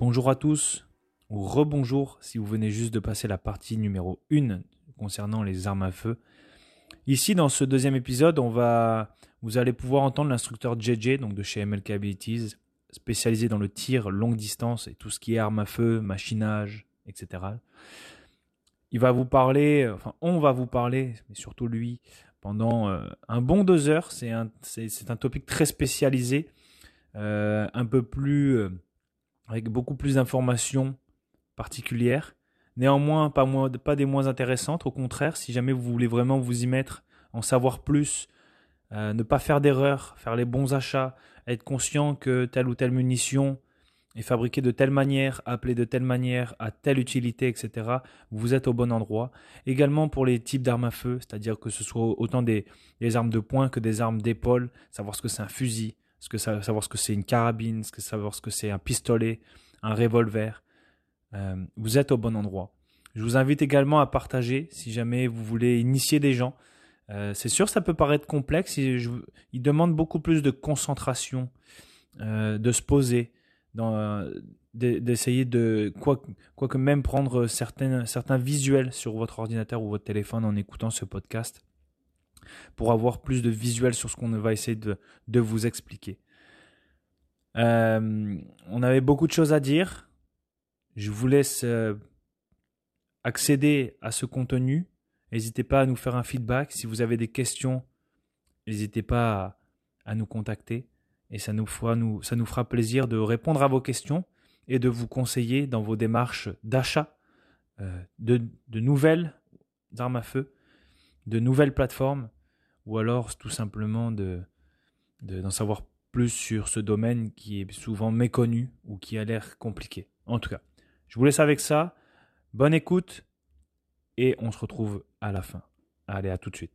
Bonjour à tous, ou rebonjour si vous venez juste de passer la partie numéro 1 concernant les armes à feu. Ici, dans ce deuxième épisode, on va, vous allez pouvoir entendre l'instructeur JJ, donc de chez MLK Abilities, spécialisé dans le tir longue distance et tout ce qui est armes à feu, machinage, etc. Il va vous parler, enfin, on va vous parler, mais surtout lui, pendant euh, un bon deux heures. C'est un, c'est, un topic très spécialisé, un peu plus, euh, avec beaucoup plus d'informations particulières. Néanmoins, pas, moins, pas des moins intéressantes. Au contraire, si jamais vous voulez vraiment vous y mettre, en savoir plus, ne pas faire d'erreurs, faire les bons achats, être conscient que telle ou telle munition est fabriqué de telle manière, appelé de telle manière, à telle utilité, etc., vous êtes au bon endroit. Également pour les types d'armes à feu, c'est-à-dire que ce soit autant des, armes de poing que des armes d'épaule, savoir ce que c'est un fusil, ce que savoir ce que c'est une carabine, ce que savoir ce que c'est un pistolet, un revolver. Euh, vous êtes au bon endroit. Je vous invite également à partager si jamais vous voulez initier des gens. Euh, c'est sûr, ça peut paraître complexe. Il, demande beaucoup plus de concentration, euh, de se poser, d'essayer de, quoi, que même prendre certains visuels sur votre ordinateur ou votre téléphone en écoutant ce podcast pour avoir plus de visuels sur ce qu'on va essayer de, vous expliquer. Euh, on avait beaucoup de choses à dire. Je vous laisse euh, accéder à ce contenu. N'hésitez pas à nous faire un feedback. Si vous avez des questions, n'hésitez pas à nous contacter et ça nous, fera, nous, ça nous fera plaisir de répondre à vos questions et de vous conseiller dans vos démarches d'achat euh, de, de, nouvelles armes à feu, de nouvelles plateformes, ou alors tout simplement de, d'en savoir plus sur ce domaine qui est souvent méconnu ou qui a l'air compliqué. En tout cas, je vous laisse avec ça. Bonne écoute et on se retrouve à la fin. Allez, à tout de suite.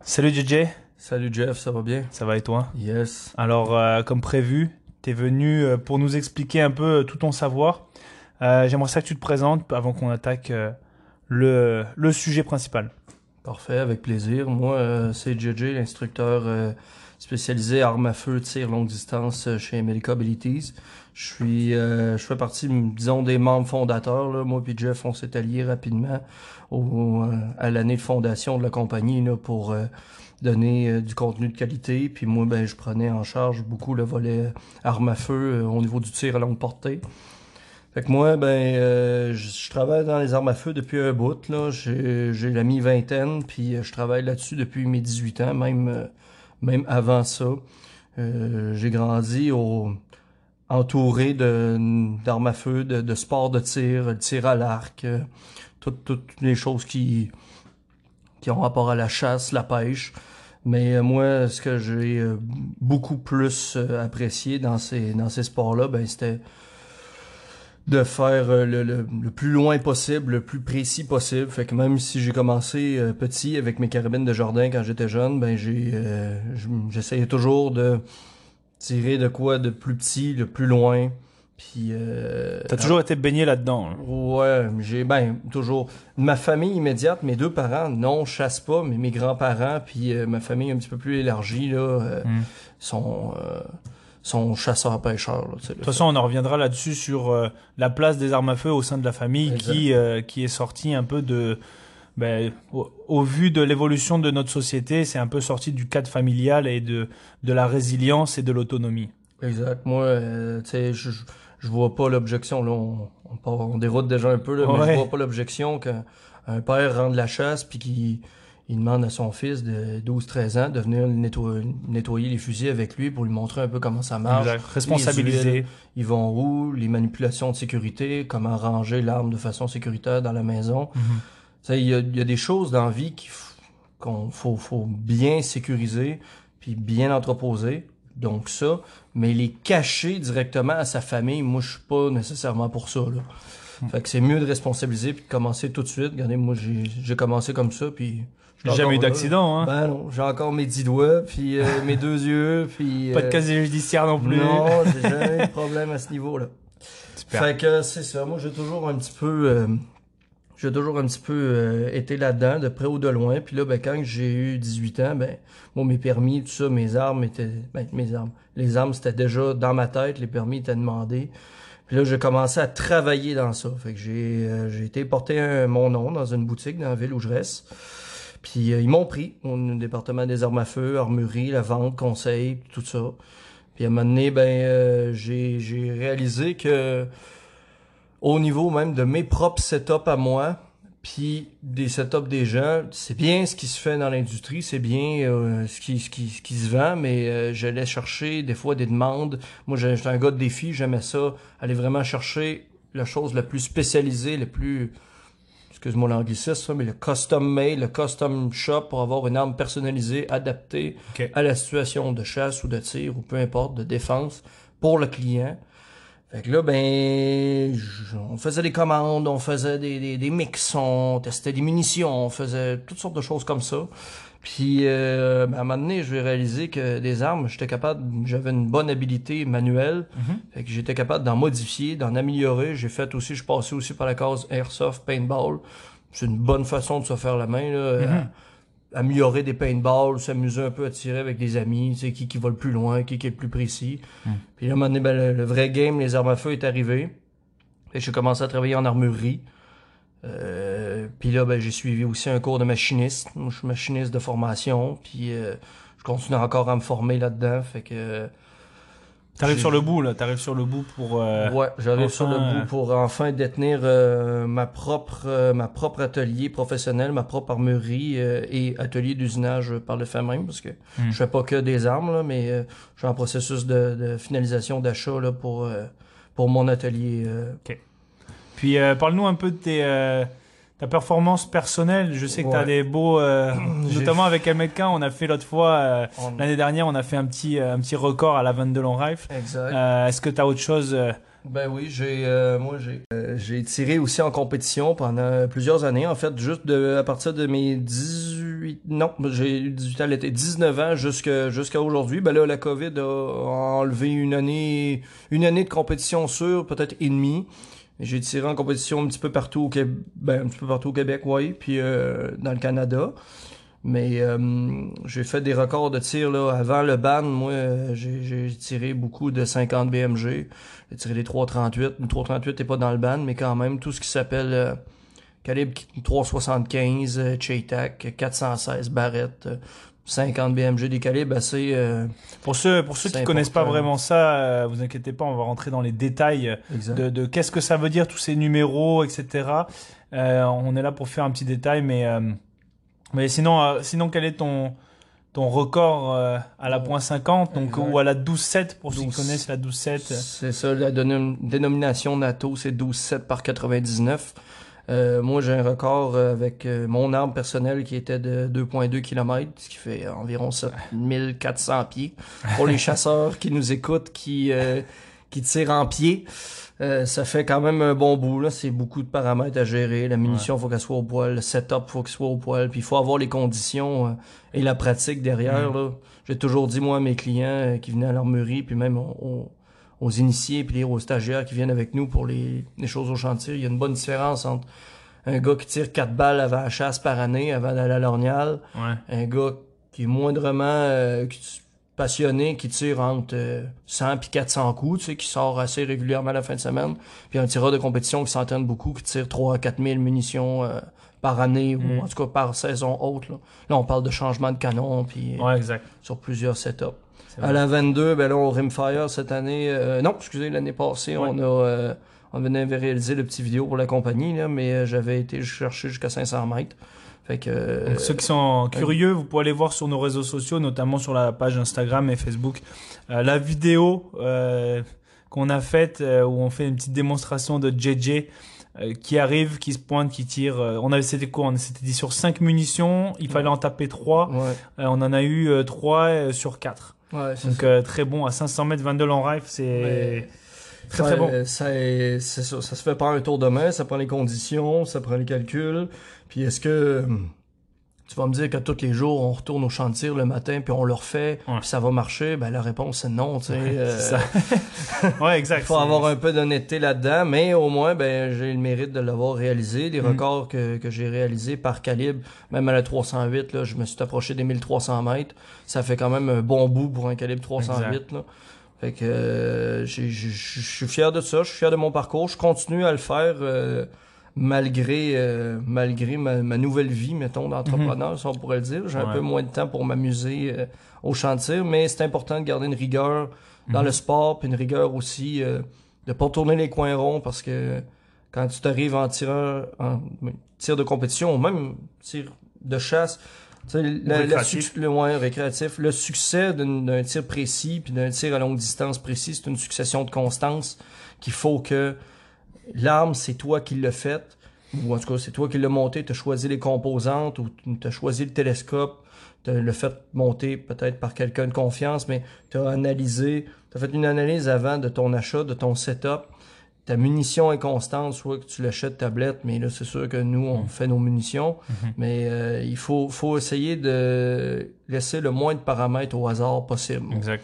Salut JJ. Salut Jeff, ça va bien? Ça va et toi? Yes. Alors, euh, comme prévu, tu es venu euh, pour nous expliquer un peu euh, tout ton savoir. J'aimerais ça que tu te présentes avant qu'on attaque le, le, sujet principal. Parfait, avec plaisir. Moi, c'est JJ, l'instructeur spécialisé armes à feu, tir longue distance chez Medica Abilities. Je suis, je fais partie, disons, des membres fondateurs. Là. Moi et Jeff, on s'est alliés rapidement au, à l'année de fondation de la compagnie là, pour donner euh, du contenu de qualité. Puis moi, ben, je prenais en charge beaucoup le volet arme à feu euh, au niveau du tir à longue portée. Fait que moi, ben, euh, je, travaille dans les armes à feu depuis un bout. Là. J'ai, la mi-vingtaine, puis je travaille là-dessus depuis mes 18 ans, même, même avant ça. j'ai grandi au, entouré d'armes à feu, de, de sport de tir, le tir à l'arc, toutes, toutes les choses qui, qui ont rapport à la chasse, la pêche. Mais euh, moi, ce que j'ai euh, beaucoup plus euh, apprécié dans ces dans ces sports-là, ben c'était de faire le, le, plus loin possible, le plus précis possible. Fait que même si j'ai commencé petit avec mes carabines de jardin quand j'étais jeune, ben j'ai j'essayais toujours de tirer de quoi de plus petit, de plus loin. Puis. Euh, T'as toujours été baigné là-dedans. Hein? Ouais, j'ai ben toujours ma famille immédiate, mes deux parents, non, chasse pas, mais mes grands-parents, puis euh, ma famille un petit peu plus élargie là, euh, hmm. sont euh, sont chasseurs pêcheurs. de toute façon, on en reviendra là-dessus sur la place des armes à feu au sein de la famille, qui qui est sorti un peu de ben, au, au, vu de l'évolution de notre société, c'est un peu sorti du cadre familial et de de la résilience et de l'autonomie. Exact. Moi, tu sais, je je vois pas l'objection. Là, on, on, déroute déjà un peu, là, mais je vois pas l'objection qu'un père rende la chasse puis qu'il il demande à son fils de 12-13 ans de venir nettoyer, les fusils avec lui pour lui montrer un peu comment ça marche. Responsabiliser. ils vont où, les manipulations de sécurité, comment ranger l'arme de façon sécuritaire dans la maison. Mm-hmm. Il y, a, y, a, des choses dans la vie qu'on faut, faut bien sécuriser puis bien entreposer donc ça, mais les cacher directement à sa famille, moi je suis pas nécessairement pour ça. Là. Hmm. Fait que c'est mieux de responsabiliser puis de commencer tout de suite. Regardez, moi j'ai commencé comme ça puis jamais eu d'accident, hein? Ben non, j'ai encore mes dix doigts, puis euh, mes deux yeux, puis... Pas de euh, casier judiciaire non plus. Non, j'ai jamais eu de problème à ce niveau-là. Fait que c'est ça, moi j'ai toujours un petit peu... Euh, j'ai toujours un petit peu euh, été là-dedans, de près ou de loin. Puis là, ben, quand j'ai eu 18 ans, ben, bon, mes permis, tout ça, mes armes étaient, ben, mes armes, les armes, c'était déjà dans ma tête, les permis étaient demandés. Puis là, j'ai commencé à travailler dans ça. Fait que j'ai, euh, j'ai été porter un, mon nom dans une boutique dans la ville où je reste. Puis euh, ils m'ont pris au département des armes à feu, armurerie, la vente, conseil, tout ça. Puis à un moment donné, ben, euh, j'ai, j'ai réalisé que au niveau même de mes propres setups à moi, puis des setups des gens, c'est bien ce qui se fait dans l'industrie, c'est bien euh, ce, qui, ce, qui, ce qui se vend, mais euh, j'allais chercher des fois des demandes. Moi, j'étais un gars de défi, j'aimais ça, aller vraiment chercher la chose la plus spécialisée, la plus, excuse-moi l'anglicisme, mais le custom made, le custom shop pour avoir une arme personnalisée, adaptée à la situation de chasse ou de tir ou peu importe, de défense pour le client. Fait que là, ben, on faisait des commandes, on faisait des, des, des mix, on testait des munitions, on faisait toutes sortes de choses comme ça. Puis, euh, à un moment donné, je vais réaliser que des armes, j'étais capable, j'avais une bonne habilité manuelle. Mhm. Fait que j'étais capable d'en modifier, d'en améliorer. J'ai fait aussi, je passais aussi par la case Airsoft Paintball. C'est une bonne façon de se faire la main, là. Mhm. Améliorer des paintballs, s'amuser un peu à tirer avec des amis, tu sais, qui, qui va le plus loin, qui, qui est le plus précis. Mhm. Puis là, à un moment donné, ben, le, le vrai game, les armes à feu est arrivé. Que j'ai commencé à travailler en armurerie. Euh, puis là, ben, j'ai suivi aussi un cours de machiniste. Moi, je suis machiniste de formation. Puis euh, je continue encore à me former là-dedans. Fait que T'arrives sur le bout, là. T'arrives sur le bout pour. euh, ouais, j'arrive enfin, sur le euh, bout pour enfin détenir euh, ma propre euh, ma propre atelier professionnel, ma propre armurerie euh, et atelier d'usinage par le fait même parce que Hmm. je fais pas que des armes là, mais euh, je suis en processus de, de finalisation d'achat là pour euh, pour mon atelier. euh. Puis euh, parle-nous un peu de tes, euh, ta performance personnelle. Je sais que tu as Ouais. des beaux, euh, notamment avec on a fait l'autre fois, euh, On- l'année dernière, on a fait un petit, euh, un petit record à la vente de long rifle. Exact. Euh, Est-ce que tu as autre chose euh, Ben oui, j'ai euh, moi j'ai euh, j'ai tiré aussi en compétition pendant plusieurs années en fait juste de à partir de mes 18 non, j'ai eu 18 ans l'été 19 ans jusqu'à jusqu'à aujourd'hui. Ben là la Covid a enlevé une année une année de compétition sûre, peut-être et demie. J'ai tiré en compétition un petit peu partout au Québec, ben, un petit peu partout au Québec, oui, puis euh, dans le Canada. Mais euh, j'ai fait des records de tir là avant le ban. Moi, euh, j'ai tiré beaucoup de 50 BMG. J'ai tiré des 338. Le 338 n'est pas dans le ban, mais quand même tout ce qui s'appelle euh, calibre 375, euh, Chaytac, 416 Barrett, euh, 50 BMG des calibres assez. euh, Pour ceux, pour ceux qui C'est connaissent pas vraiment ça, euh, vous inquiétez pas, on va rentrer dans les détails euh, exact. de, de qu'est-ce que ça veut dire tous ces numéros, etc. Euh, on est là pour faire un petit détail, mais euh, mais sinon, euh, sinon quel est ton ton record euh, à la point 50 donc Exact. ou à la 12-7 pour ceux qui 12. connaissent la 12-7 C'est ça, la dénom- dénomination NATO, c'est 12,7 par 99. Euh, moi, j'ai un record euh, avec euh, mon arme personnelle qui était de 2,2 km, ce qui fait environ 7400 pieds. Pour les chasseurs qui nous écoutent, qui, euh, qui tirent en pied, euh, ça fait quand même un bon bout. là. C'est beaucoup de paramètres à gérer. La munition, faut qu'elle soit au poil. Le setup, faut qu'il soit au poil. Puis il faut avoir les conditions euh, et la pratique derrière. là. J'ai toujours dit, moi, à mes clients euh, qui venaient à l'armurerie, puis même au- aux initiés puis aux stagiaires qui viennent avec nous pour les, les choses au chantier, il y a une bonne différence entre un gars qui tire 4 balles avant la chasse par année, avant d'aller à l'ornial, ouais. un gars qui est moindrement euh, passionné, qui tire entre euh, 100 puis 400 coups, tu sais, qui sort assez régulièrement la fin de semaine, puis un tireur de compétition qui s'entraîne beaucoup, qui tire 3 à 4 000 munitions euh, par année, Mm. ou en tout cas par saison haute. Là, Là, on parle de changement de canon, puis ouais exact sur plusieurs setups. À la 22, ben là, au Rimfire cette année, euh, non, excusez, l'année passée, Ouais. on a, euh, on venait de réaliser le petit vidéo pour la compagnie, là, mais euh, j'avais été chercher jusqu'à 500 mètres. Fait que, euh, Donc, ceux qui sont curieux, vous pouvez aller voir sur nos réseaux sociaux, notamment sur la page Instagram et Facebook, euh, la vidéo euh, qu'on a faite euh, où on fait une petite démonstration de JJ euh, qui arrive, qui se pointe, qui tire. euh, on avait c'était quoi On s'était dit sur 5 munitions, il fallait en taper 3. ouais, on en a eu 3 sur 4. ouais, Donc euh, très bon à 500 mètres 22 en rifle, c'est très Ça, très bon. euh, Ça, ça, ça se fait pas un tour de main, ça prend les conditions, ça prend les calculs. Puis est-ce que tu vas me dire que tous les jours, on retourne au tir le matin, puis on le refait, Ouais. puis ça va marcher. Ben, la réponse, c'est non. tu sais. Euh, ça. ouais, exact. Il faut avoir un peu d'honnêteté là-dedans, mais au moins, ben, j'ai le mérite de l'avoir réalisé. Les Mm. records que, que j'ai réalisés par calibre, même à la 308, là, je me suis approché des 1300 mètres. Ça fait quand même un bon bout pour un calibre 308. Là. Fait que euh, je suis fier de ça, je suis fier de mon parcours. Je continue à le faire euh, malgré euh, malgré ma, ma nouvelle vie, mettons, d'entrepreneur, si on pourrait le dire. J'ai un peu moins de temps pour m'amuser euh, au tir, mais c'est important de garder une rigueur dans Mhm. le sport, puis une rigueur aussi euh, de pas tourner les coins ronds parce que quand tu t'arrives en tireur, en tir de compétition ou même tir de chasse, tu sais, la- la Récréatif. le ouais, récréatif, le succès d'un d'un tir précis puis d'un tir à longue distance précis, c'est une succession de constances qu'il faut que l'arme, c'est toi qui l'as faite, ou en tout cas, c'est toi qui l'as monté, tu as choisi les composantes, ou tu as choisi le télescope, tu le fait monter peut-être par quelqu'un de confiance, mais tu as analysé, tu as fait une analyse avant de ton achat, de ton setup. Ta munition est constante, soit que tu l'achètes tablette, mais là, c'est sûr que nous, on fait nos munitions. Mhm. Mais euh, il faut, faut essayer de laisser le moins de paramètres au hasard possible. Exact.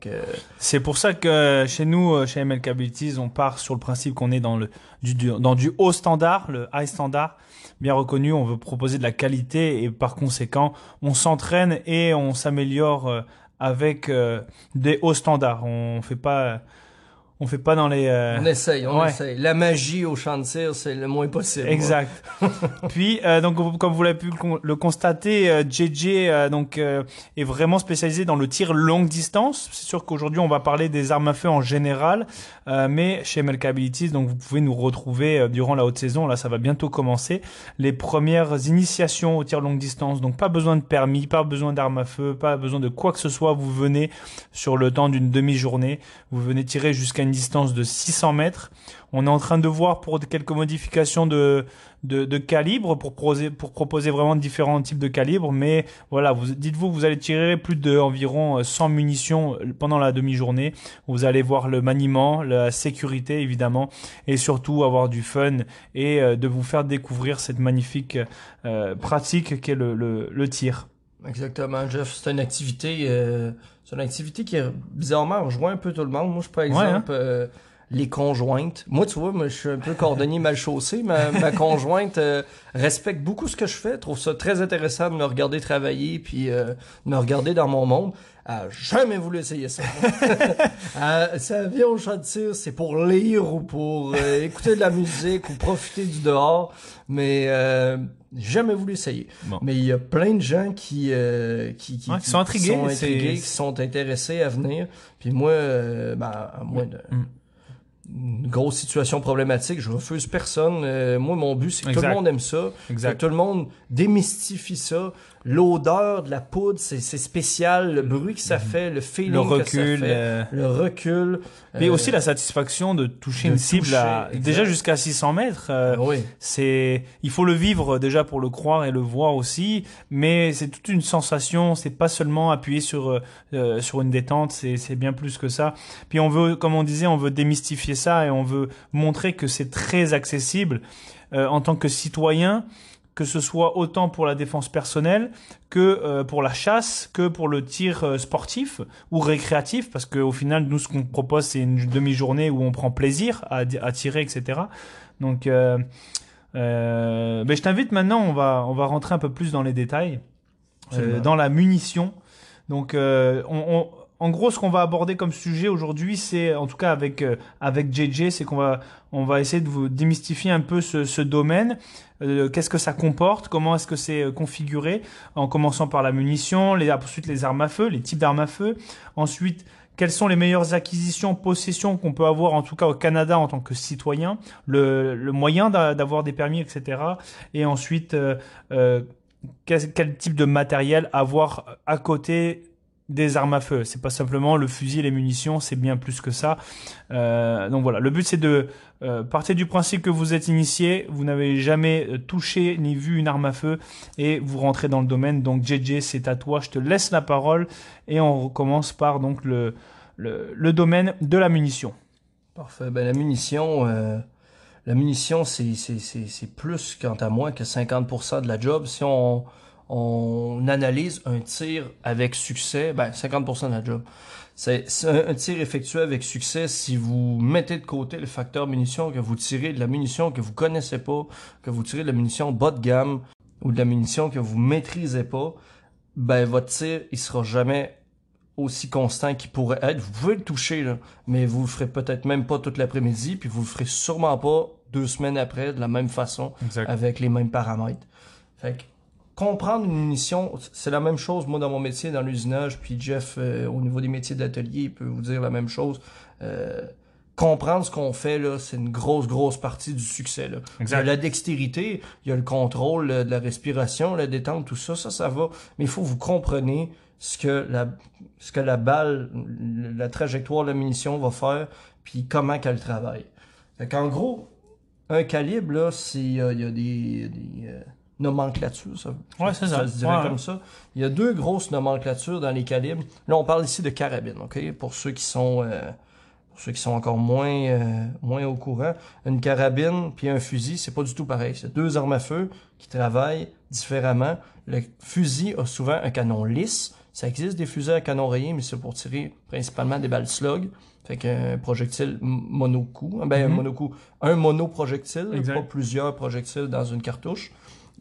Que, C'est pour ça que chez nous, euh, chez MLK Abilities, on part sur le principe qu'on est dans le du, dans du haut standard, le high standard, bien reconnu. On veut proposer de la qualité et par conséquent, on s'entraîne et on s'améliore euh, avec euh, des hauts standards. On fait pas, on fait pas dans les. euh, on essaye, on ouais. essaye. La magie au champ de tir, c'est le moins possible. Exact. Puis, euh, donc, comme vous l'avez pu le con- le constater, euh, JJ euh, donc est vraiment spécialisé dans le tir longue distance. C'est sûr qu'aujourd'hui, on va parler des armes à feu en général, mais chez MLK Abilities, donc vous pouvez nous retrouver durant la haute saison. Là, ça va bientôt commencer les premières initiations au tir longue distance. Donc, pas besoin de permis, pas besoin d'armes à feu, pas besoin de quoi que ce soit. Vous venez sur le temps d'une demi-journée, vous venez tirer jusqu'à une distance de 600 mètres. On est en train de voir pour quelques modifications de, de, calibre pour proposer, pour proposer vraiment différents types de calibres. Mais voilà, vous, dites-vous, vous allez tirer plus de environ 100 munitions pendant la demi-journée. Vous allez voir le maniement, la sécurité évidemment, et surtout avoir du fun et euh, de vous faire découvrir cette magnifique euh, pratique qu'est le, le, le tir. Exactement, Jeff. C'est une activité, euh, c'est une activité qui bizarrement rejoint un peu tout le monde. Moi, je par Ouais, exemple euh, les conjointes. Moi, tu vois, moi, je suis un peu cordonnier mal chaussé. Ma, ma conjointe euh, respecte beaucoup ce que je fais, trouve ça très intéressant de me regarder travailler, puis euh, de me regarder dans mon monde. Elle a jamais voulu essayer ça. Ça vient au champ de tir, c'est pour lire ou pour euh, écouter de la musique ou profiter du dehors, mais euh, jamais voulu essayer. Bon. Mais il y a plein de gens qui euh, qui, qui, Ouais, qui sont intrigués, sont c'est- intrigués, qui sont intéressés à venir. Puis moi, euh, ben, à moins de Mm. une grosse situation problématique, je refuse personne. Euh, moi, mon but, c'est que tout le monde aime ça. Exact. Que tout le monde démystifie ça. L'odeur de la poudre, c'est spécial. Le bruit que ça fait, le feeling Le que ça recul. fait. euh, Le recul. Mais euh, aussi la satisfaction de toucher de une cible à, exact. déjà jusqu'à 600 mètres. euh, oui. c'est, il faut le vivre déjà pour le croire et le voir aussi, mais c'est toute une sensation. C'est pas seulement appuyer sur euh, sur une détente, c'est c'est bien plus que ça. Puis on veut, comme on disait, on veut démystifier ça et on veut montrer que c'est très accessible euh, en tant que citoyen que ce soit autant pour la défense personnelle que euh, pour la chasse, que pour le tir euh, sportif ou récréatif, parce qu'au final, nous, ce qu'on propose, c'est une demi-journée où on prend plaisir à, à tirer, etc. Donc, euh, euh, ben, je t'invite maintenant, on va, on va rentrer un peu plus dans les détails, dans la munition. Donc, euh, on, on- en gros, ce qu'on va aborder comme sujet aujourd'hui, c'est, en tout cas avec euh, avec JJ, c'est qu'on va on va essayer de vous démystifier un peu ce, ce domaine. Euh, Qu'est-ce que ça comporte? Comment est-ce que c'est euh, configuré? En commençant par la munition, les, ensuite les armes à feu, les types d'armes à feu. Ensuite, quelles sont les meilleures acquisitions, possessions qu'on peut avoir, en tout cas au Canada en tant que citoyen, le, le moyen d'a- d'avoir des permis, etc. Et ensuite, euh, euh, quel, quel type de matériel avoir à côté des armes à feu. C'est pas simplement le fusil et les munitions, c'est bien plus que ça. Euh, donc voilà, le but c'est de euh, partir du principe que vous êtes initié, vous n'avez jamais euh, touché ni vu une arme à feu et vous rentrez dans le domaine. Donc JJ, c'est à toi, je te laisse la parole et on recommence par donc le le, domaine de la munition. Parfait. Ben, la munition, la munition, c'est plus, quant à moi, que 50% de la job. Si on, on analyse un tir avec succès, ben 50% de la job. C'est un, un tir effectué avec succès si vous mettez de côté le facteur munition, que vous tirez de la munition que vous connaissez pas, que vous tirez de la munition bas de gamme ou de la munition que vous maîtrisez pas, ben votre tir il sera jamais aussi constant qu'il pourrait être. Vous pouvez le toucher là, mais vous le ferez peut-être même pas toute l'après-midi, puis vous le ferez sûrement pas deux semaines après de la même façon Exact. avec les mêmes paramètres. Fait que comprendre une munition, c'est la même chose, moi, dans mon métier, dans l'usinage, puis Jeff, euh, au niveau des métiers d'atelier, il peut vous dire la même chose. Euh, comprendre ce qu'on fait, là, c'est une grosse, grosse partie du succès, là. Il y a la dextérité, il y a le contrôle euh, de la respiration, la détente, tout ça, ça, ça va. Mais il faut que vous compreniez ce que la, ce que la balle, la trajectoire de la munition va faire, puis comment qu'elle travaille. Fait qu'en gros, un calibre, là, c'est, euh, il y a des, des nomenclatures, ça, Ouais, c'est ça. se dirait Ouais, comme ça. Il y a deux grosses nomenclatures dans les calibres. Là, on parle ici de carabine, OK? Pour ceux qui sont, euh, pour ceux qui sont encore moins, euh, moins au courant. Une carabine puis un fusil, c'est pas du tout pareil. C'est deux armes à feu qui travaillent différemment. Le fusil a souvent un canon lisse. Ça existe des fusils à canon rayé, mais c'est pour tirer principalement des balles slug. Fait qu'un projectile monocoup. Ben, un Mhm. monocoup. Un monoprojectile, pas plusieurs projectiles dans une cartouche.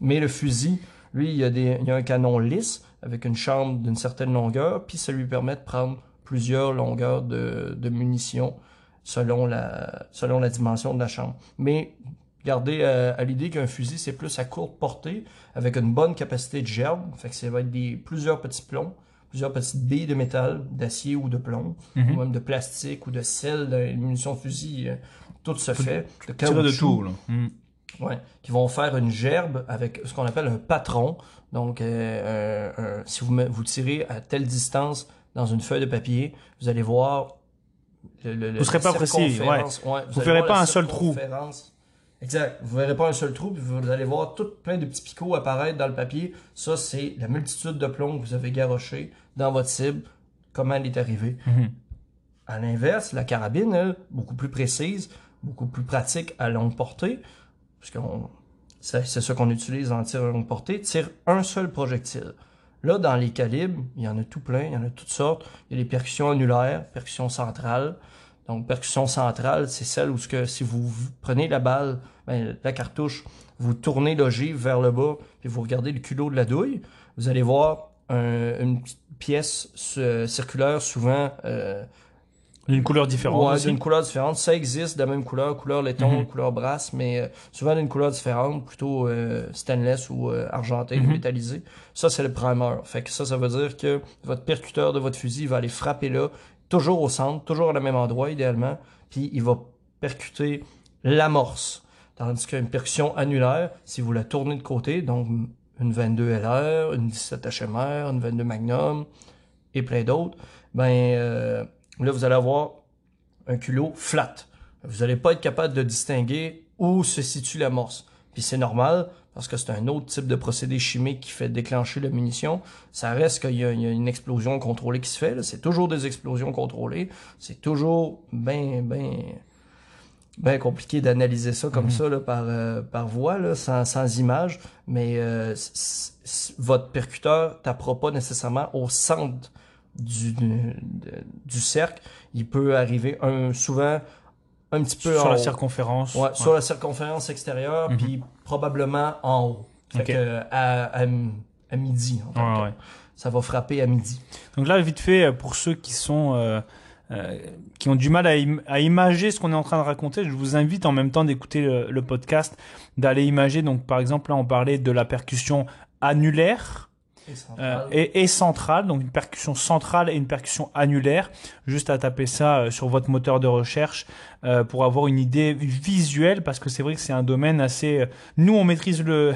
Mais le fusil, lui, il y a, des, il y a un canon lisse avec une chambre d'une certaine longueur, puis ça lui permet de prendre plusieurs longueurs de, de munitions selon la, selon la dimension de la chambre. Mais gardez à, à l'idée qu'un fusil, c'est plus à courte portée, avec une bonne capacité de gerbe. Fait que ça va être des, plusieurs petits plombs, plusieurs petites billes de métal, d'acier ou de plomb, Mhm. ou même de plastique ou de sel, dans les munitions de fusil, euh, tout se fait. De Tirer de caoutchouc. tout, là. Mhm. Ouais, qui vont faire une gerbe avec ce qu'on appelle un patron. Donc, euh, un- un- si vous, vous tirez à telle distance dans une feuille de papier, vous allez voir. Le, le- Vous serez la pas précis. Ouais, Vous allez verrez pas un seul trou. Exact. Vous verrez pas un seul trou, puis vous allez voir tout plein de petits picots apparaître dans le papier. Ça, c'est la multitude de plombs que vous avez garoché dans votre cible. Comment elle est arrivée? Mhm. À l'inverse, la carabine, elle, beaucoup plus précise, beaucoup plus pratique à longue portée, parce c'est ça qu'on utilise en tir longue portée, tire un seul projectile. Là, dans les calibres, il y en a tout plein, il y en a toutes sortes. Il y a les percussions annulaires, percussions centrales. Donc, percussion centrale, c'est celle où ce que, si vous prenez la balle, ben, la cartouche, vous tournez l'ogive vers le bas, puis vous regardez le culot de la douille, vous allez voir un- une pièce euh, circulaire, souvent euh, Une couleur différente Ouais, aussi. d'une couleur différente. Ça existe de la même couleur, couleur laiton, Mhm. couleur brasse, mais euh, souvent d'une couleur différente, plutôt euh, stainless ou euh, argenté, Mhm. métallisé. Ça, c'est le primer. Fait que ça, ça veut dire que votre percuteur de votre fusil va aller frapper là, toujours au centre, toujours au même endroit, idéalement, puis il va percuter l'amorce. Tandis qu'une percussion annulaire, si vous la tournez de côté, donc une 22 LR, une 17 HMR, une 22 Magnum et plein d'autres, ben euh, là, vous allez avoir un culot flat. Vous n'allez pas être capable de distinguer où se situe l'amorce. Puis c'est normal, parce que c'est un autre type de procédé chimique qui fait déclencher la munition. Ça reste qu'il y, a il y a une explosion contrôlée qui se fait. C'est toujours des explosions contrôlées. C'est toujours bien, bien, bien compliqué d'analyser ça comme Mhm. ça là, par, euh, par voix, là, sans, sans image. Mais euh, votre percuteur tapera pas nécessairement au centre du, du cercle. Il peut arriver un, souvent un petit peu Sur en la haut. circonférence. Ouais, Ouais. sur la circonférence extérieure, Mhm. puis probablement en haut. Fait que à, à, à midi, en Ouais, ouais. Ça va frapper à midi. Donc là, vite fait, euh, pour ceux qui sont euh, euh, qui ont du mal à, im- à imager ce qu'on est en train de raconter, je vous invite en même temps d'écouter le, le podcast, d'aller imager. Donc par exemple, là, on parlait de la percussion annulaire. Et Euh, central. et, et centrale, donc une percussion centrale et une percussion annulaire. Juste à taper ça euh, sur votre moteur de recherche euh, pour avoir une idée visuelle, parce que c'est vrai que c'est un domaine assez. euh, Nous, on maîtrise le, Le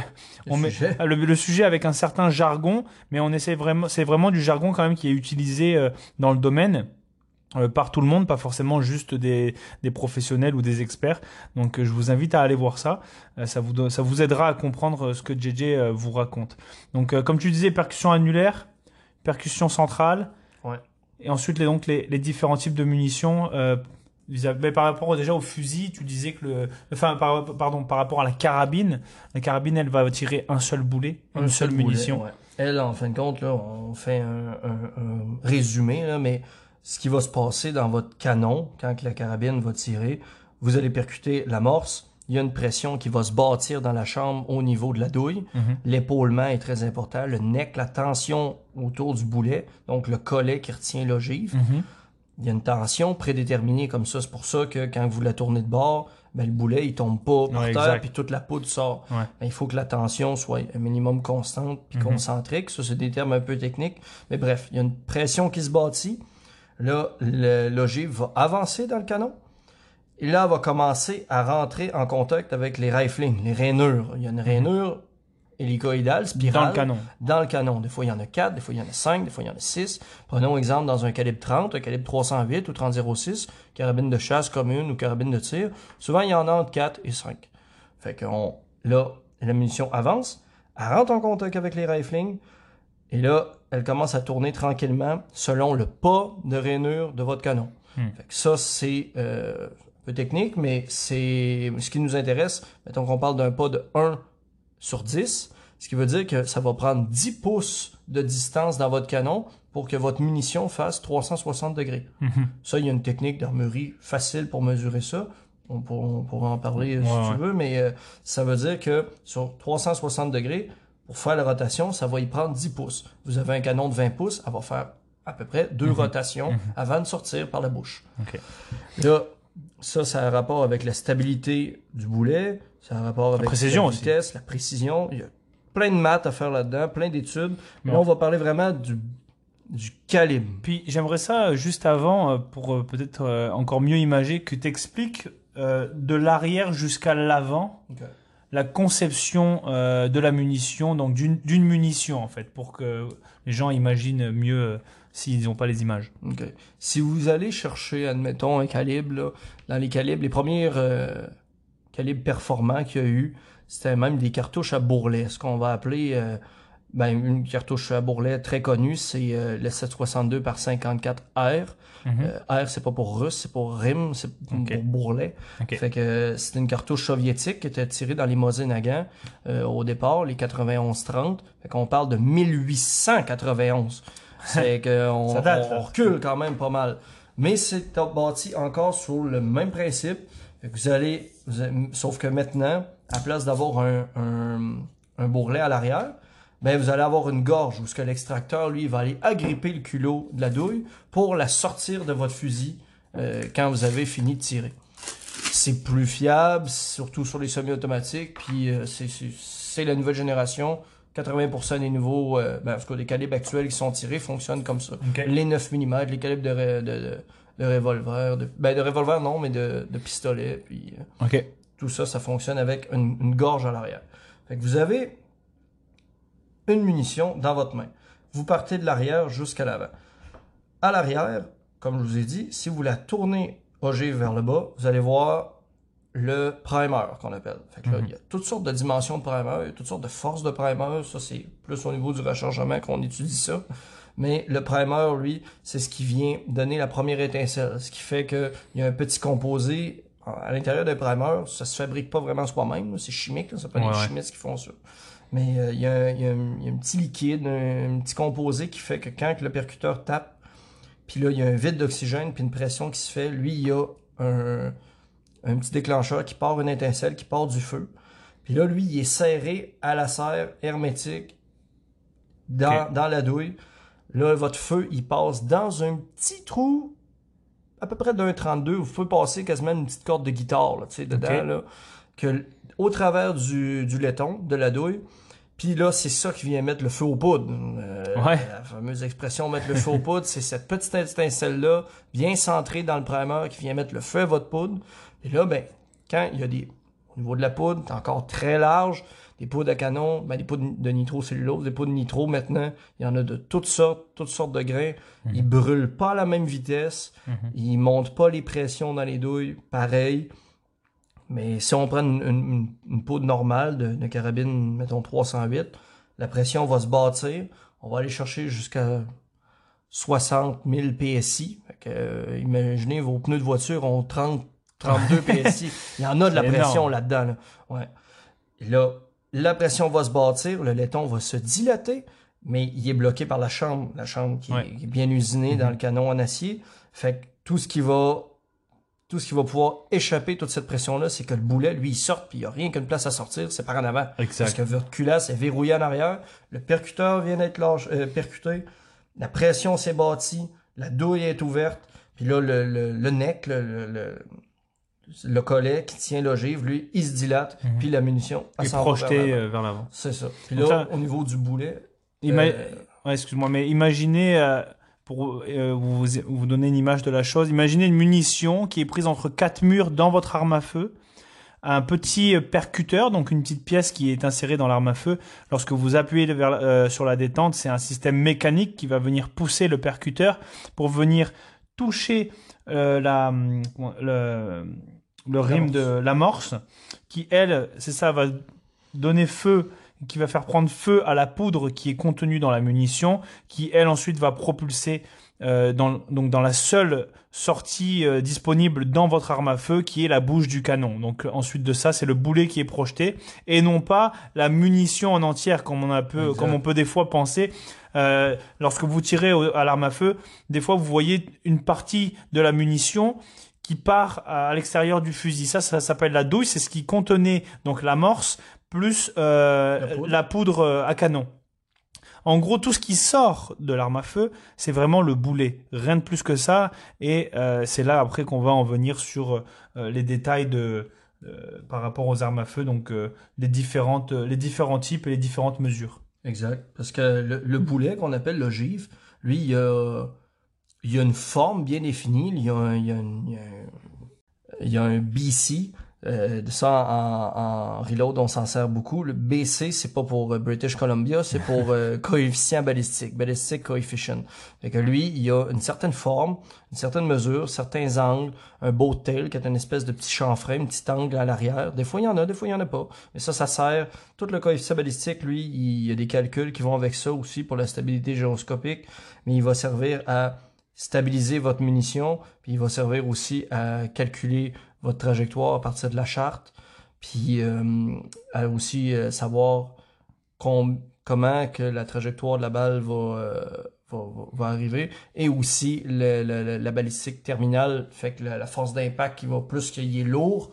on met- sujet. le, le sujet avec un certain jargon, mais on essaie vraiment, c'est vraiment du jargon quand même qui est utilisé euh, dans le domaine. Euh, par tout le monde, pas forcément juste des, des professionnels ou des experts. Donc euh, je vous invite à aller voir ça. Euh, ça, vous, ça vous aidera à comprendre ce que JJ vous raconte. Donc comme tu disais, percussion annulaire, percussion centrale, Ouais. et ensuite les, donc, les, les différents types de munitions. Euh, mais par rapport déjà au fusil, tu disais que le, enfin par, pardon, par rapport à la carabine, la carabine elle va tirer un seul boulet, une seule boulet, munition. ouais. elle, en fin de compte, là, on fait un, un- un résumé, là, mais ce qui va se passer dans votre canon, quand la carabine va tirer, vous allez percuter l'amorce, il y a une pression qui va se bâtir dans la chambre au niveau de la douille. Mhm. L'épaulement est très important, le neck, la tension autour du boulet, donc le collet qui retient l'ogive. Mhm. Il y a une tension prédéterminée comme ça. C'est pour ça que quand vous la tournez de bord, ben, le boulet, il tombe pas par Ouais, terre, puis toute la poudre sort. Ouais. Ben, il faut que la tension soit un minimum constante puis Mhm. concentrique. Ça, c'est des termes un peu techniques. Mais bref, il y a une pression qui se bâtit. Là, le- l'ogive va avancer dans le canon. Et là, elle va commencer à rentrer en contact avec les riflings, les rainures. Il y a une rainure hélicoïdale, spirale Dans le canon. dans le canon. Des fois, il y en a 4, des fois, il y en a 5, des fois, il y en a 6. Prenons exemple dans un calibre 30, un calibre 308 ou 30-06, carabine de chasse commune ou carabine de tir. Souvent, il y en a entre 4 et 5. Fait que on, là, la munition avance, elle rentre en contact avec les riflings, et là, elle commence à tourner tranquillement selon le pas de rainure de votre canon. Hmm. Fait que ça, c'est euh, un peu technique, mais c'est ce qui nous intéresse. Mettons qu'on parle d'un pas de 1 sur 10, ce qui veut dire que ça va prendre 10 pouces de distance dans votre canon pour que votre munition fasse 360 degrés. Mhm. Ça, il y a une technique d'armurerie facile pour mesurer ça. On pourra, en parler si Ouais, tu veux, mais euh, ça veut dire que sur 360 degrés, pour faire la rotation, ça va y prendre 10 pouces. Vous avez un canon de 20 pouces, elle va faire à peu près deux rotations avant de sortir par la bouche. Ok. Là, ça, ça a un rapport avec la stabilité du boulet, ça a un rapport avec précision la aussi. vitesse, la précision. Il y a plein de maths à faire là-dedans, plein d'études. Mais là, on va parler vraiment du, du calibre. Puis j'aimerais ça euh, juste avant, euh, pour euh, peut-être encore mieux imager, que tu expliques de l'arrière jusqu'à l'avant la conception euh, de la munition, donc d'une munition en fait, pour que les gens imaginent mieux euh, s'ils n'ont pas les images. Si vous allez chercher, admettons, un calibre, dans les calibres, les premiers euh, calibres performants qu'il y a eu, c'était même des cartouches à bourrelet. Ce qu'on va appeler ben, une cartouche à bourrelet très connue, c'est euh, le 762 par 54 R. Mhm. Euh, R, c'est pas pour russe, c'est pour RIM, c'est pour bourrelet. Ok. Fait que euh, c'était une cartouche soviétique qui était tirée dans les Mosin Nagant euh, au départ, les 91-30. Fait qu'on parle de 1891. C'est que on, Ça date, on- là. on recule quand même pas mal. Mais c'est bâti encore sur le même principe. Fait que vous allez, vous allez- sauf que maintenant, à place d'avoir un, un, un bourrelet à l'arrière, ben vous allez avoir une gorge où ce que l'extracteur, lui, va aller agripper le culot de la douille pour la sortir de votre fusil euh, quand vous avez fini de tirer. C'est plus fiable, surtout sur les semi-automatiques, puis euh, c'est- la nouvelle génération. 80% des nouveaux, euh, ben, en tout cas, des calibres actuels qui sont tirés fonctionnent comme ça. Ok. Les 9 mm, les calibres de, ré- de, de, de revolver, de, ben de revolver non, mais de, de pistolet, puis euh, Ok. tout ça, ça fonctionne avec une, une gorge à l'arrière. Fait que vous avez une munition dans votre main. Vous partez de l'arrière jusqu'à l'avant. À l'arrière, comme je vous ai dit, si vous la tournez ogive vers le bas, vous allez voir le primer qu'on appelle. Fait que là, Mhm. il y a toutes sortes de dimensions de primer, il y a toutes sortes de forces de primer. Ça, c'est plus au niveau du rechargement qu'on étudie ça. Mais le primer, lui, c'est ce qui vient donner la première étincelle. Ce qui fait qu'il y a un petit composé à l'intérieur d'un primer. Ça se fabrique pas vraiment soi-même. C'est chimique. là. Ouais, les ouais. chimistes qui font ça. Mais euh, il y, a un- il y a un il y a un petit liquide, un, un petit composé qui fait que quand le percuteur tape, puis là, il y a un vide d'oxygène, puis une pression qui se fait, lui, il y a un, un petit déclencheur qui part une étincelle, qui part du feu. Puis là, lui, il est serré à la serre, hermétique, dans, dans la douille. Là, votre feu, il passe dans un petit trou, à peu près d'un 32. Vous pouvez passer quasiment une petite corde de guitare, là, tu sais, dedans, là, que, au travers du, du laiton, de la douille. Puis là, c'est ça qui vient mettre le feu aux poudres. Euh, Ouais. La fameuse expression mettre le feu aux poudres, c'est cette petite étincelle-là, bien centrée dans le primer, qui vient mettre le feu à votre poudre. Et là, ben, quand il y a des. Au niveau de la poudre, c'est encore très large. Des poudres à canon, ben, des poudres de nitrocellulose, des poudres de nitro maintenant. Il y en a de toutes sortes, toutes sortes de grains. Ils brûlent pas à la même vitesse. Mhm. Ils montent pas les pressions dans les douilles, pareil. Mais si on prend une, une- une poudre normale de, de carabine, mettons 308, la pression va se bâtir. On va aller chercher jusqu'à 60 000 PSI. Fait que, euh, imaginez, vos pneus de voiture ont 30, 32 PSI. Il y en a de la pression là-dedans. Là. Ouais. Et là, la pression va se bâtir, le laiton va se dilater. mais il est bloqué par la chambre, la chambre qui, est- Ouais. qui est bien usinée dans Mhm. le canon en acier. Fait que tout ce qui va tout ce qui va pouvoir échapper toute cette pression-là, c'est que le boulet, lui, il sort, puis il n'y a rien qu'une place à sortir, c'est par en avant. Parce Exact. que votre culasse est verrouillée en arrière, le percuteur vient d'être euh, percuté, la pression s'est bâtie, la douille est ouverte, puis là, le, le, le neck, le, le, le, le collet qui tient l'ogive, lui, il se dilate, Mhm. puis la munition, elle Et s'en va vers projeté l'avant. euh, vers l'avant. C'est ça. Puis là, au niveau du boulet, Ima- euh, Ouais, excuse-moi, mais imaginez, euh, pour euh, vous, vous donner une image de la chose, imaginez une munition qui est prise entre quatre murs dans votre arme à feu, un petit euh, percuteur, donc une petite pièce qui est insérée dans l'arme à feu. Lorsque vous appuyez vers, euh, sur la détente, c'est un système mécanique qui va venir pousser le percuteur pour venir toucher euh, la, hum, le, le rime de l'amorce, qui elle, c'est ça, va donner feu qui va faire prendre feu à la poudre qui est contenue dans la munition, qui elle ensuite va propulser euh, dans, donc dans la seule sortie euh, disponible dans votre arme à feu, qui est la bouche du canon. Donc euh, ensuite de ça, c'est le boulet qui est projeté et non pas la munition en entière, comme on a peu, Exact. comme on peut des fois penser. Euh, lorsque vous tirez au- à l'arme à feu, des fois vous voyez une partie de la munition qui part à, à l'extérieur du fusil. Ça, ça s'appelle la douille. C'est ce qui contenait donc l'amorce plus euh, La poudre. la poudre euh, à canon. En gros, tout ce qui sort de l'arme à feu, c'est vraiment le boulet, rien de plus que ça. Et euh, c'est là après qu'on va en venir sur euh, les détails de euh, par rapport aux armes à feu, donc les différentes les différents types et les différentes mesures. Exact. Parce que le, le boulet qu'on appelle l'ogive, lui, il y a, il y a une forme bien définie. Il y a un, il y a un- il y a un- il y a un BC. Euh, de ça, en, en reload, on s'en sert beaucoup. Le BC, c'est pas pour euh, British Columbia, c'est pour euh, coefficient balistique, ballistic coefficient. Fait que lui, il a une certaine forme, une certaine mesure, certains angles, un boat tail qui est une espèce de petit chanfrein, un petit angle à l'arrière. Des fois, il y en a, des fois, il y en a pas. Mais ça, ça sert. Tout le coefficient balistique, lui, il y a des calculs qui vont avec ça aussi pour la stabilité gyroscopique, mais il va servir à stabiliser votre munition, puis il va servir aussi à calculer votre trajectoire à partir de la charte, puis euh, à aussi euh, savoir com- comment que la trajectoire de la balle va, euh, va, arriver, et aussi le- le- le- la balistique terminale, fait que la, la force d'impact qui va plus qu'il est lourd,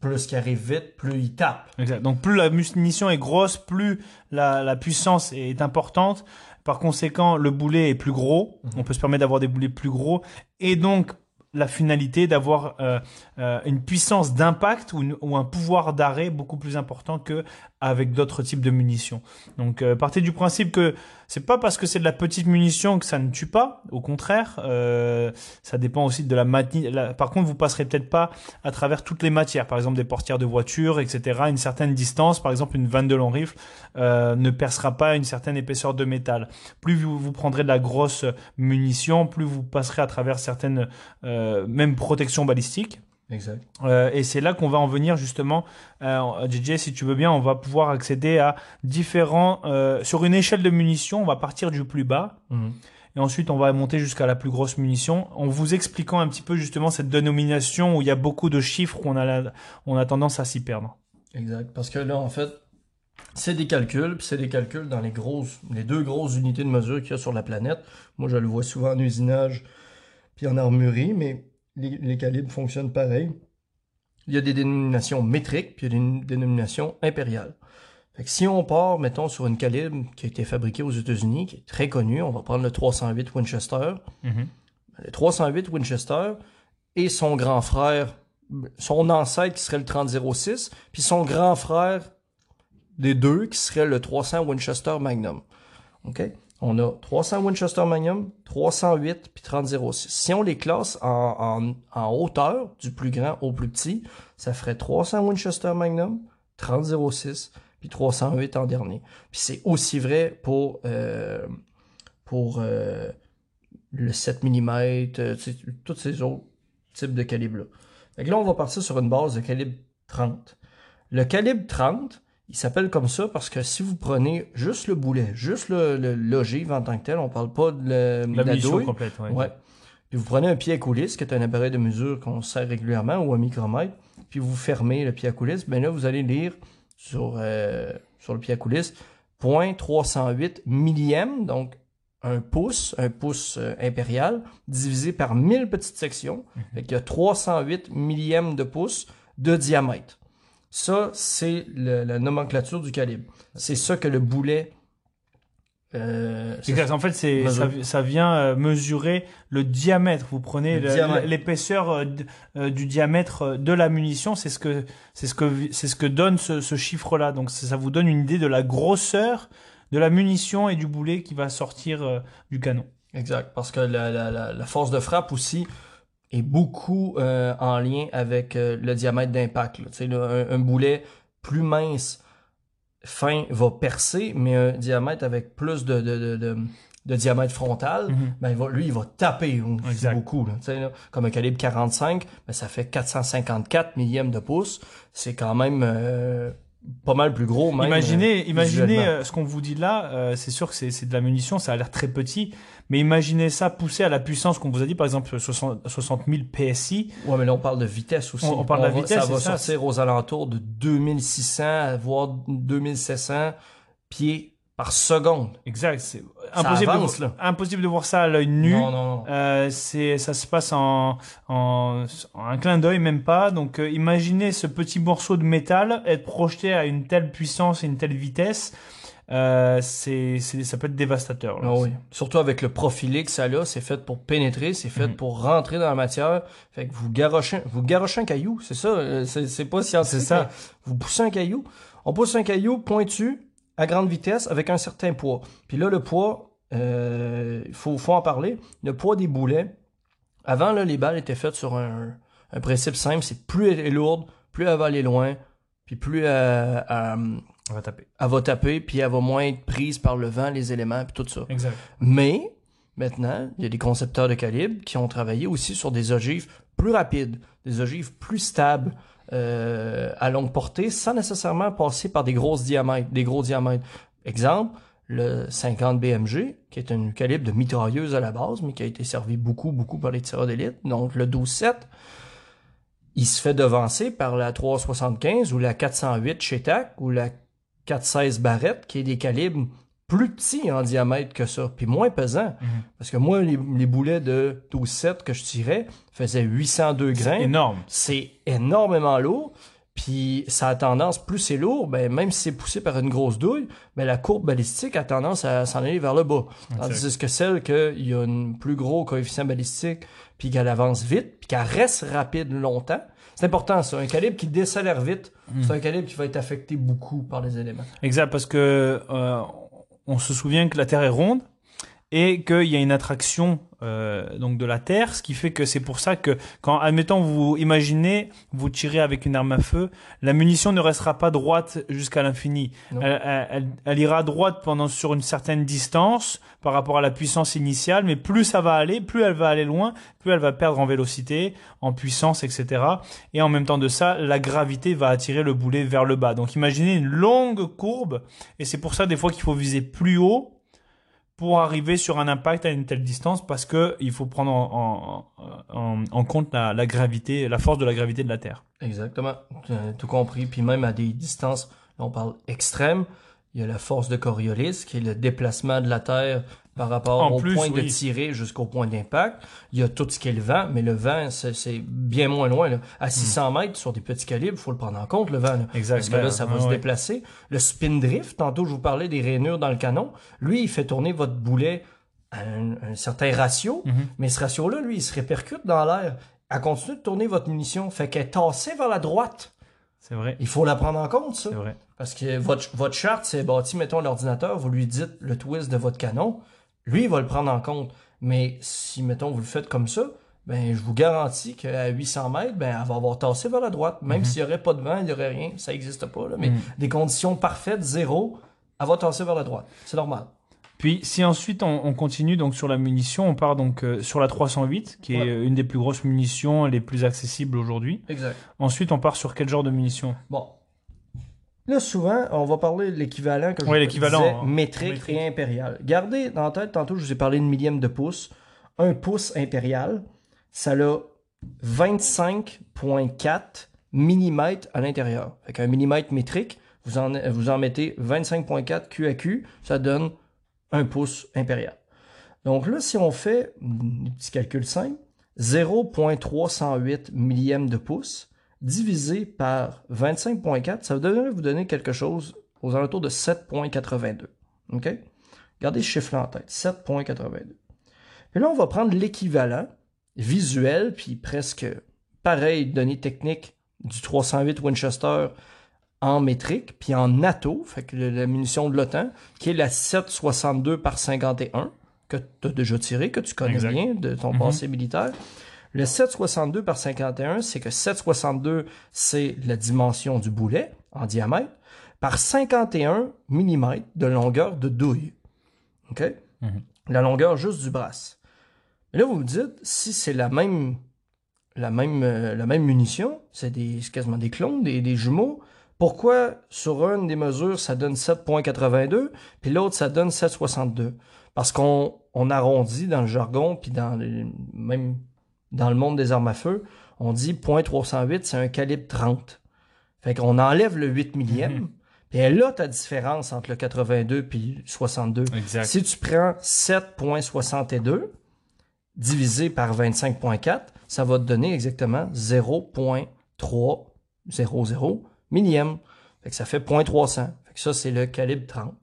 plus qu'il arrive vite, plus il tape. Exact. Donc plus la munition est grosse, plus la, la puissance est importante. Par conséquent, le boulet est plus gros. Mhm. On peut se permettre d'avoir des boulets plus gros. Et donc, la finalité d'avoir euh, euh, une puissance d'impact ou, un pouvoir d'arrêt beaucoup plus important que avec d'autres types de munitions. Donc, euh, partez du principe que c'est pas parce que c'est de la petite munition que ça ne tue pas. Au contraire, euh, ça dépend aussi de la matière. Par contre, vous passerez peut-être pas à travers toutes les matières, par exemple des portières de voiture, etc. Une certaine distance, par exemple une vanne de long rifle euh, ne percera pas une certaine épaisseur de métal. Plus vous, vous prendrez de la grosse munition, plus vous passerez à travers certaines euh, même protections balistiques. Exact. Euh, et c'est là qu'on va en venir justement, euh, JJ, si tu veux bien, on va pouvoir accéder à différents, euh, sur une échelle de munitions, on va partir du plus bas et ensuite on va monter jusqu'à la plus grosse munition en vous expliquant un petit peu justement cette dénomination où il y a beaucoup de chiffres où on a, la- on a tendance à s'y perdre. Exact. Parce que là, en fait, c'est des calculs, puis c'est des calculs dans les grosses, les deux grosses unités de mesure qu'il y a sur la planète. Moi, je le vois souvent en usinage, puis en armurerie, mais les, les calibres fonctionnent pareil. Il y a des dénominations métriques, puis il y a des dénominations impériales. Fait que si on part, mettons, sur une calibre qui a été fabriquée aux États-Unis, qui est très connue, on va prendre le 308 Winchester. Le 308 Winchester et son grand frère, son ancêtre qui serait le 3006, puis son grand frère des deux qui serait le 300 Winchester Magnum. OK? On a 300 Winchester Magnum, 308 puis 3006. Si on les classe en, hauteur, du plus grand au plus petit, ça ferait 300 Winchester Magnum, 3006 puis 308 en dernier. Puis c'est aussi vrai pour euh, euh, le 7 mm, tous ces autres types de calibres-là. Fait que là, on va partir sur une base de calibre 30. Le calibre 30, il s'appelle comme ça parce que si vous prenez juste le boulet, juste le, le- l'ogive en tant que tel, on parle pas de, le- de La la munition douille. complète, ouais. Ouais. Puis vous prenez un pied à coulisse, qui est un appareil de mesure qu'on sert régulièrement, ou un micromètre, puis vous fermez le pied à coulisse, ben là, vous allez lire sur, euh, sur le pied à coulisse .308 millième, donc un pouce, un pouce euh, impérial, divisé par 1000 petites sections. Fait qu'il y a 308 millièmes de pouce de diamètre. Ça, c'est la nomenclature du calibre. C'est ça que le boulet... euh, Exact. En fait, c'est ça, vient euh, mesurer le diamètre. Vous prenez l'épaisseur euh, euh, du diamètre de la munition. C'est ce que c'est ce que c'est ce que donne ce, ce chiffre-là. Donc ça vous donne une idée de la grosseur de la munition et du boulet qui va sortir du canon. Exact, parce que la, la, la force de frappe aussi est beaucoup euh, en lien avec euh, le diamètre d'impact. là. Là, un, un boulet plus mince, fin, va percer, mais un diamètre avec plus de, de, de, de, de diamètre frontal, Mhm. ben, il va, lui, il va taper Exact. beaucoup. Là. Comme un calibre 45, ben, ça fait 454 millièmes de pouce. C'est quand même euh, pas mal plus gros. Même, imaginez, euh, imaginez euh, ce qu'on vous dit là. euh, c'est sûr que c'est c'est de la munition, ça a l'air très petit, mais imaginez ça poussé à la puissance qu'on vous a dit, par exemple 60, 60 000 PSI. Ouais, mais là, on parle de vitesse aussi. On- on parle de va- vitesse, Ça va ça. sortir aux alentours de 2600, voire 2700 pieds par seconde. Exact. C'est impossible, avance, de, impossible de voir ça à l'œil nu. Non, non, non. Euh, c'est ça se passe en, en, en un clin d'œil même pas donc euh, imaginez ce petit morceau de métal être projeté à une telle puissance et une telle vitesse euh, c'est ça peut être dévastateur là. Ah oui. Surtout avec le profilé que ça a, c'est fait pour pénétrer, c'est fait Mhm. pour rentrer dans la matière. Fait que vous garochez, vous garochez un caillou, c'est ça, euh, c'est pas scientifique. C'est ça. Vous poussez un caillou. On pousse un caillou pointu à grande vitesse avec un certain poids. Puis là, le poids, euh, il faut, faut en parler. Le poids des boulets, avant, là, les balles étaient faites sur un, un principe simple, c'est plus elle est lourde, plus elle va aller loin, puis plus elle, elle- on va taper elle va taper, puis elle va moins être prise par le vent, les éléments, puis tout ça. exact Mais maintenant, il y a des concepteurs de calibre qui ont travaillé aussi sur des ogives plus rapides, des ogives plus stables euh, à longue portée, sans nécessairement passer par des grosses diamètres, des gros diamètres. Exemple, le 50 BMG, qui est un calibre de mitrailleuse à la base, mais qui a été servi beaucoup, beaucoup par les tireurs d'élite. Donc le 12-7, il se fait devancer par la 375 ou la 408 chez TAC ou la 416 Barrette, qui est des calibres plus petits en diamètre que ça, puis moins pesants. Mhm. Parce que moi, les, les boulets de 12-7 que je tirais faisaient 802 c'est grains. énorme C'est énormément lourd. Puis ça a tendance, plus c'est lourd, ben, même si c'est poussé par une grosse douille, ben, la courbe balistique a tendance à s'en aller vers le bas. Tandis que celle qu'il y a un plus gros coefficient balistique, puis qu'elle avance vite, puis qu'elle reste rapide longtemps. C'est important ça. Un calibre qui décélère vite, c'est un calibre qui va être affecté beaucoup par les éléments. exact parce que euh, on se souvient que la Terre est ronde et qu'il y a une attraction euh, donc de la Terre, ce qui fait que c'est pour ça que quand, admettons, vous imaginez, vous tirez avec une arme à feu, la munition ne restera pas droite jusqu'à l'infini. Elle- elle- elle ira droite pendant sur une certaine distance par rapport à la puissance initiale, mais plus ça va aller, plus elle va aller loin, plus elle va perdre en vélocité, en puissance, etc. Et en même temps de ça, la gravité va attirer le boulet vers le bas. Donc imaginez une longue courbe, et c'est pour ça des fois qu'il faut viser plus haut pour arriver sur un impact à une telle distance parce que il faut prendre en, compte la, la gravité, la force de la gravité de la Terre. Exactement. Euh, tout compris. Puis même à des distances, on parle extrêmes, il y a la force de Coriolis, qui est le déplacement de la Terre par rapport En au plus, point de tirer jusqu'au point d'impact. Il y a tout ce qui est le vent, mais le vent, c'est bien moins loin. Là. À 600 mètres, sur des petits calibres, il faut le prendre en compte, le vent. là. Parce que là, ça va se déplacer. Le spin drift, tantôt je vous parlais des rainures dans le canon, lui, il fait tourner votre boulet à un, un certain ratio, Mhm. mais ce ratio-là, lui, il se répercute dans l'air. Elle continue de tourner votre munition, fait qu'elle est tassée vers la droite. C'est vrai. Il faut la prendre en compte, ça. C'est vrai. Parce que votre, votre charte, c'est bâti, mettons, l'ordinateur, vous lui dites le twist de votre canon, lui, il va le prendre en compte. Mais si, mettons, vous le faites comme ça, ben, je vous garantis qu'à 800 mètres, ben, elle va avoir tassé vers la droite. Même Mhm. s'il n'y aurait pas de vent, il n'y aurait rien, ça n'existe pas, là. Mais Mhm. des conditions parfaites, zéro, elle va tasser vers la droite. C'est normal. Puis si ensuite on, on continue donc sur la munition, on part donc euh, sur la 308 qui est Ouais. euh, une des plus grosses munitions, les plus accessibles aujourd'hui. Exact. Ensuite, on part sur quel genre de munition? Bon. Là, souvent, on va parler de l'équivalent que je l'équivalent, disais, hein. métrique, Métrique. et impérial. Gardez dans la tête, tantôt, je vous ai parlé de millième de pouce. Un pouce impérial, ça a 25,4 mm à l'intérieur. Fait qu'un millimètre métrique, vous en, vous en mettez 25.4 QAQ, ça donne un pouce impérial. Donc là, si on fait un petit calcul simple, 0.308 millième de pouce divisé par 25.4, ça va vous donner quelque chose aux alentours de 7.82. OK? Gardez ce chiffre-là en tête, 7.82. Et là, on va prendre l'équivalent visuel, puis presque pareil, données techniques du 308 Winchester en métrique, puis en NATO, fait que la munition de l'OTAN, qui est la 762 par 51, que tu as déjà tiré, que tu connais bien de ton mhm. passé militaire. Le 762 par 51, c'est que 762, c'est la dimension du boulet en diamètre, par 51 mm de longueur de douille. OK? Mhm. La longueur juste du brasse. Et là, vous vous dites, si c'est la même, la même, euh, la même munition, c'est des, quasiment des clones, des, des jumeaux, pourquoi sur une des mesures, ça donne 7.82, puis l'autre, ça donne 7.62? Parce qu'on on arrondit dans le jargon, puis dans même dans le monde des armes à feu, on dit .308, c'est un calibre 30. Fait qu'on enlève le 8 millième, mhm. et là, ta différence entre le 82 puis le 62. Si tu prends 7.62 divisé par 25.4, ça va te donner exactement 0.300 millième. Fait que ça fait 0.300. Fait que ça, c'est le calibre 30.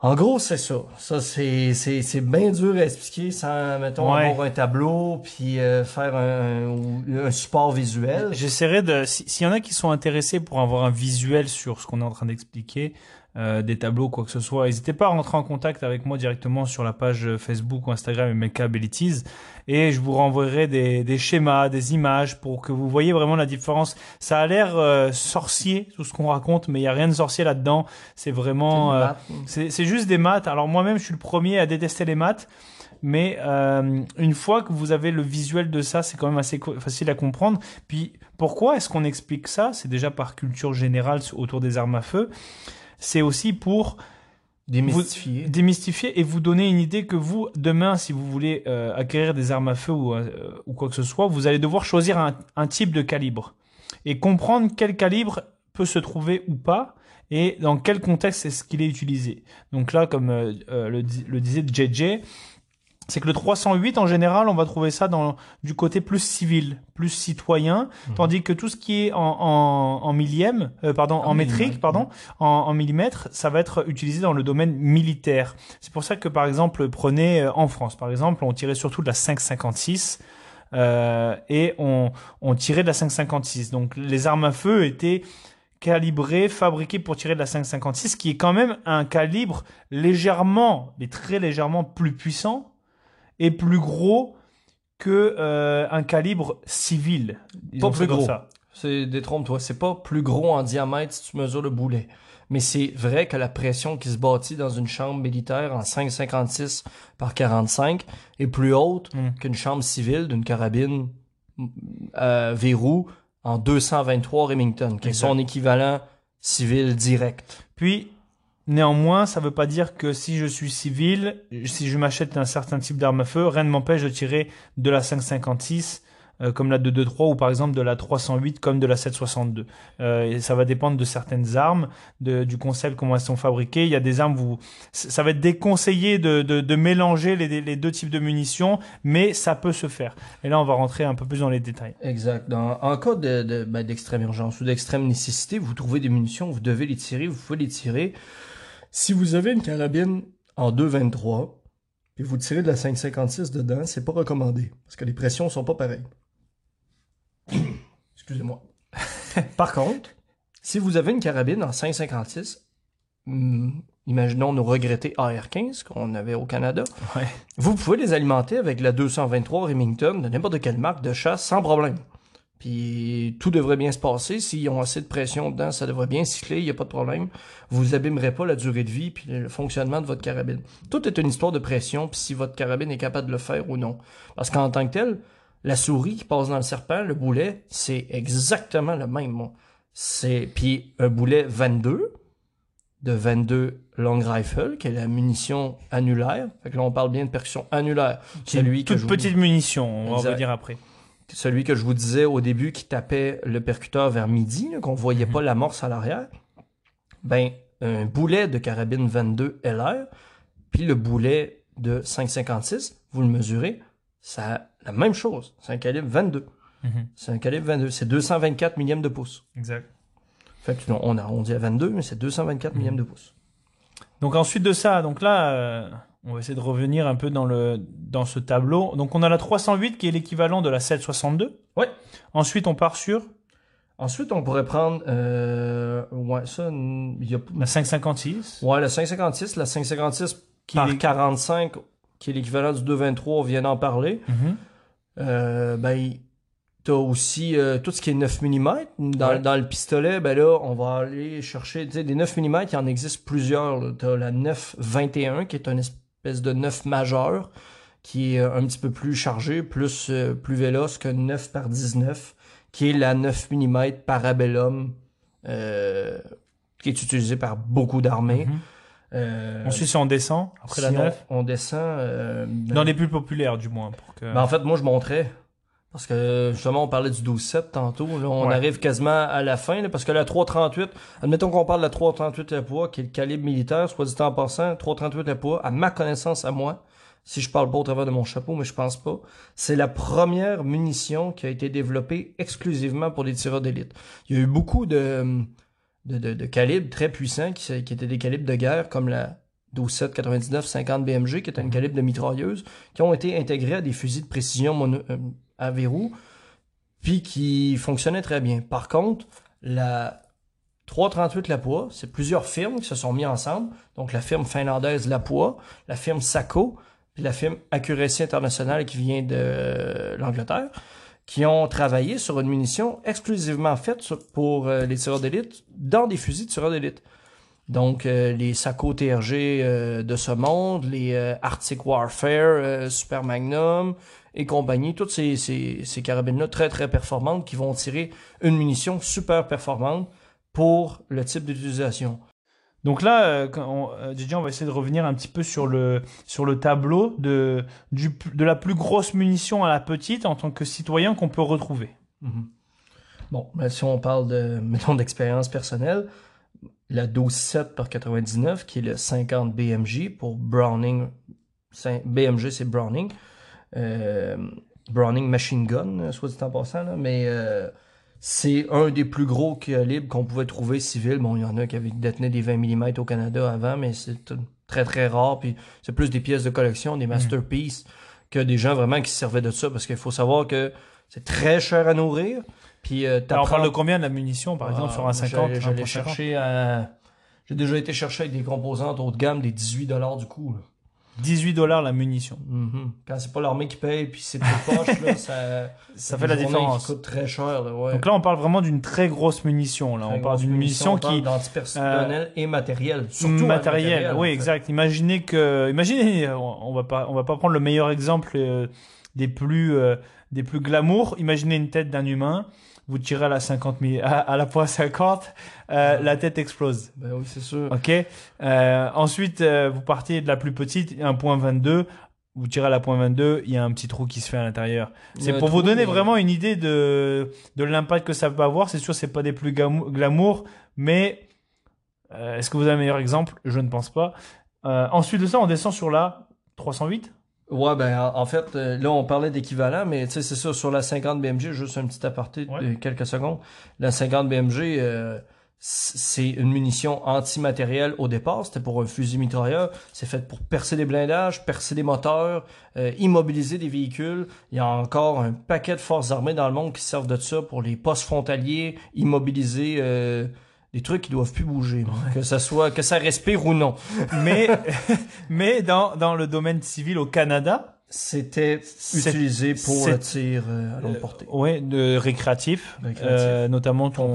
En gros, c'est ça. Ça, c'est, c'est, c'est bien dur à expliquer sans, mettons, avoir un tableau puis euh, faire un, un, support visuel. J'essaierai de... S'il y en a qui sont intéressés pour avoir un visuel sur ce qu'on est en train d'expliquer, euh, des tableaux, quoi que ce soit, n'hésitez pas à rentrer en contact avec moi directement sur la page Facebook ou Instagram Mecha Abilities et je vous renverrai des, des, schémas, des images pour que vous voyez vraiment la différence. Ça a l'air euh, sorcier tout ce qu'on raconte, mais il y a rien de sorcier là-dedans. C'est vraiment, euh, c'est juste des maths. Alors moi-même, je suis le premier à détester les maths. Mais euh, une fois que vous avez le visuel de ça, c'est quand même assez facile à comprendre. Puis pourquoi est-ce qu'on explique ça? C'est déjà par culture générale autour des armes à feu c'est aussi pour démystifier. Vous, démystifier et vous donner une idée que vous, demain, si vous voulez euh, acquérir des armes à feu ou, euh, ou, quoi que ce soit, vous allez devoir choisir un, un, type de calibre et comprendre quel calibre peut se trouver ou pas et dans quel contexte est-ce qu'il est utilisé. Donc là, comme euh, le, le disait JJ, c'est que le 308 en général, on va trouver ça dans du côté plus civil, plus citoyen, mhm. tandis que tout ce qui est en, en, en millième, euh, pardon, en, métrique, pardon, en, en millimètres, ça va être utilisé dans le domaine militaire. C'est pour ça que par exemple, prenez euh, en France, par exemple, on tirait surtout de la 556 euh, et on, on tirait de la 556. Donc les armes à feu étaient calibrées, fabriquées pour tirer de la 556, qui est quand même un calibre légèrement, mais très légèrement plus puissant est plus gros que euh, un calibre civil. pas plus gros. C'est détrompe-toi, c'est pas plus gros en diamètre si tu mesures le boulet. Mais c'est vrai que la pression qui se bâtit dans une chambre militaire en 5,56 par 45 est plus haute hmm. qu'une chambre civile d'une carabine euh, verrou en 223 Remington, qui est son équivalent civil direct. Puis, Néanmoins, ça ne veut pas dire que si je suis civil, si je m'achète un certain type d'arme à feu, rien ne m'empêche de tirer de la 556 euh, comme la 223 ou par exemple de la 308 comme de la 762. Euh, et ça va dépendre de certaines armes, de, du concept comment elles sont fabriquées. Il y a des armes où ça va être déconseillé de, de, de mélanger les, les, deux types de munitions, mais ça peut se faire. Et là, on va rentrer un peu plus dans les détails. Exact. Dans, en cas de, ben, d'extrême urgence ou d'extrême nécessité, vous trouvez des munitions, vous devez les tirer, vous pouvez les tirer. Si vous avez une carabine en 2.23 et vous tirez de la 5.56 dedans, c'est pas recommandé parce que les pressions sont pas pareilles. Excusez-moi. Par contre, si vous avez une carabine en 5.56, hmm, imaginons nos regrettés AR-15 qu'on avait au Canada, vous pouvez les alimenter avec la 223 Remington de n'importe quelle marque de chasse sans problème. Puis tout devrait bien se passer. S'ils ont assez de pression dedans, ça devrait bien cycler, il n'y a pas de problème. Vous abîmerez pas la durée de vie puis le fonctionnement de votre carabine. Tout est une histoire de pression, puis si votre carabine est capable de le faire ou non. Parce qu'en tant que tel, la souris qui passe dans le serpent, le boulet, c'est exactement le même. C'est puis un boulet 22 de 22 long rifle, qui est la munition annulaire. Fait que là, on parle bien de percussion annulaire. C'est lui toute petite munition, on va dire après. Celui que je vous disais au début qui tapait le percuteur vers midi, qu'on voyait Mhm. pas l'amorce à l'arrière, ben un boulet de carabine 22 LR, puis le boulet de 5.56, vous le mesurez, ça a la même chose. C'est un calibre 22. Mhm. C'est un calibre 22. C'est 224 millièmes de pouce. Exact. Fait que on arrondit à 22, mais c'est 224 Mhm. millièmes de pouce. Donc ensuite de ça, donc là, euh, on va essayer de revenir un peu dans le dans ce tableau. Donc on a la 308 qui est l'équivalent de la 762. Ouais. Ensuite on part sur? Ensuite, on pourrait prendre, euh, ouais, ça, il y a, la 556. ouais, la 556, la 556 Qui par est- 45, qui est l'équivalent du 223, on vient d'en parler. Mhm. Euh, ben, t'as aussi euh, tout ce qui est 9 mm. Dans, Ouais. dans le pistolet, ben là, on va aller chercher, tu sais, des 9 mm, il en existe plusieurs. T'as la 921, qui est une espèce de 9 majeur, qui est euh, un petit peu plus chargé, plus, euh, plus véloce que 9 par 19, qui est la 9 mm Parabellum, euh, qui est utilisée par beaucoup d'armées. Mhm. Euh, Ensuite si on descend après la sinon, 9. On descend. euh, ben- Dans les plus populaires du moins. Pour que... ben, en fait, moi, je montrais. Parce que justement, on parlait du 12-7 tantôt. Là, on Ouais. arrive quasiment à la fin. là, parce que la 338, admettons qu'on parle de la 338 à poids, qui est le calibre militaire, soit dit en passant, 338 à poids, à ma connaissance à moi, si je parle pas au travers de mon chapeau, mais je pense pas, c'est la première munition qui a été développée exclusivement pour les tireurs d'élite. Il y a eu beaucoup de, de, de, de calibres très puissants qui, qui étaient des calibres de guerre, comme la 12-7 99 50 BMG, qui est un calibre de mitrailleuse, qui ont été intégrés à des fusils de précision mono- euh, à verrou, puis qui fonctionnaient très bien. Par contre, la 338 Lapois, c'est plusieurs firmes qui se sont mis ensemble. Donc la firme finlandaise Lapois, la firme Sako, puis la firme Accuracy International qui vient de l'Angleterre, qui ont travaillé sur une munition exclusivement faite pour euh, les tireurs d'élite dans des fusils de tireurs d'élite. Donc euh, les Sako TRG euh, de ce monde, les Arctic Warfare, Super Magnum et compagnie, toutes ces, ces, ces carabines-là très très performantes qui vont tirer une munition super performante pour le type d'utilisation. Donc là, euh, on, euh, JJ, on va essayer de revenir un petit peu sur le, sur le tableau de, du, de la plus grosse munition à la petite en tant que citoyen qu'on peut retrouver. Bon, mais si on parle de, mettons, d'expérience personnelle, la 12-7 par 99, qui est le 50 BMG pour Browning, BMG c'est Browning, euh, Browning Machine Gun, euh, soit dit en passant, là, mais euh, c'est un des plus gros calibres qu'on pouvait trouver civil. Bon, il y en a qui avaient détenaient des 20 mm au Canada avant, mais c'est euh, très très rare, puis c'est plus des pièces de collection, des masterpieces, que des gens vraiment qui se servaient de ça, parce qu'il faut savoir que c'est très cher à nourrir, puis euh, Alors, on parle de combien de la munition, par exemple, ah, sur un moi, 50 j'allais- un J'allais pour 50? chercher à... J'ai déjà été chercher avec des composantes haut de gamme des 18 dollars du coup. Là. 18 dollars la munition. Mhm. Quand c'est pas l'armée qui paye puis c'est plus poche, là, ça, Ça fait la différence. coûte très cher. Là, ouais. Donc là, on parle vraiment d'une très grosse munition. Là, Très on parle d'une munition qui d'antipersonnel et matériel. Surtout matériel. en oui, fait. exact. Imaginez que, imaginez, on on va pas, on va pas prendre le meilleur exemple euh, des plus, euh, des plus glamour. Imaginez une tête d'un humain. Vous tirez à la 50 mi- à, à la point 50, euh, la tête explose. Ben oui, c'est sûr. Ok. Euh, ensuite, euh, vous partez de la plus petite, un point 22. Vous tirez à la point 22, il y a un petit trou qui se fait à l'intérieur. C'est pour vous donner vraiment une idée de, de l'impact que ça peut avoir. C'est sûr, c'est pas des plus glamour, mais euh, est-ce que vous avez un meilleur exemple? Je ne pense pas. Euh, ensuite de ça, on descend sur la 308. Ouais, ben en, fait, euh, là on parlait d'équivalent, mais tu sais, c'est ça, sur la 50 BMG, juste un petit aparté de Ouais. quelques secondes. La 50 BMG, euh, c'est une munition antimatérielle au départ, c'était pour un fusil mitrailleur, c'est fait pour percer des blindages, percer des moteurs, euh, immobiliser des véhicules. Il y a encore un paquet de forces armées dans le monde qui servent de ça pour les postes frontaliers, immobiliser euh, des trucs qui doivent plus bouger, que ça soit que ça respire ou non. Mais, mais dans, dans le domaine civil au Canada, C'était utilisé pour le tir euh, à longue portée. ouais, de récréatif, Récréatif. euh, notamment ton,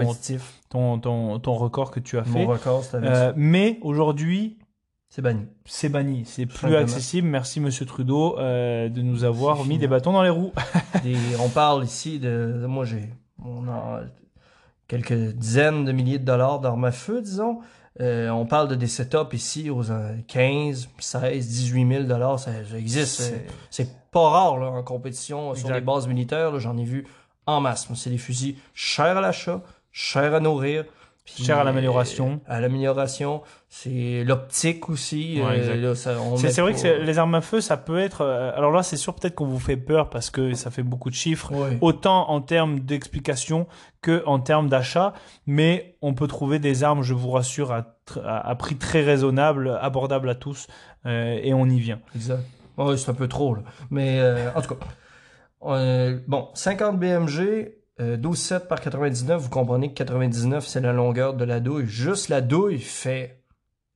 ton, ton, ton record que tu as fait. Mon record, Euh, mais aujourd'hui, C'est banni. c'est banni, c'est plus accessible. Merci Monsieur Trudeau euh, de nous avoir mis fini. des bâtons dans les roues. Des- on parle ici de... Moi, j'ai... On a quelques dizaines de milliers de dollars d'armes à feu, disons. Euh, on parle de des setups ici aux euh, 15, 16, 18 000 dollars, ça, ça existe. C'est- C'est- pas rare là, en compétition sur Exact. les bases militaires. J'en ai vu en masse. C'est des fusils chers à l'achat, chers à nourrir. Chers à l'amélioration. À l'amélioration. C'est l'optique aussi. Ouais, euh, C'est vrai pas- que les armes à feu, ça peut être. euh, alors là, c'est sûr peut-être qu'on vous fait peur parce que ça fait beaucoup de chiffres, Ouais. autant en termes d'explication que en termes d'achat. Mais on peut trouver des armes, je vous rassure, à- à prix très raisonnable, abordable à tous, euh, et on y vient. Exact. Ouais, c'est un peu trop, là. Mais euh, en tout cas, euh, bon, 50 BMG, euh, 12,7 par 99, vous comprenez que 99, c'est la longueur de la douille. Juste la douille fait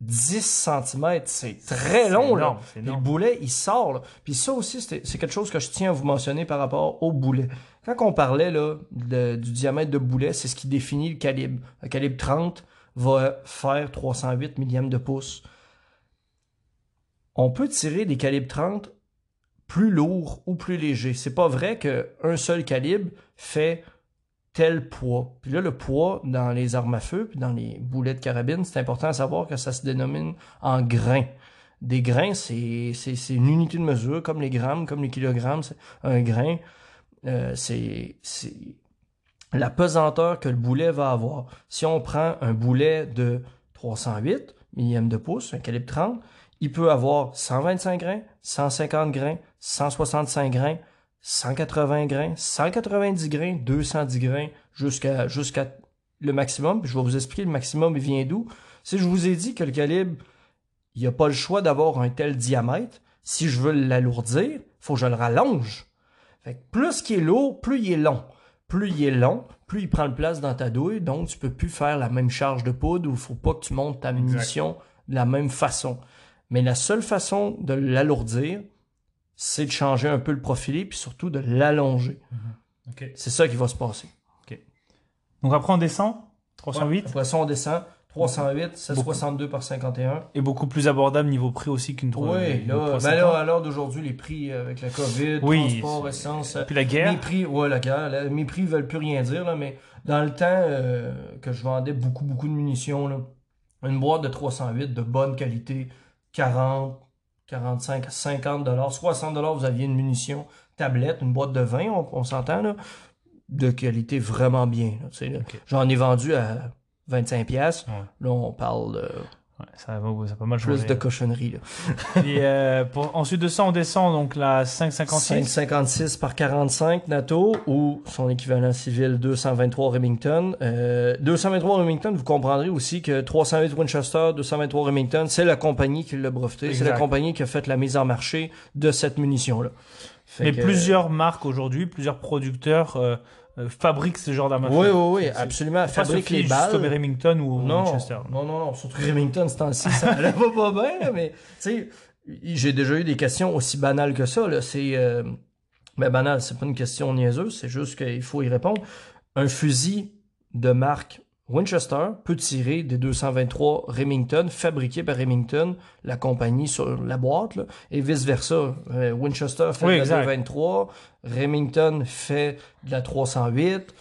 10 cm, c'est très long, là. énorme, Puis le boulet, il sort, là. Puis ça aussi, c'est c'est quelque chose que je tiens à vous mentionner par rapport au boulet. Quand on parlait, là, de- du diamètre de boulet, c'est ce qui définit le calibre. Le calibre 30 va faire 308 millièmes de pouce. On peut tirer des calibres 30 plus lourds ou plus légers. C'est pas vrai qu'un seul calibre fait tel poids. Puis là, le poids dans les armes à feu, puis dans les boulets de carabine, c'est important à savoir que ça se dénomine en grains. Des grains, c'est c'est- une unité de mesure, comme les grammes, comme les kilogrammes. c'est Un grain, euh, c'est c'est la pesanteur que le boulet va avoir. Si on prend un boulet de 308 millièmes de pouce, un calibre 30, il peut avoir 125 grains, 150 grains, 165 grains, 180 grains, 190 grains, 210 grains, jusqu'à jusqu'à le maximum. Puis je vais vous expliquer le maximum, il vient d'où. Si je vous ai dit que le calibre, il n'y a pas le choix d'avoir un tel diamètre, si je veux l'alourdir, faut que je le rallonge. Fait que plus qu'il est lourd, plus il est long. Plus il est long, plus il prend de place dans ta douille, donc tu peux plus faire la même charge de poudre ou il faut pas que tu montes ta munition de la même façon. Mais la seule façon de l'alourdir, c'est de changer un peu le profilé puis surtout de l'allonger. Ok. C'est ça qui va se passer. Donc après, on descend? 308 Après ça, on descend 308, 762 par 51. et beaucoup plus abordable niveau prix aussi qu'une 3 Oui, là, ben 350. là, à l'heure d'aujourd'hui, les prix euh, avec la COVID, Oui, transport, essence, Puis la guerre. mes prix, ouais, la guerre, là, mes prix veulent plus rien dire, là, mais dans le temps euh, que je vendais beaucoup, beaucoup de munitions, là, une boîte de 308 de bonne qualité, 40, 45, 50 dollars, 60 dollars, vous aviez une munition tablette, une boîte de 20, on, on s'entend, là, de qualité vraiment bien. là, là. J'en ai vendu à 25 pièces. Ouais. Là, on parle de Ouais, ça, va, ça a pas mal plus de cochonnerie. Là. Puis, euh, pour, ensuite de ça, on descend donc la 556. 556 par 45 NATO ou son équivalent civil 223 Remington. Euh, 223 Remington, vous comprendrez aussi que 308 Winchester, 223 Remington, c'est la compagnie qui l'a breveté. C'est la compagnie qui a fait la mise en marché de cette munition-là. Mais que- plusieurs marques aujourd'hui, plusieurs producteurs euh, euh, fabriquent ce genre d'armes à Oui, feu. oui, oui, C'est- absolument. Fabrique les balles. comme Remington ou non, Winchester. non, non, non, surtout Remington, ce temps-ci, ça allait pas, pas bien, là, mais, tu sais, j'ai déjà eu des questions aussi banales que ça, là, c'est, euh, ben, banal, c'est pas une question niaiseuse, c'est juste qu'il faut y répondre. Un fusil de marque Winchester peut tirer des 223 Remington fabriqués par Remington, la compagnie sur la boîte, là, et vice-versa. Euh, Winchester fait Oui, de la exact. 223, Remington fait de la 308,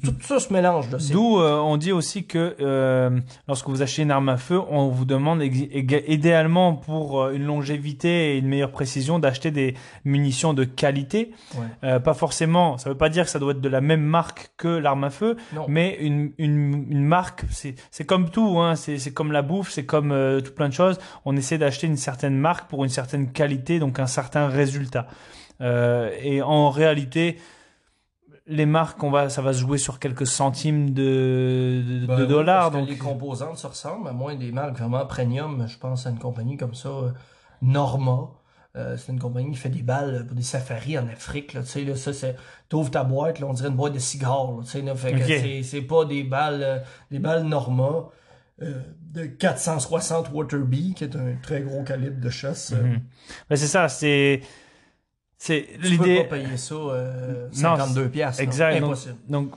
puis tout ça se mélange. D'où euh, on dit aussi que euh, lorsque vous achetez une arme à feu, on vous demande idéalement pour euh, une longévité et une meilleure précision d'acheter des munitions de qualité. Ouais. Euh, pas forcément, ça veut pas dire que ça doit être de la même marque que l'arme à feu, Non. mais une, une, une marque, c'est comme tout, hein, c'est c'est comme la bouffe, c'est comme euh, tout plein de choses. On essaie d'acheter une certaine marque pour une certaine qualité, donc un certain résultat. Euh, et en réalité, les marques, on va, ça va se jouer sur quelques centimes de, de, Ben de oui, dollars. Donc, les composantes se ressemblent, à moins des marques vraiment premium. Je pense à une compagnie comme ça, euh, Norma. Euh, c'est une compagnie qui fait des balles pour des safaris en Afrique. Là, tu sais, là, ça, c'est, t'ouvres ta boîte, là, on dirait une boîte de cigares. Là, tu sais, là, fait que c'est, c'est pas des balles, euh, des balles Norma euh, de 460 Waterby, qui est un très gros calibre de chasse. Mhm. Ben, c'est ça, c'est, c'est Tu peux l'idée. pas payer ça euh, Non, 52 piastres. là. Exact. Donc, donc,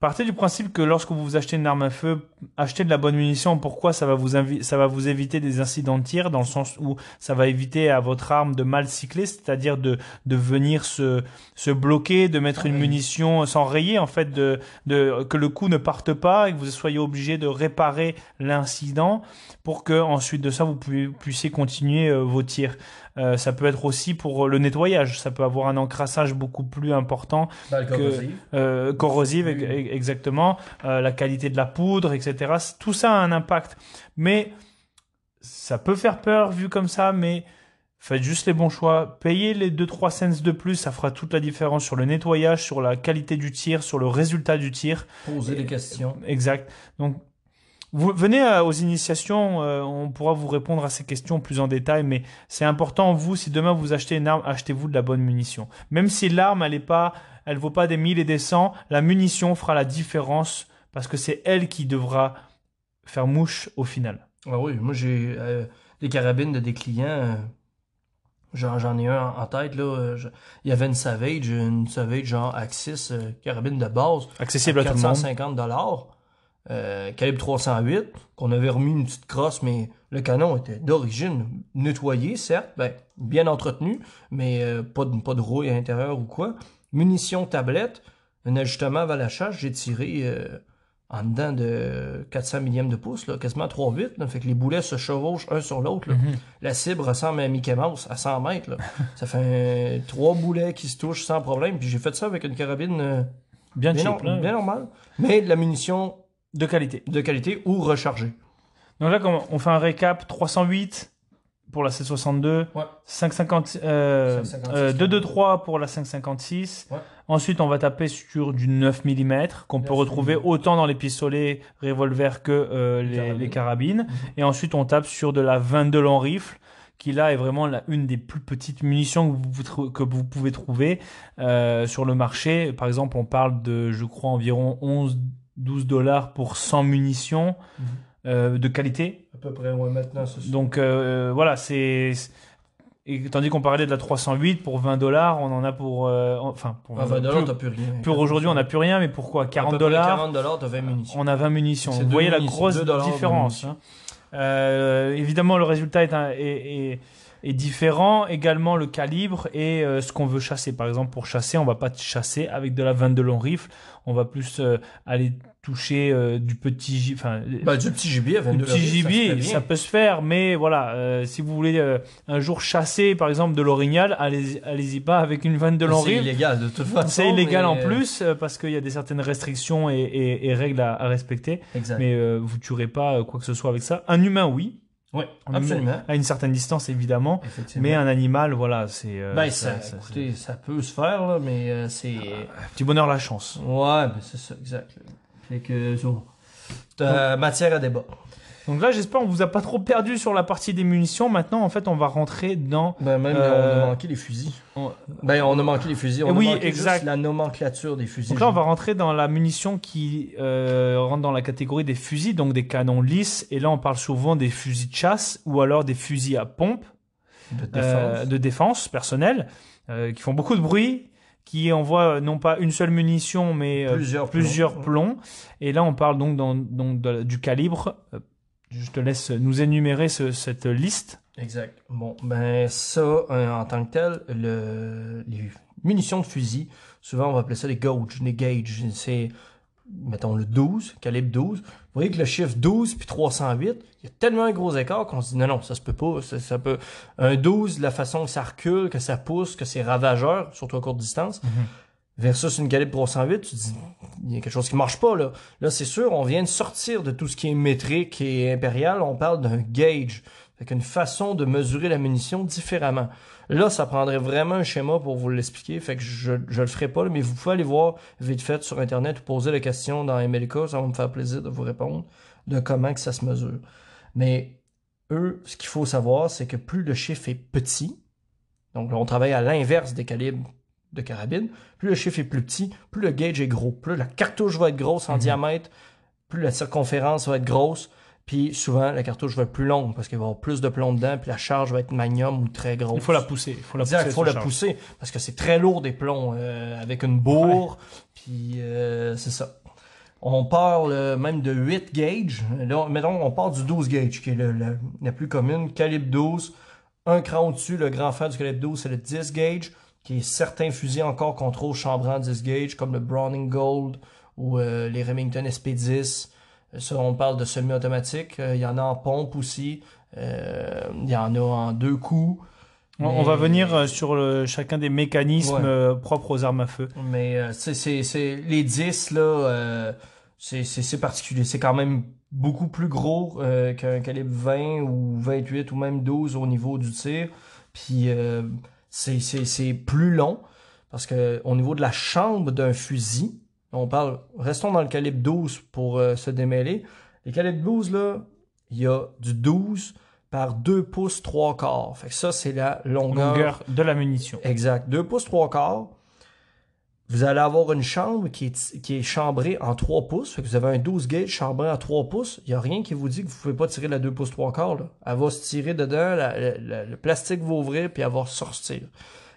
Partez du principe que lorsque vous achetez une arme à feu, achetez de la bonne munition. Pourquoi ça va vous ça va vous éviter des incidents de tir dans le sens où ça va éviter à votre arme de mal cycler, c'est-à-dire de de venir se se bloquer, de mettre une Oui. munition s'enrayer en fait de de que le coup ne parte pas et que vous soyez obligé de réparer l'incident pour que ensuite de ça vous puissiez, puissiez continuer euh, vos tirs. Euh, ça peut être aussi pour le nettoyage, ça peut avoir un encrassage beaucoup plus important Balle que- corrosive. euh, corrosive Oui. exactement, euh, la qualité de la poudre, etc. Tout ça a un impact, mais ça peut faire peur vu comme ça, mais faites juste les bons choix. Payez les 2-3 cents de plus, ça fera toute la différence sur le nettoyage, sur la qualité du tir, sur le résultat du tir. Poser des questions. Exact. Donc, vous venez euh, aux initiations, euh, on pourra vous répondre à ces questions plus en détail, mais c'est important, vous, si demain vous achetez une arme, achetez-vous de la bonne munition. Même si l'arme, elle est pas, elle vaut pas des 1000 et des 100, la munition fera la différence parce que c'est elle qui devra faire mouche au final. Ah oui, moi j'ai euh, des carabines de des clients. euh, J'en, ai un en, tête, là. je- il y avait une Savage, une Savage genre Axis, carabine de base. Accessible à tout le monde. 450 dollars. Euh, calibre 308, qu'on avait remis une petite crosse, mais le canon était d'origine nettoyé, certes, ben, bien entretenu, mais euh, pas, de, pas de rouille à l'intérieur ou quoi. Munitions tablette, un ajustement avant l'achat, j'ai tiré euh, en dedans de 400 millièmes de pouce, là, quasiment 3,8. là. Fait que les boulets se chevauchent un sur l'autre. Mhm. La cible ressemble à Mickey Mouse à 100 mètres. là. ça fait un- trois boulets qui se touchent sans problème. Puis j'ai fait ça avec une carabine Bien bien, cheap, nor- là. bien normale, mais de la munition de qualité. de qualité ou rechargée. Donc là, comme on fait un récap, 308 pour la 762, Ouais. 550, euh, 556, euh, 223 pour la 556. Ouais. Ensuite, on va taper sur du 9 mm qu'on peut 9 retrouver mm. autant dans les pistolets revolver que euh, les, Carabines. les carabines. Mhm. Et ensuite, on tape sur de la 22 long rifle qui là est vraiment la, une des plus petites munitions que vous, que vous pouvez trouver euh, sur le marché. Par exemple, on parle de, je crois, environ 11-12 dollars pour 100 munitions Mhm. euh, de qualité. À peu près, ouais, maintenant, ça. Donc euh, voilà, c'est et tandis qu'on parlait de la 308 pour 20 dollars, on en a pour euh, enfin pour à 20 dollars, plus- t'as plus rien. pour aujourd'hui, on n'a plus rien, mais pourquoi? 40 dollars? 40 dollars, t'as 20 munitions. on a 20 munitions. Vous voyez la grosse dollars différence. hein. Euh, évidemment, le résultat est, un- est, est- est différent. Également, le calibre et euh, ce qu'on veut chasser. Par exemple, pour chasser, on va pas chasser avec de la 22 long rifle. On va plus euh, aller toucher euh, du petit, gi- enfin, Ben, du petit gibier du 22 petit gibier, ça, peut se faire, mais voilà, euh, si vous voulez euh, un jour chasser, par exemple, de l'orignal, allez- allez-y pas avec une 22 long C'est rifle. illégal de toute façon. C'est illégal mais, en plus euh, parce qu'il y a des certaines restrictions et, et- et règles à, à respecter. Exact. Mais euh, vous tuerez pas euh, quoi que ce soit avec ça. Un humain, oui, Oui, absolument. à une certaine distance évidemment. Mais un animal, voilà, c'est euh, ben, ça- ça, écoutez, ça peut se faire, là, mais euh, c'est... c'est- petit bonheur la chance. Ouais, ben c'est ça, exact. Fait que, ça, t'as matière à débat. Donc là, j'espère on vous a pas trop perdu sur la partie des munitions. Maintenant, en fait, on va rentrer dans. Ben, même, Euh, on a manqué les fusils. on- Ben, on a manqué les fusils. On Eh a oui, manqué exact. juste la nomenclature des fusils. Donc là, on va rentrer dans la munition qui euh, rentre dans la catégorie des fusils, donc des canons lisses. Et là, on parle souvent des fusils de chasse ou alors des fusils à pompe. de euh, défense. de défense personnelle, euh, qui font beaucoup de bruit, qui envoient euh, non pas une seule munition, mais Plusieurs plusieurs plombs. plombs. Et là, on parle donc, dans, donc de- du calibre. Je te laisse nous énumérer ce- cette liste. Exact. Bon, ben ça, euh, en tant que tel, le, les munitions de fusil, souvent on va appeler ça des gauges, des gauges. C'est, mettons, le 12, calibre 12. Vous voyez que le chiffre 12 puis 308, il y a tellement un gros écart qu'on se dit non, non, ça se peut pas. Ça, ça peut... Un 12, la façon que ça recule, que ça pousse, que c'est ravageur, surtout à courte distance, versus une calibre 308, tu dis, il y a quelque chose qui marche pas là. Là, c'est sûr, on vient de sortir de tout ce qui est métrique et impérial, on parle d'un gauge. Fait qu'une façon de mesurer la munition différemment. Là, ça prendrait vraiment un schéma pour vous l'expliquer, fait que je, je le ferai pas, là, mais vous pouvez aller voir vite fait sur Internet ou poser la question dans MLK, ça va me faire plaisir de vous répondre de comment que ça se mesure. Mais eux, ce qu'il faut savoir, c'est que plus le chiffre est petit, donc là, on travaille à l'inverse des calibres de carabine, plus le chiffre est plus petit, plus le gauge est gros, plus la cartouche va être grosse en Mhm. diamètre, plus la circonférence va être grosse, puis souvent la cartouche va être plus longue parce qu'il va y avoir plus de plomb dedans, puis la charge va être magnum ou très grosse. Il faut la pousser. Il faut la pousser. il faut la charge. pousser parce que c'est très lourd des plombs euh, avec une bourre, puis euh, c'est ça. On parle même de 8 gauge. Là, mettons, on part du 12 gauge, qui est le- le- la plus commune. Calibre 12. Un cran au-dessus, le grand frère du calibre 12, c'est le 10 gauge, qui est certains fusils encore contrôle chambrant 10 gauge, comme le Browning Gold ou euh, les Remington SP10. Euh, Ça, on parle de semi-automatique. Euh, Il y en a en pompe aussi. Il y en a en deux coups. On, va venir sur le- chacun des mécanismes Ouais. propres aux armes à feu. Mais euh, c'est, c'est, c'est- les 10, là, euh, c'est, c'est, c'est particulier. C'est quand même beaucoup plus gros euh, qu'un calibre 20 ou 28 ou même 12 au niveau du tir. Puis euh, c'est, plus long parce que au niveau de la chambre d'un fusil, on parle, restons dans le calibre 12 pour euh, se démêler. Les calibres 12, là, il y a du 12 par 2 pouces 3 quarts. Fait que ça, c'est la longueur Longueur de la munition. Exact. 2 pouces 3 quarts. Vous allez avoir une chambre qui est, qui est chambrée en 3 pouces. Fait que vous avez un 12 gauge chambré en 3 pouces. Il n'y a rien qui vous dit que vous pouvez pas tirer la 2 pouces 3 quarts. Elle va se tirer dedans, la- la- la- le plastique va ouvrir, puis elle va sortir.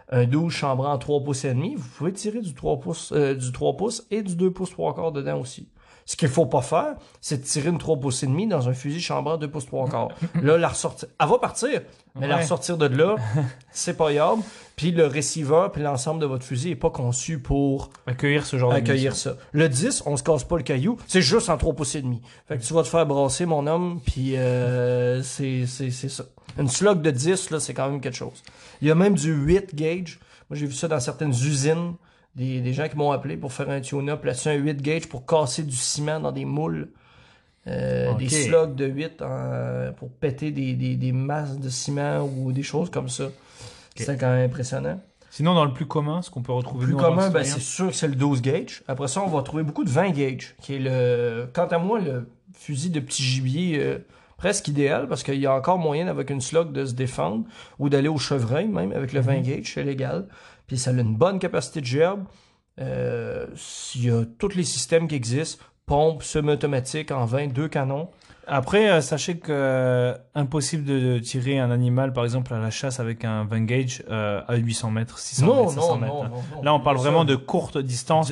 Un 12 chambré en 3 pouces et demi, vous pouvez tirer du 3 pouces, euh, du 3 pouces et du 2 pouces 3 quarts dedans aussi. Ce qu'il faut pas faire, c'est de tirer une 3 pouces et demi dans un fusil chambré en 2 pouces 3 quarts. Là, la ressortir. Elle va partir, mais la ressortir de là, c'est pas yable. Puis le receiver, puis l'ensemble de votre fusil est pas conçu pour Accueillir ce genre de accueillir ça. Le 10, on se casse pas le caillou, c'est juste en 3 pouces et demi. Fait que tu vas te faire brasser, mon homme, puis euh, c'est c'est- c'est ça. Une slug de 10, là, c'est quand même quelque chose. Il y a même du 8 gauge. Moi, j'ai vu ça dans certaines usines. Des, des gens qui m'ont appelé pour faire un tune-up, là-dessus un 8 gauge pour casser du ciment dans des moules. Euh. Des slugs de 8 en- pour péter des, des, des masses de ciment ou des choses comme ça. C'est quand même impressionnant. Sinon, dans le plus commun, ce qu'on peut retrouver Plus tant que commun, ben, c'est sûr que c'est le 12 gauge. Après ça, on va trouver beaucoup de 20 gauge, qui est le, quant à moi, le fusil de petit gibier euh, presque idéal, parce qu'il y a encore moyen avec une slug de se défendre, ou d'aller au chevreuil même, avec le 20 gauge, c'est légal. Puis ça a une bonne capacité de gerbe. Euh, il y a tous les systèmes qui existent. Pompe, semi-automatique en 20, deux canons. Après, euh, sachez que euh, impossible de tirer un animal, par exemple, à la chasse avec un 20 gauge euh, à 800 mètres, 600 Non, mètres, 500 non, mètres. non. Là, on parle vraiment de courte distance.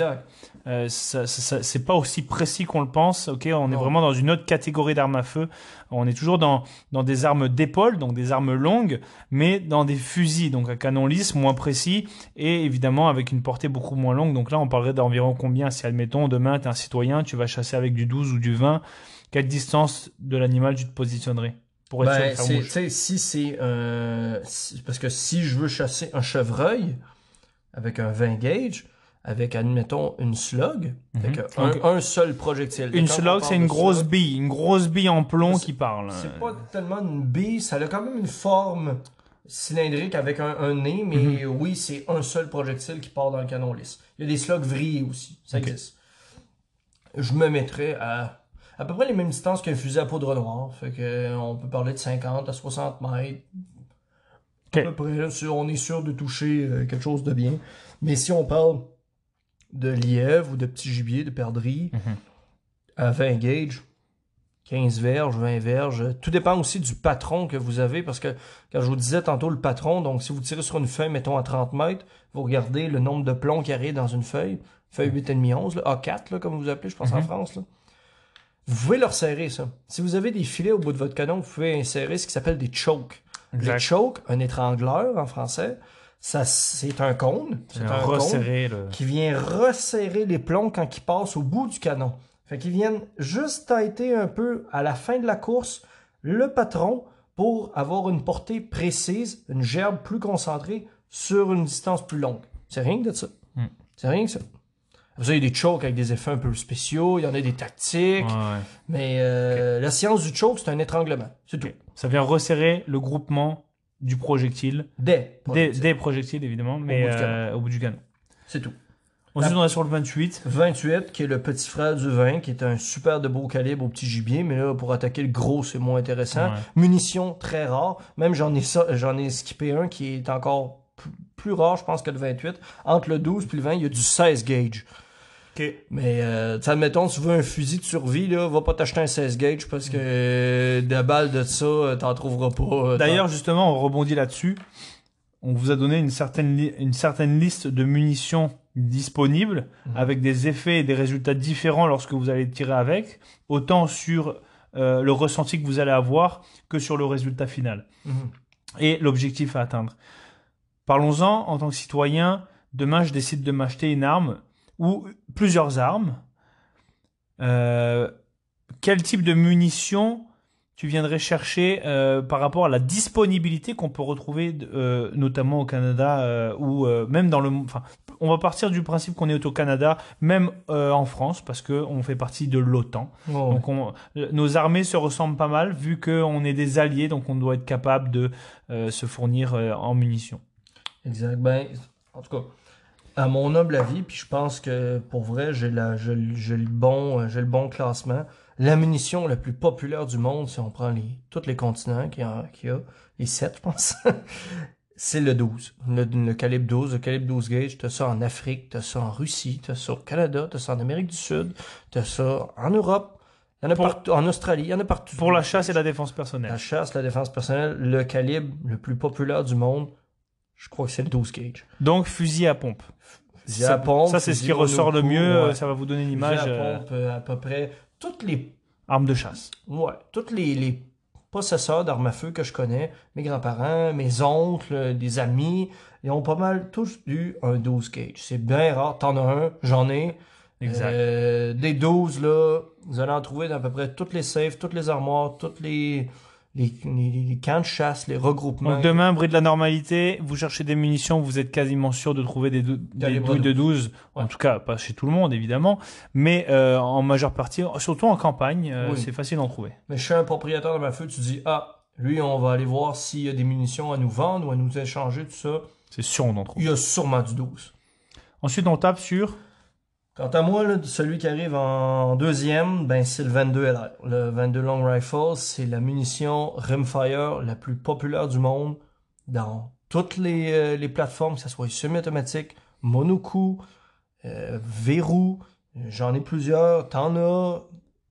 Euh, c'est pas aussi précis qu'on le pense. Ok, on est vraiment dans une autre catégorie d'armes à feu. On est toujours dans dans des armes d'épaule, donc des armes longues, mais dans des fusils, donc à canon lisse, moins précis, et évidemment avec une portée beaucoup moins longue. Donc là, on parlerait d'environ combien? Si admettons demain tu es un citoyen, tu vas chasser avec du 12 ou du 20, quelle distance de l'animal tu te positionnerais pour être sûr de Ben, faire mouche? si c'est un. si- parce que si je veux chasser un chevreuil avec un 20 gauge, avec, admettons, une slug, fait que un, seul projectile. Une slug, c'est une grosse slug, bille, une grosse bille en plomb qui parle. C'est pas tellement une bille, ça a quand même une forme cylindrique avec un, un nez, mais Mhm. oui, c'est un seul projectile qui part dans le canon lisse. Il y a des slugs vrillés aussi, ça existe. Je me mettrais à à peu près les mêmes distances qu'un fusil à poudre noire. Fait que euh, on peut parler de 50 à 60 mètres. À peu près, là, on est sûr de toucher euh, quelque chose de bien. Mais si on parle de lièvre ou de petit gibier, de perdrix, Mhm. à 20 gauge, 15 verges, 20 verges. Tout dépend aussi du patron que vous avez, parce que quand je vous disais tantôt le patron, donc si vous tirez sur une feuille, mettons à 30 mètres, vous regardez le nombre de plombs qui arrivent dans une feuille, feuille 8,5 11, là, A4, là, comme vous appelez, je pense en Mhm. France. Là. Vous pouvez le resserrer, ça. Si vous avez des filets au bout de votre canon, vous pouvez insérer ce qui s'appelle des chokes. Les Exact. chokes, un étrangleur en français, ça c'est un cône. C'est un cône resserrer le. qui vient resserrer les plombs quand ils passent au bout du canon. Fait qu'ils viennent juste tâter un peu à la fin de la course le patron pour avoir une portée précise, une gerbe plus concentrée sur une distance plus longue. C'est rien que de ça. Hmm. C'est rien que ça. Après ça, il y a des chokes avec des effets un peu spéciaux, il y en a des tactiques, Ouais, mais euh, la science du choke, c'est un étranglement. C'est tout. Ça vient resserrer le groupement du projectile, Des. des, des projectiles évidemment, mais bout euh, au bout du canon. C'est tout. Ensuite, on est sur le 28. 28, qui est le petit frère du 20, qui est un super de beau calibre au petit gibier, mais là, pour attaquer le gros, c'est moins intéressant. Ouais. Munitions très rares. Même j'en ai ça, j'en ai skippé un qui est encore plus rare, je pense, que le 28. Entre le 12 puis le 20, il y a du 16 gauge. Mais, euh, admettons, tu veux un fusil de survie, là, va pas t'acheter un 16 gauge parce que euh, des balles de ça, euh, t'en trouveras pas. euh, D'ailleurs, justement, on rebondit là-dessus. On vous a donné une certaine, une certaine liste de munitions disponibles Mhm. avec des effets et des résultats différents lorsque vous allez tirer avec, autant sur euh, le ressenti que vous allez avoir que sur le résultat final Mhm. et l'objectif à atteindre. Parlons-en en tant que citoyen. Demain, je décide de m'acheter une arme ou plusieurs armes. Euh, quel type de munitions tu viendrais chercher euh, par rapport à la disponibilité qu'on peut retrouver euh, notamment au Canada euh, ou même dans le enfin on va partir du principe qu'on est au Canada même en France parce que on fait partie de l'OTAN donc on, nos armées se ressemblent pas mal vu qu'on est des alliés, donc on doit être capable de se fournir en munitions. Exact. Ben, en tout cas, à mon humble avis, puis je pense que pour vrai, j'ai la, le- bon, j'ai le bon classement. La munition la plus populaire du monde, si on prend les, tous les continents qu'il y y a, les sept, je pense, c'est le 12. Le, le calibre 12, le calibre 12 gauge. T'as ça en Afrique, t'as ça en Russie, t'as ça au Canada, t'as ça en Amérique du Sud, t'as ça en Europe, il y en a Pour- partout, en Australie, il y en a partout. Pour la chasse et la défense La personnelle. chasse, la défense personnelle, le calibre le plus populaire du monde, je crois que c'est le 12 gauge. Donc fusil à pompe. Fusil ça, à pompe, ça, c'est ce qui ressort le mieux. euh, ouais. Ça va vous donner une Fusil image. à euh, pompe, euh, à peu près toutes les, arme de chasse. ouais, toutes les, les possesseurs d'armes à feu que je connais, mes grands-parents, mes oncles, des amis, ils ont pas mal tous eu un 12 gauge. C'est bien rare. T'en as un, j'en ai. Exact. Euh, des 12, là, vous allez en trouver dans à peu près toutes les safes, toutes les armoires, toutes les, les, les, les camps de chasse, les regroupements. Donc demain, bris de la normalité, vous cherchez des munitions, vous êtes quasiment sûr de trouver des, dou- des Calibre douilles de 12. En tout cas, pas chez tout le monde évidemment, mais euh, en majeure partie, surtout en campagne, euh, Oui. c'est facile d'en trouver. Mais je suis un propriétaire de ma feu, tu dis, ah, lui, on va aller voir s'il y a des munitions à nous vendre ou à nous échanger, tout ça. C'est sûr d'en trouver. Il y a sûrement du 12. Ensuite, on tape sur Quant à moi, celui qui arrive en deuxième, ben, c'est le 22 LR. Le 22 Long Rifle, c'est la munition rimfire la plus populaire du monde dans toutes les, euh, plateformes, que ce soit semi-automatique, monocoup, euh, verrou. J'en ai plusieurs. T'en.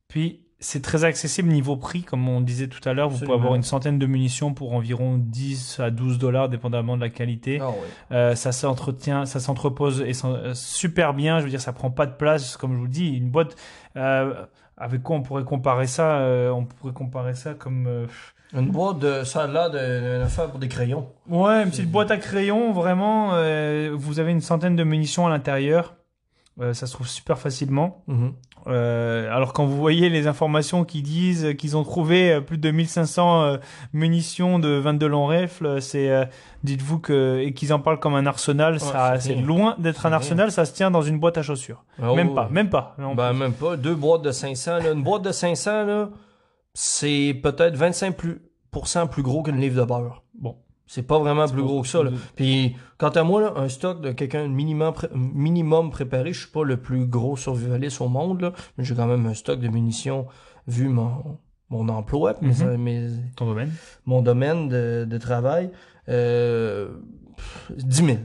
Puis c'est très accessible niveau prix, comme on disait tout à l'heure. Vous pouvez avoir une centaine de munitions pour environ 10 à 12 dollars, dépendamment de la qualité. Ah. Euh, ça s'entretient, ça s'entrepose et euh, super bien. Je veux dire, ça prend pas de place, comme je vous dis. Une boîte euh, avec quoi on pourrait comparer ça On pourrait comparer ça comme Une boîte de. Ça l'air de- d'une affaire pour des crayons. ouais, une petite boîte à crayons. Vraiment, vous avez une centaine de munitions à l'intérieur. Euh, ça se trouve super facilement. Euh, alors quand vous voyez les informations qui disent qu'ils ont trouvé euh, plus de 1500 euh, munitions de 22 longs rifles, euh, c'est euh, dites-vous que et qu'ils en parlent comme un arsenal, ça c'est loin d'être un rien. arsenal, ça se tient dans une boîte à chaussures. Oh, même pas, même pas. Ben, plus. même pas. Deux boîtes de 500. Là. Une boîte de 500, là, c'est peut-être 25% plus, plus gros qu'une livre de beurre. Bon. C'est pas vraiment plus gros que ça. Là. Puis, quant à moi, là, un stock de quelqu'un minimum, pré- minimum préparé, je suis pas le plus gros survivaliste au monde, là, mais j'ai quand même un stock de munitions vu mon, mon emploi, Mhm. mes, Ton domaine? mon domaine de, de travail. Euh, pff, 10 000.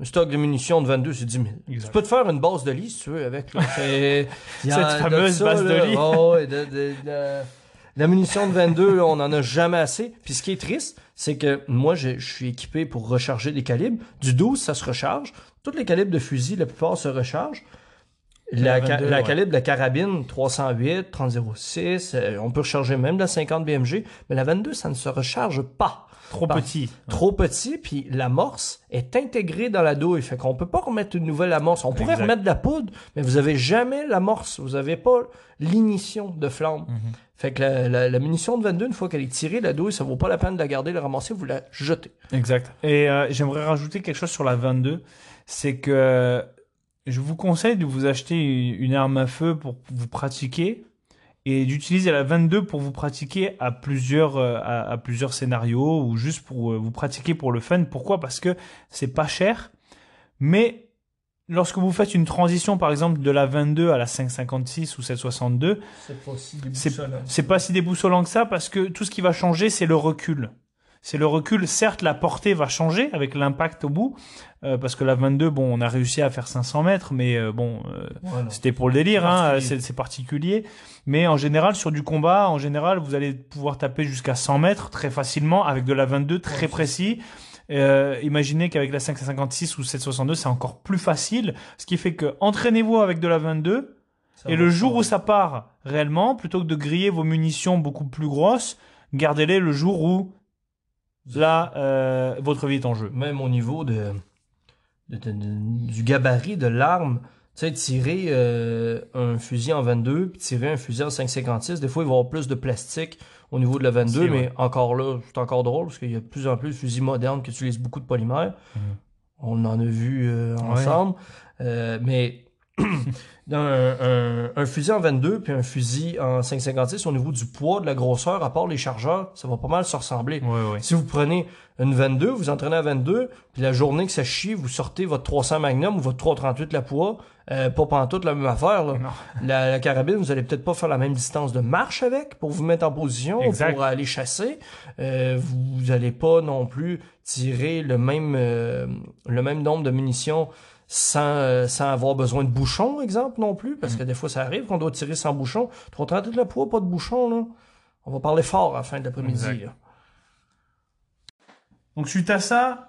Un stock de munitions de 22, c'est 10 000. Exact. Tu peux te faire une base de lit, si tu veux, avec. là. Cette fameuse base de lit. La munition de 22, là, on en a jamais assez. Puis ce qui est triste, c'est que moi, je, je suis équipé pour recharger des calibres. Du 12, ça se recharge. Tous les calibres de fusil, la plupart se rechargent. La, La ca- 22, la ouais. calibre de carabine 308, 3006, euh, on peut recharger même de la 50 BMG, mais la 22, ça ne se recharge pas Trop petit. trop petit, puis l'amorce est intégrée dans la douille. Fait qu'on peut pas remettre une nouvelle amorce. On pourrait Exact. remettre de la poudre, mais vous avez jamais l'amorce. Vous avez pas l'ignition de flamme. Mhm. Fait que la, la, la munition de 22, une fois qu'elle est tirée, la douille, ça vaut pas la peine de la garder, de la ramasser, vous la jetez. Exact. Et euh, j'aimerais rajouter quelque chose sur la 22, c'est que je vous conseille de vous acheter une arme à feu pour vous pratiquer et d'utiliser la 22 pour vous pratiquer à plusieurs euh, à, à plusieurs scénarios ou juste pour euh, vous pratiquer pour le fun. Pourquoi? Parce que c'est pas cher, mais lorsque vous faites une transition par exemple de la 22 à la 556 ou 762, C'est pas si c'est c'est pas si déboussolant que ça parce que tout ce qui va changer, c'est le recul. C'est le recul. Certes, la portée va changer avec l'impact au bout, euh, parce que la 22, bon, on a réussi à faire 500 mètres, mais euh, bon, euh, c'était pour le délire, C'est hein, particulier. c'est c'est particulier. Mais en général, sur du combat, en général, vous allez pouvoir taper jusqu'à 100 mètres très facilement avec de la 22 très Ouais, c'est- précis. Euh, imaginez qu'avec la 556 ou 762, c'est encore plus facile. Ce qui fait que entraînez-vous avec de la 22. Ça Et le jour où ça part réellement, plutôt que de griller vos munitions beaucoup plus grosses, gardez-les le jour où là euh, votre vie est en jeu. Même au niveau de, de- de- de- du gabarit de l'arme, sais, tirer euh, un fusil en 22 puis tirer un fusil en 5.56, des fois, il va y avoir plus de plastique au niveau de la 22, Si, mais ouais. encore là, c'est encore drôle parce qu'il y a de plus en plus de fusils modernes qui utilisent beaucoup de polymères. Mhm. On en a vu euh, Ouais. ensemble. Euh, mais un, un- un fusil en 22 puis un fusil en 5.56, au niveau du poids, de la grosseur, à part les chargeurs, ça va pas mal se ressembler. Si vous prenez une 22, vous entraînez à 22, puis la journée que ça chie, vous sortez votre 300 Magnum ou votre 338 la poids, euh, pas pantoute la même affaire. Là. Non. La, la carabine, vous allez peut-être pas faire la même distance de marche avec pour vous mettre en position, Exact. pour aller chasser. Euh, vous allez pas non plus tirer le même euh, le même nombre de munitions sans, euh, sans avoir besoin de bouchon, exemple, non plus, parce que des fois ça arrive qu'on doit tirer sans bouchon. 338 la poids, pas de bouchon, là. On va parler fort à la fin de l'après-midi. Donc suite à ça,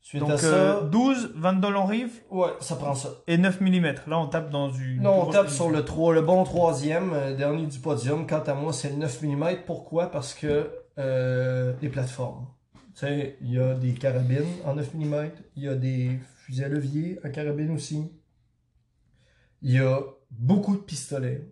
Suite donc à ça, euh, 12, 22 long rive ouais, ça prend ça. et 9 mm. Là on tape dans du... Non, on tape sur le 3, le bon troisième, euh, dernier du podium. Quant à moi, c'est le 9 mm. Pourquoi? Parce que euh, les plateformes. Tu sais, il y a des carabines en 9 mm, il y a des fusils à levier en carabine aussi. Il y a beaucoup de pistolets.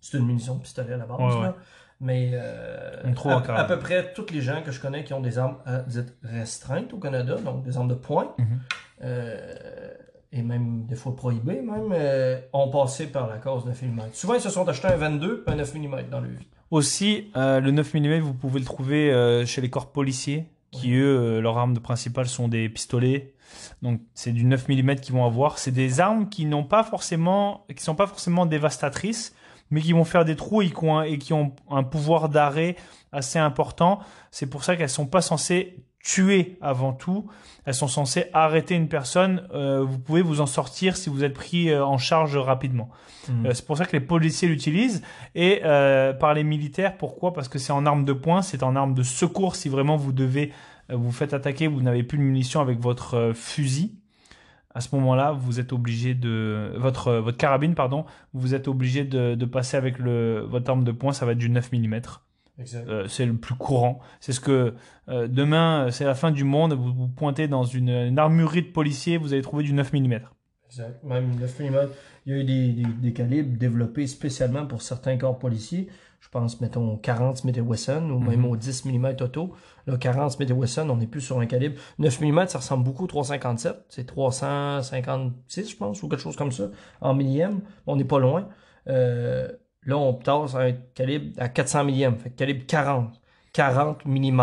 C'est une munition de pistolet à la base, Ouais, ouais. là. Mais euh, à, à peu près tous les gens que je connais qui ont des armes euh, dites restreintes au Canada, donc des armes de poing, Mhm. euh, et même des fois prohibées, même, euh, ont passé par la cause 9 mm. Souvent, ils se sont achetés un 22 et un 9 mm dans le vie. Aussi, euh, le 9 mm, vous pouvez le trouver euh, chez les corps policiers, qui eux, euh, leur arme de principale sont des pistolets. Donc c'est du 9 mm qu'ils vont avoir. C'est des armes qui n'ont pas forcément, qui sont pas forcément dévastatrices, mais qui vont faire des trous et qui ont un, et qui ont un pouvoir d'arrêt assez important. C'est pour ça qu'elles sont pas censées tuer avant tout. Elles sont censées arrêter une personne. Euh, vous pouvez vous en sortir si vous êtes pris euh, en charge rapidement. Euh, c'est pour ça que les policiers l'utilisent et par les militaires. Pourquoi? Parce que c'est en arme de poing, c'est en arme de secours. Si vraiment vous devez vous faites attaquer, vous n'avez plus de munitions avec votre euh, fusil. À ce moment-là, vous êtes obligé de votre euh, votre carabine, pardon, vous êtes obligé de, de passer avec le votre arme de poing. Ça va être du 9 mm. Exact. Euh, c'est le plus courant. C'est ce que euh, demain, c'est la fin du monde. Vous vous pointez dans une, une armurerie de policiers, vous allez trouver du 9 mm. Exact. Même 9 mm. Il y a eu des, des, des calibres développés spécialement pour certains corps policiers. Je pense, mettons, au 40 Smith Wesson ou même au 10 mm auto. Là, 40 Smith Wesson, on n'est plus sur un calibre. 9 mm, ça ressemble beaucoup au 357. C'est 356, je pense, ou quelque chose comme ça, en millième. On n'est pas loin. Euh, là, on tasse un calibre à 400 millième. Fait que calibre 40. 40 mm.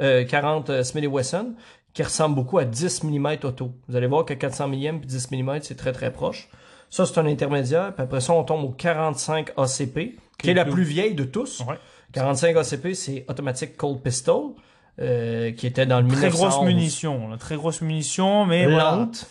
euh, 40 euh, Smith Wesson, qui ressemble beaucoup à 10 mm auto. Vous allez voir que 400 mm et 10 mm, c'est très très proche. Ça, c'est un intermédiaire. Puis après ça, on tombe au 45 ACP, qui est la plus- plus vieille de tous. Ouais. 45 ACP, c'est Automatic Cold Pistol, euh, qui était dans le Très 1911. grosse munition, là, très grosse munition, mais. Lente.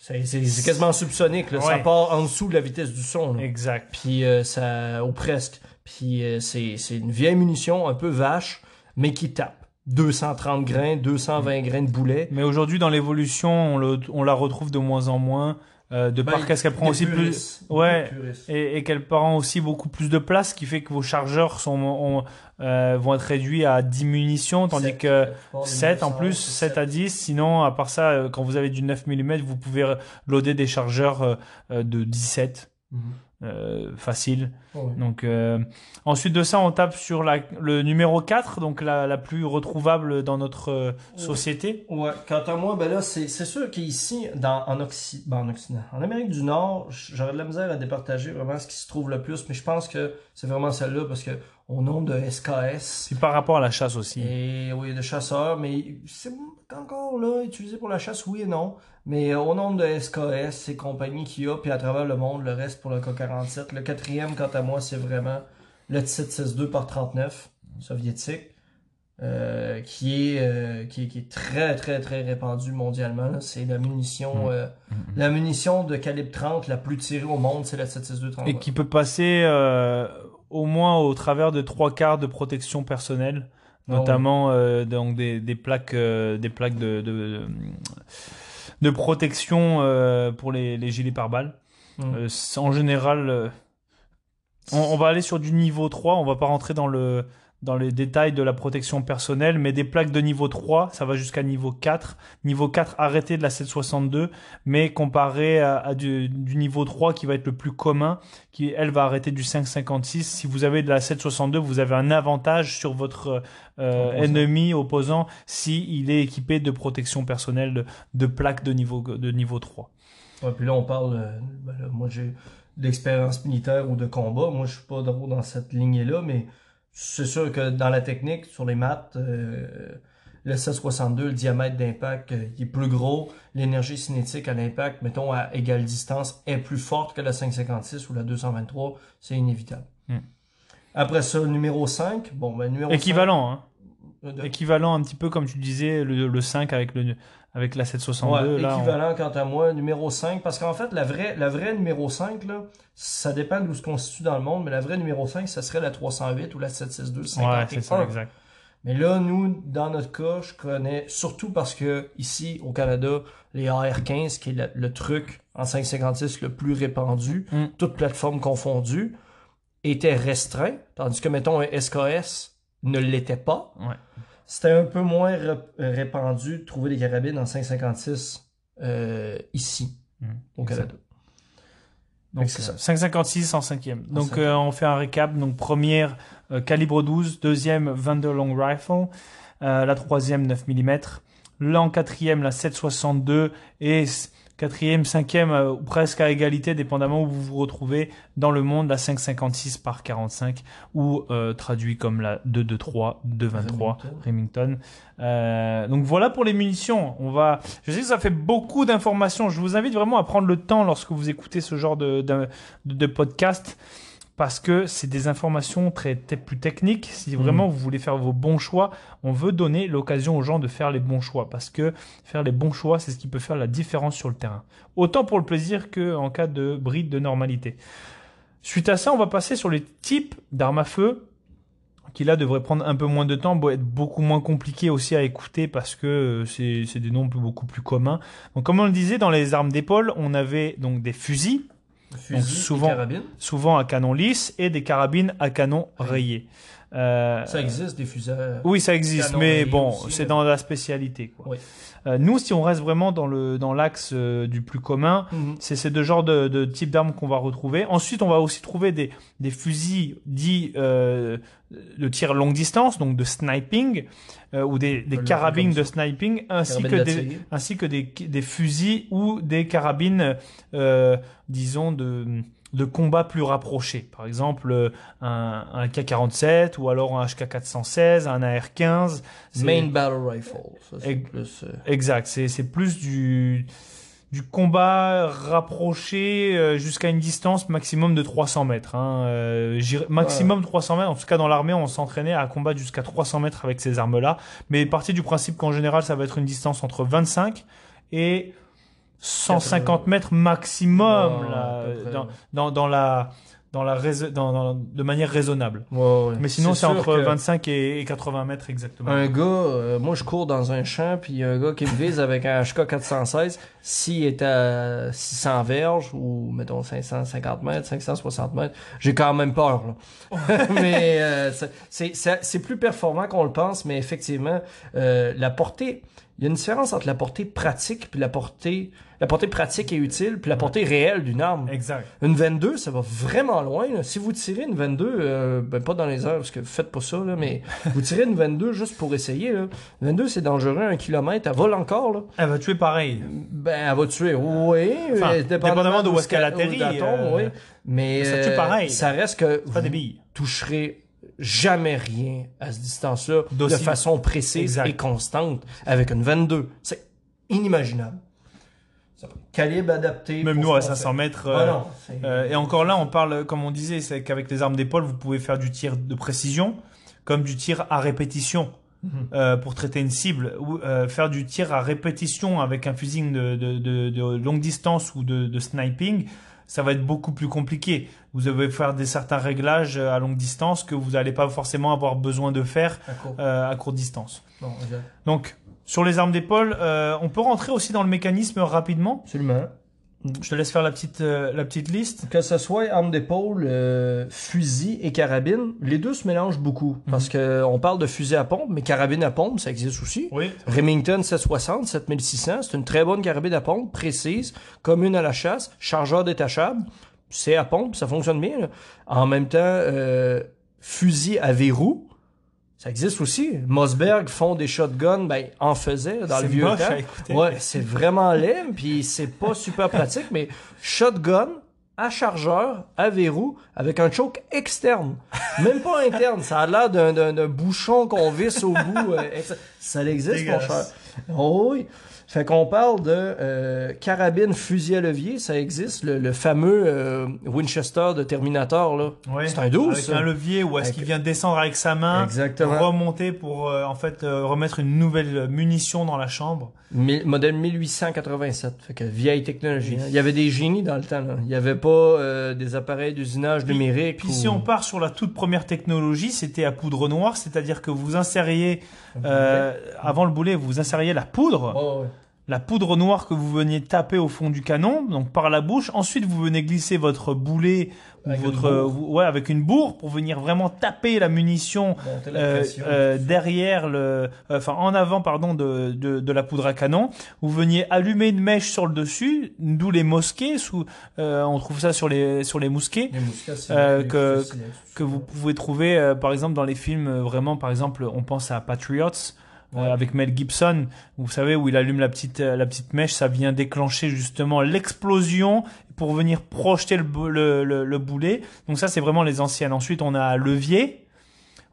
C'est quasiment subsonique. Là. Ça part en dessous de la vitesse du son. là. Exact. Puis euh, ça, ou presque. Puis euh, c'est une vieille munition un peu vache, mais qui tape. 230 grains, 220 grains de boulet. Mais aujourd'hui, dans l'évolution, on, on la retrouve de moins en moins, euh, de par qu'est-ce qu'elle prend aussi plus. Ouais. Et, et qu'elle prend aussi beaucoup plus de place, ce qui fait que vos chargeurs sont, ont- euh, vont être réduits à 10 munitions, tandis que la plupart des 7 en 1900, plus, 7 à 10. Sinon, à part ça, euh, quand vous avez du 9 mm, vous pouvez loader des chargeurs euh, de 17, Mhm. Euh, facile. Donc, euh, ensuite de ça, on tape sur la, le numéro 4, donc la, la plus retrouvable dans notre euh, société. Ouais, quant à moi, ben là, c'est c'est sûr qu'ici, dans, en, ben, en Occident, en Amérique du Nord, j'aurais de la misère à départager vraiment ce qui se trouve le plus, mais je pense que c'est vraiment celle-là parce que au nombre de SKS, C'est par rapport à la chasse aussi. Et oui, de chasseurs, mais c'est encore là utilisé pour la chasse, oui et non. Mais au nombre de SKS et compagnies qu'il y a, puis à travers le monde, le reste pour le K-47. Le quatrième, quant à moi, c'est vraiment le 762 par 39 soviétique, euh, qui, est, euh, qui, est, qui est très très très répandu mondialement. C'est la munition, Mm. euh, la munition de calibre 30 la plus tirée au monde, c'est la 762 30. Et qui peut passer euh, au moins au travers de trois quarts de protection personnelle. notamment euh, donc des, des plaques, euh, des plaques de, de, de protection euh, pour les, les gilets pare-balles. Mm. C'est- en général, on, on va aller sur du niveau 3, on va pas rentrer dans le dans les détails de la protection personnelle, mais des plaques de niveau 3, ça va jusqu'à niveau 4. Niveau 4 arrêté de la 762, mais comparé à, à du, du niveau 3 qui va être le plus commun, qui elle va arrêter du 556. Si vous avez de la 762, vous avez un avantage sur votre euh, Opposant. ennemi opposant si il est équipé de protection personnelle de, de plaques de niveau de niveau 3. Ouais, puis là, on parle, euh, ben là, moi j'ai d'expérience militaire ou de combat. Moi, je suis pas dans, dans cette lignée-là, mais c'est sûr que dans la technique, sur les maths, euh, le 762, le diamètre d'impact, euh, il est plus gros. L'énergie cinétique à l'impact, mettons, à égale distance, est plus forte que la 556 ou la 223. C'est inévitable. Hmm. Après ça, le numéro 5. Bon, ben, numéro Équivalent, hein. 5, de- Équivalent un petit peu comme tu disais le, le 5 avec le avec la 762 Ouais, là. on- équivalent quant à moi, numéro 5, parce qu'en fait, la vraie, la vraie numéro 5, là, ça dépend d'où se constitue dans le monde, mais la vraie numéro 5, ça serait la 308 ou la 762 Ouais, 51. c'est ça exact. Mais là, nous, dans notre cas, je connais, surtout parce que ici, au Canada, les AR-15, qui est le, le truc en 556 le plus répandu, Mm. toutes plateformes confondues, étaient restreints, tandis que, mettons, un SKS ne l'était pas. Ouais. C'était un peu moins répandu de trouver des carabines en 556 euh, ici, Mm. au Exact. Canada. Donc c'est ça. 556 en cinquième. Donc cinquième. euh, on fait un récap. Donc première euh, calibre 12, deuxième Vanderlong Rifle, euh, la troisième 9 mm, là en quatrième la 762 et quatrième, cinquième euh, ou presque à égalité dépendamment où vous vous retrouvez dans le monde la 556 par 45 ou euh, traduit comme la 223, 223 Remington. Remington. Euh, donc voilà pour les munitions. On va. Je sais que ça fait beaucoup d'informations. Je vous invite vraiment à prendre le temps lorsque vous écoutez ce genre de, de- de podcast parce que c'est des informations très, très plus techniques. Si vraiment vous voulez faire vos bons choix, on veut donner l'occasion aux gens de faire les bons choix parce que faire les bons choix, c'est ce qui peut faire la différence sur le terrain. Autant pour le plaisir que en cas de bride de normalité. Suite à ça, on va passer sur les types d'armes à feu qui là devrait prendre un peu moins de temps, être beaucoup moins compliqué aussi à écouter parce que euh, c'est c'est des noms beaucoup plus communs. Donc comme on le disait, dans les armes d'épaule, on avait donc des fusils, Fusil souvent- et souvent à canon lisse, et des carabines à canon rayé. Euh, Ça existe, des à- oui, ça existe, mais bon, c'est mais- dans la spécialité. Quoi. Oui. Euh, nous, si on reste vraiment dans le dans l'axe euh, du plus commun, Mhm. c'est ces deux genres de, de types d'armes qu'on va retrouver. Ensuite, on va aussi trouver des, des fusils dits euh, de tir longue distance, donc de sniping, euh, ou des, des carabines de sniping, ainsi Carabine que, des, ainsi que des, des fusils ou des carabines, euh, disons, de, de combat plus rapprochés. Par exemple, euh, un, un K-47 ou alors un HK-416, un AR-15. C'est- Main Battle Rifle. Ça, plus. euh, Exact, c'est c'est plus du du combat rapproché euh, jusqu'à une distance maximum de 300 mètres. Hein. Euh, maximum 300 mètres. En tout cas, dans l'armée, on s'entraînait à combattre jusqu'à 300 mètres avec ces armes-là. Mais partie du principe qu'en général, ça va être une distance entre 25 et 150 mètres maximum Ouais, là, dans, dans, dans la dans la dans, dans- de manière raisonnable. Ouais, ouais. Mais sinon, c'est entre que 25 et, et 80 mètres exactement. Un gars, euh, moi je cours dans un champ, puis il y a un gars qui me vise avec un HK 416. S'il est à 600 verges, ou mettons 550 mètres, 560 mètres, j'ai quand même peur. Là. mais euh, c'est plus performant qu'on le pense, mais effectivement, euh, la portée, il y a une différence entre la portée pratique puis la portée, la portée pratique et utile, puis la portée réelle d'une arme. Exact. Une 22, ça va vraiment loin. là. Si vous tirez une 22, euh, ben pas dans les airs, parce que faites pas ça, là, mais vous tirez une 22 juste pour essayer. Là. Une 22, c'est dangereux, un kilomètre, elle vole encore. Là. Elle va tuer pareil. Ben, elle va tuer, oui. Enfin, euh, dépendamment de où est-ce qu'elle atterrit, euh, oui. Mais ça tue euh, pareil. ça reste que Pas des vous billes. toucherez jamais rien à cette distance-là de façon précise Exact. et constante avec une 22. C'est inimaginable. Calibre adapté. Même nous à ce qu'on 500 fait. mètres. Ah euh, non, euh, et encore là, on parle, comme on disait, c'est qu'avec les armes d'épaule, vous pouvez faire du tir de précision, comme du tir à répétition. Mhm. euh, pour traiter une cible ou faire du tir à répétition avec un fusil de, de, de, de longue distance ou de sniping ça va être beaucoup plus compliqué. Vous devez faire des certains réglages euh, à longue distance que vous n'allez pas forcément avoir besoin de faire D'accord. euh, à courte distance. Bon. Donc, sur les armes d'épaule, euh, on peut rentrer aussi dans le mécanisme rapidement. Absolument. Je te laisse faire la petite, euh, la petite liste. Que ce soit arme d'épaule, euh, fusil et carabine, les deux se mélangent beaucoup. Parce que on parle de fusil à pompe, mais carabine à pompe, ça existe aussi. Oui. Remington 760, 7600, c'est une très bonne carabine à pompe, précise, commune à la chasse, chargeur détachable. C'est à pompe, ça fonctionne bien. là. En même temps, euh, fusil à verrou, ça existe aussi. Mossberg font des shotguns, ben, en faisaient dans le vieux moche temps. Ouais, c'est vraiment laid, puis c'est pas super pratique, mais shotgun à chargeur, à verrou, avec un choke externe. Même pas interne. Ça a l'air d'un, d'un, d'un bouchon qu'on visse au bout. euh, ex- ça existe, mon cher. Oh oui. Fait qu'on parle de euh, carabine fusil à levier, ça existe, le, le fameux euh, Winchester de Terminator, là. Ouais. C'est un 12, Avec ça. un levier ou est-ce Avec- qu'il vient descendre avec sa main, Exactement. remonter pour euh, en fait euh, remettre une nouvelle munition dans la chambre. Mille- modèle 1887. Fait que vieille technologie. hein. Il y avait des génies dans le temps, là. Il y avait pas des appareils d'usinage numérique. Puis ou- si on part sur la toute première technologie, c'était à poudre noire, c'est-à-dire que vous insériez avant le boulet, vous insériez la poudre, Oh, ouais. La poudre noire que vous veniez taper au fond du canon, donc par la bouche. Ensuite, vous venez glisser votre boulet ou Avec votre ouais avec une bourre pour venir vraiment taper la munition la euh, euh, derrière le, euh, enfin en avant pardon de, de, de la poudre à canon. Vous veniez allumer une mèche sur le dessus, d'où les mosquets. Sous, euh, on trouve ça sur les sur les mousquets Les mousquets, c'est euh, les que- que vous pouvez trouver euh, par exemple dans les films vraiment par exemple on pense à Patriots. Euh, Ouais. avec Mel Gibson, vous savez où il allume la petite euh, la petite mèche, ça vient déclencher justement l'explosion pour venir projeter le, le, le, le boulet. Donc ça c'est vraiment les anciennes. Ensuite on a levier.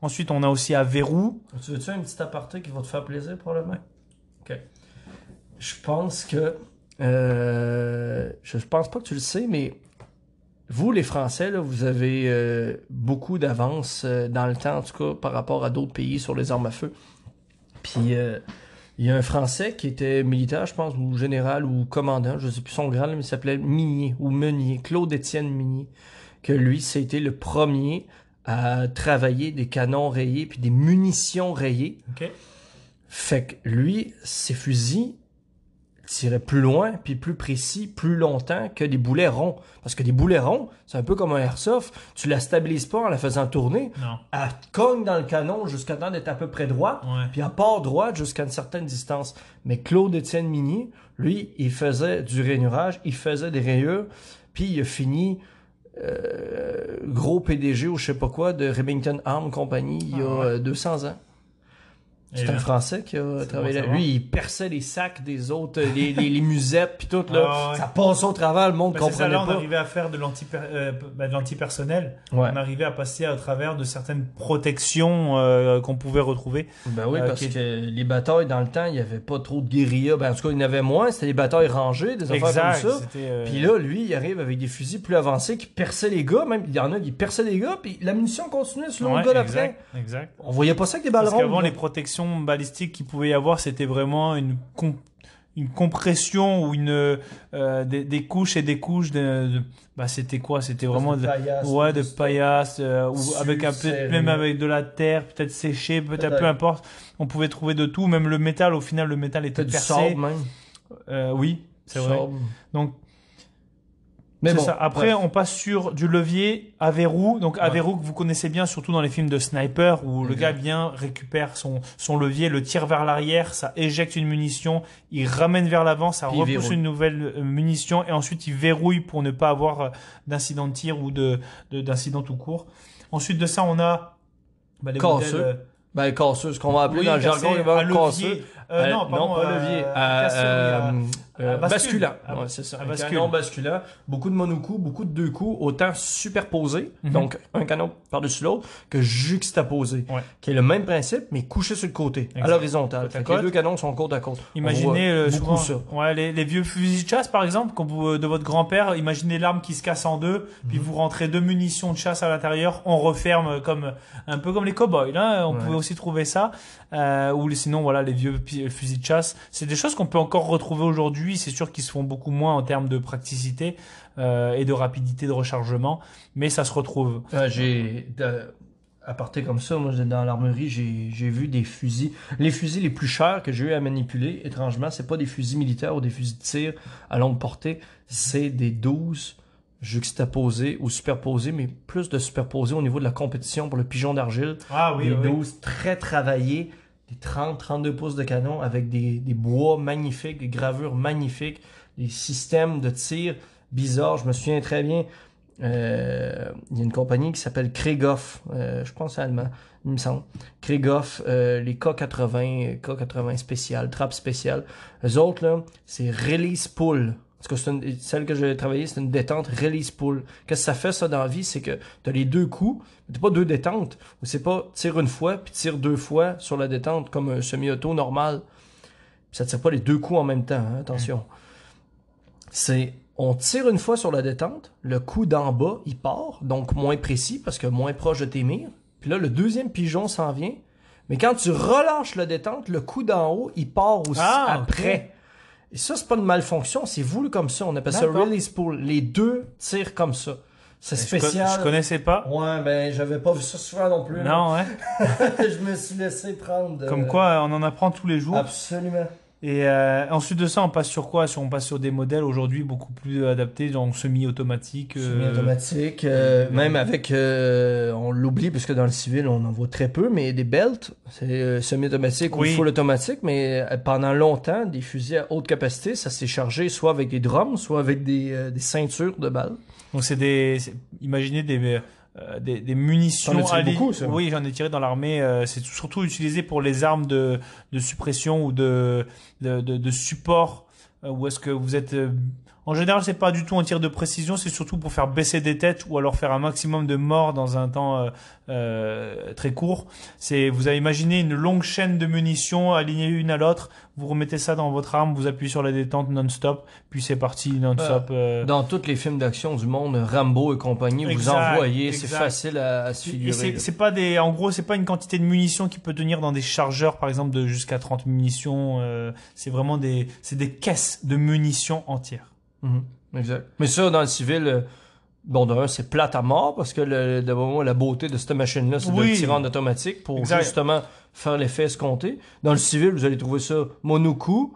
Ensuite on a aussi à verrou. Tu veux-tu un petit aparté qui va te faire plaisir, probablement? OK. Je pense que... Euh, je pense pas que tu le sais, mais vous, les Français, là, vous avez euh, beaucoup d'avance euh, dans le temps, en tout cas, par rapport à d'autres pays sur les armes à feu. Puis, euh, il y a un Français qui était militaire, je pense, ou général, ou commandant, je sais plus son grade, mais il s'appelait Minier, ou Meunier, Claude-Étienne Minier, que lui, c'était le premier à travailler des canons rayés puis des munitions rayées. Ok. Fait que lui, ses fusils tiraient plus loin, puis plus précis, plus longtemps que des boulets ronds. Parce que des boulets ronds, c'est un peu comme un airsoft. Tu la stabilises pas en la faisant tourner. Non. Elle cogne dans le canon jusqu'à temps d'être à peu près droite, Ouais. puis elle part droite jusqu'à une certaine distance. Mais Claude-Étienne Minier, lui, il faisait du rainurage, il faisait des rayures, puis il a fini euh, gros PDG ou je sais pas quoi de Remington Arm Company il y a Ah ouais. euh, 200 ans. C'est un Français qui a travaillé bon là. Lui, il perçait les sacs des autres, euh, les, les, les musettes, puis tout, là. Ah ouais. Ça passait au travers, le monde Bah, c'est ça, comprenait là, on pas. arrivait à faire de euh, de l'antipersonnel. Ouais. On arrivait à passer à travers de certaines protections euh, qu'on pouvait retrouver. Ben oui, Euh, parce qui- que les batailles, dans le temps, il n'y avait pas trop de guérilla. Ben, en tout cas, il y en avait moins. C'était des batailles rangées, des affaires Exact. comme ça. euh, Puis là, lui, il arrive avec des fusils plus avancés qui perçaient les gars. Même, il y en a qui perçaient les gars, puis la munition continuait sur l'autre ouais, gars d'après. exact, exact. On voyait pas ça avec des balles Parce rondes. les protections balistiques qu'il pouvait y avoir, c'était vraiment une, une compression ou une, euh, des, des couches et des couches de, de- bah, c'était quoi? C'était vraiment de, paillasse, ouais, de stock. paillasse, euh, ou avec un peu, même avec de la terre, peut-être séché, peut-être peu importe. On pouvait trouver de tout, même le métal, au final, le métal était percé. sable, même. Euh, oui, c'est vrai. Donc, Mais bon, ça. Après, bref. on passe sur du levier à verrou. Donc, à Ouais. verrou que vous connaissez bien, surtout dans les films de sniper, où le Exact. gars vient, récupère son, son levier, le tire vers l'arrière, ça éjecte une munition, il ramène vers l'avant, ça Puis repousse une nouvelle euh, munition, et ensuite il verrouille pour ne pas avoir euh, d'incident de tir ou de, de- d'incident tout court. Ensuite de ça, on a bah, les Casseux. modèles, Ben, ce qu'on va appeler oui, dans le jargon, il va levier. Euh, non, pardon, pas euh, levier. Euh, euh, Ouais, c'est ça. Un canon basculant. Beaucoup de monocoups, beaucoup de deux coups, autant superposés, Mhm. donc un canon par-dessus l'autre, que juxtaposés. Ouais. Qui est le même principe, mais couché sur le côté, Exact. à l'horizontale. Les deux canons sont côte à côte. Imaginez euh, souvent, ça. Ouais, les, les vieux fusils de chasse par exemple, quand vous, euh, de votre grand-père, imaginez l'arme qui se casse en deux, puis Mhm. vous rentrez deux munitions de chasse à l'intérieur, on referme comme un peu comme les cow-boys. Là, on pouvait aussi trouver ça, euh, ou sinon voilà les vieux pi- fusil, fusil de chasse. C'est des choses qu'on peut encore retrouver aujourd'hui. C'est sûr qu'ils se font beaucoup moins en termes de praticité euh, et de rapidité de rechargement, mais ça se retrouve. Euh, j'ai à partir comme ça, moi dans l'armerie, j'ai vu des fusils. Les fusils les plus chers que j'ai eu à manipuler, étrangement, c'est pas des fusils militaires ou des fusils de tir à longue portée, c'est des 12 juxtaposés ou superposés, mais plus de superposés au niveau de la compétition pour le pigeon d'argile. Ah des 12 très travaillés, des 30-32 pouces de canon avec des, des bois magnifiques, des gravures magnifiques, des systèmes de tir bizarres. Je me souviens très bien, euh, il y a une compagnie qui s'appelle Krieghoff, euh, je pense allemand, il me semble. Krieghoff, euh, les K80, K80 spécial, trappe spéciale. Eux autres, là, c'est release pull. C'est une- celle que j'ai travaillé, c'est une détente release pull. Qu'est-ce que ça fait, ça, dans la vie? C'est que t'as les deux coups, mais t'as pas deux détentes. Ou c'est pas tire une fois, puis tire deux fois sur la détente, comme un semi-auto normal. Puis ça tire pas les deux coups en même temps, hein, attention. C'est, on tire une fois sur la détente, le coup d'en bas, il part, donc moins précis, parce que moins proche de tes mires. Puis là, le deuxième pigeon s'en vient. Mais quand tu relâches la détente, le coup d'en haut, il part aussi Ah, après. Et ça, c'est pas une malfonction, c'est voulu comme ça. On appelle ça release pull. Les deux tirent comme ça. C'est spécial. je connaissais pas. Ouais, ben, j'avais pas vu ça souvent non plus. Non, ouais. je me suis laissé prendre. de- Comme quoi, on en apprend tous les jours. Absolument. Et euh, ensuite de ça, on passe sur quoi? On passe sur des modèles aujourd'hui beaucoup plus adaptés, donc semi-automatique. euh, Semi-automatique, euh, même avec, euh, on l'oublie parce que dans le civil on en voit très peu, mais des belts, c'est euh, semi-automatique Oui. ou full automatique, mais euh, pendant longtemps, des fusils à haute capacité, ça s'est chargé soit avec des drums, soit avec des, euh, des ceintures de balles. Donc c'est des, imaginez des, euh, des, des munitions. Li- beaucoup, ça. Oui, j'en ai tiré dans l'armée. euh, c'est surtout utilisé pour les armes de, de suppression ou de, de, de, de support. euh, Où est-ce que vous êtes euh, En général, c'est pas du tout un tir de précision. C'est surtout pour faire baisser des têtes ou alors faire un maximum de morts dans un temps euh, euh, très court. C'est vous avez imaginé une longue chaîne de munitions alignées une à l'autre. Vous remettez ça dans votre arme, vous appuyez sur la détente non-stop, puis c'est parti non-stop. euh, Dans tous les films d'action du monde, Rambo et compagnie, vous Exact, envoyez, c'est facile à, à se figurer. c'est pas des, en gros, c'est pas une quantité de munitions qui peut tenir dans des chargeurs, par exemple, de jusqu'à 30 munitions. euh, c'est vraiment des, c'est des caisses de munitions entières. Mhm, exact. Mais ça, dans le civil, euh, bon, d'un, c'est plate à mort parce que le, la beauté de cette machine-là, c'est de le tirer en automatique pour Exact. justement faire l'effet escompté. Dans le civil, vous allez trouver ça monocoup,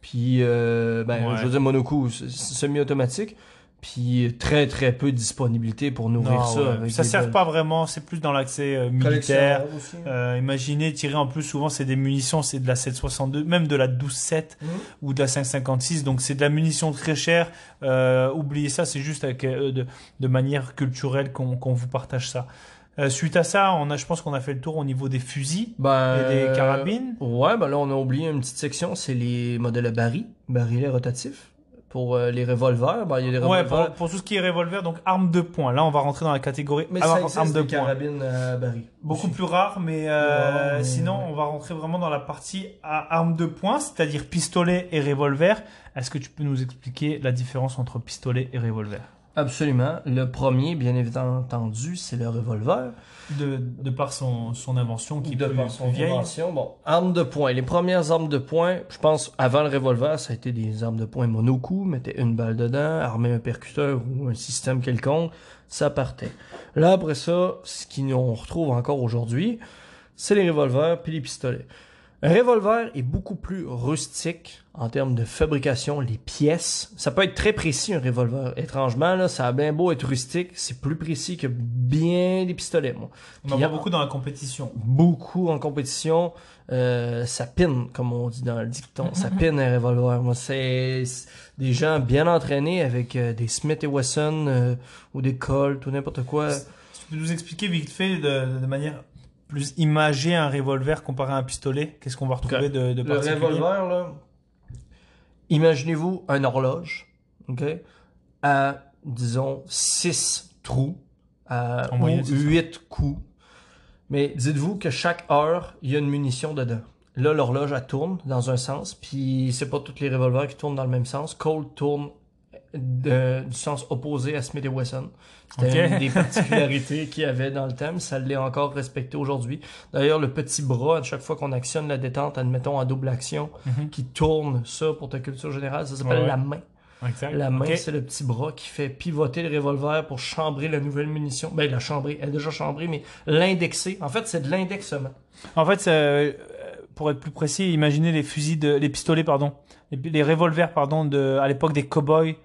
puis, euh, ben, Ouais. je veux dire monocoup, semi-automatique, puis très très peu de disponibilité pour nourrir Non, ça. ouais. avec ça sert pas vraiment. C'est plus dans l'accès euh, militaire. Aussi. Euh, imaginez tirer en plus souvent c'est des munitions c'est de la 762 même de la 12-7 Mhm. ou de la 556 donc c'est de la munition très chère euh, oubliez ça c'est juste avec, euh, de, de manière culturelle qu'on qu'on vous partage ça Euh, suite à ça on a je pense qu'on a fait le tour au niveau des fusils Ben, et des euh, carabines Ouais, ben là, on a oublié une petite section, c'est les modèles à barils, barillets rotatifs. Pour euh, les revolvers, ben, il y a ouais revolvers. pour, pour tout ce qui est revolver donc arme de poing là on va rentrer dans la catégorie Mais arme, ça existe arme de poing carabines à baril. Beaucoup aussi. plus rare, mais, euh, mais- sinon on va rentrer vraiment dans la partie à arme de poing, c'est-à-dire pistolet et revolver. Est-ce que tu peux nous expliquer la différence entre pistolet et revolver? Absolument. Le premier, bien évidemment entendu, c'est le revolver. de, de par son, son invention qui de plus, par son plus vieille. invention. Bon, armes de poing. Les premières armes de poing, je pense, avant le revolver, ça a été des armes de poing monocoup, mettait une balle dedans, armait un percuteur ou un système quelconque, ça partait. Là, après ça, ce qu'on retrouve encore aujourd'hui, c'est les revolvers puis les pistolets. Un revolver est beaucoup plus rustique en termes de fabrication, les pièces. Ça peut être très précis un revolver. Étrangement, là, ça a bien beau être rustique, c'est plus précis que bien des pistolets, moi. On en voit beaucoup dans la compétition. beaucoup en compétition. Euh, ça pine, comme on dit dans le dicton. Ça pine un revolver. Moi, c'est des gens bien entraînés avec euh, des Smith Wesson euh, ou des Colt ou n'importe quoi. Tu peux nous expliquer vite fait de, de manière plus imagée un revolver comparé à un pistolet? Qu'est-ce qu'on va retrouver de, de Le particulier? revolver, là, imaginez-vous un horloge, ok, à, disons, 6 trous, à, ou c'est ça. 8 coups. Mais dites-vous que chaque heure, il y a une munition dedans. Là, l'horloge, elle tourne dans un sens, puis c'est pas tous les revolvers qui tournent dans le même sens. Colt tourne de- du sens opposé à Smith Wesson. C'était une des particularités qu'il y avait dans le thème. Ça l'est encore respecté aujourd'hui. D'ailleurs, le petit bras, à chaque fois qu'on actionne la détente, admettons en double action, Mhm. qui tourne ça pour ta culture générale, ça s'appelle Ouais, la main. Exact. La main, c'est le petit bras qui fait pivoter le revolver pour chambrer la nouvelle munition. Ben, la chambrer, elle est déjà chambrée, mais l'indexer. En fait, c'est de l'indexement. En fait, c'est, euh, pour être plus précis, imaginez les fusils de, les pistolets, pardon, les, les revolvers, pardon, de, à l'époque des cowboys.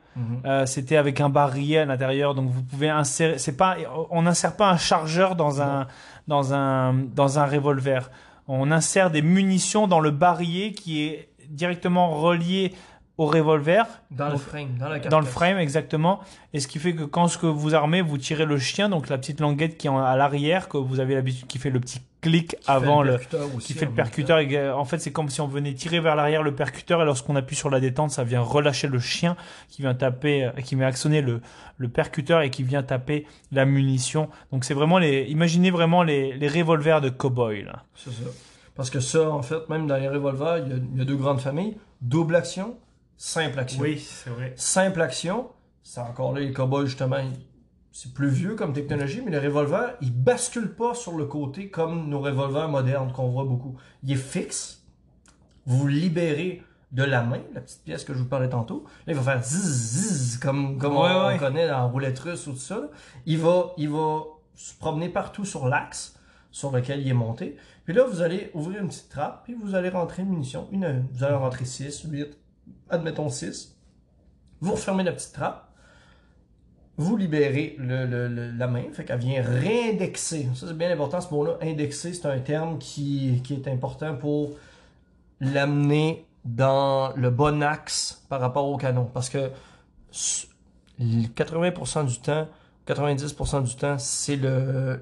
Euh, c'était avec un barillet à l'intérieur, donc vous pouvez insérer. C'est pas, on n'insère pas un chargeur dans un, dans un, dans un revolver. On insère des munitions dans le barillet qui est directement relié au revolver. Dans le frame, dans la Dans le frame, exactement. Et ce qui fait que quand ce que vous armez, vous tirez le chien, donc la petite languette qui est à l'arrière, que vous avez l'habitude, qui fait le petit clic Qui avant le, qui fait le percuteur. Et, euh, En fait, c'est comme si on venait tirer vers l'arrière le percuteur et lorsqu'on appuie sur la détente, ça vient relâcher le chien qui vient taper, euh, qui vient actionner le, le percuteur et qui vient taper la munition. Donc c'est vraiment les, imaginez vraiment les, les revolvers de cowboy là. C'est ça. Parce que ça, en fait, même dans les revolvers, il y a, il y a deux grandes familles. Double action, simple action. c'est vrai. Simple action, c'est encore là, les cowboys, justement, c'est plus vieux comme technologie, mais le revolver, il bascule pas sur le côté comme nos revolvers modernes qu'on voit beaucoup. Il est fixe. Vous libérez de la main, la petite pièce que je vous parlais tantôt. Là, il va faire zzz, zzz, comme, comme Ouais, on, ouais. on connaît dans roulette russe ou tout ça. là. Il va, il va se promener partout sur l'axe sur lequel il est monté. Puis là, vous allez ouvrir une petite trappe, puis vous allez rentrer une munition. Une, vous allez rentrer 6, 8, admettons 6. Vous refermez la petite trappe. Vous libérez la main, fait qu'elle vient réindexer. Ça, c'est bien important ce mot-là. Indexer, c'est un terme qui, est important pour l'amener dans le bon axe par rapport au canon. Parce que s- 80% du temps, 90% du temps, c'est le-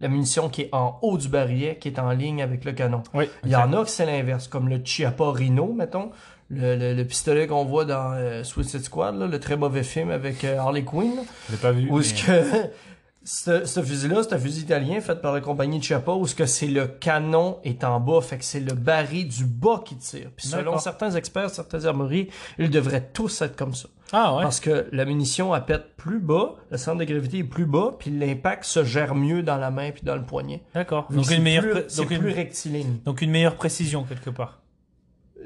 la munition qui est en haut du barillet, qui est en ligne avec le canon. Oui. Il y en a que c'est l'inverse, comme le Chiappa Rhino, mettons. Le, le- le pistolet qu'on voit dans euh, Suicide Squad, là, le très mauvais film avec euh, Harley Quinn. Je l'ai pas vu. Où mais- est-ce que ce, ce fusil-là, c'est un fusil italien fait par la compagnie Chiappa, où ce que c'est le canon est en bas, fait que c'est le baril du bas qui tire. Puis selon certains experts, certaines armeries, ils devraient tous être comme ça. Ah ouais. Parce que la munition, elle pète plus bas, le centre de gravité est plus bas, puis l'impact se gère mieux dans la main puis dans le poignet. D'accord. Donc une meilleure, plus- donc plus rectiligne. donc une meilleure précision quelque part.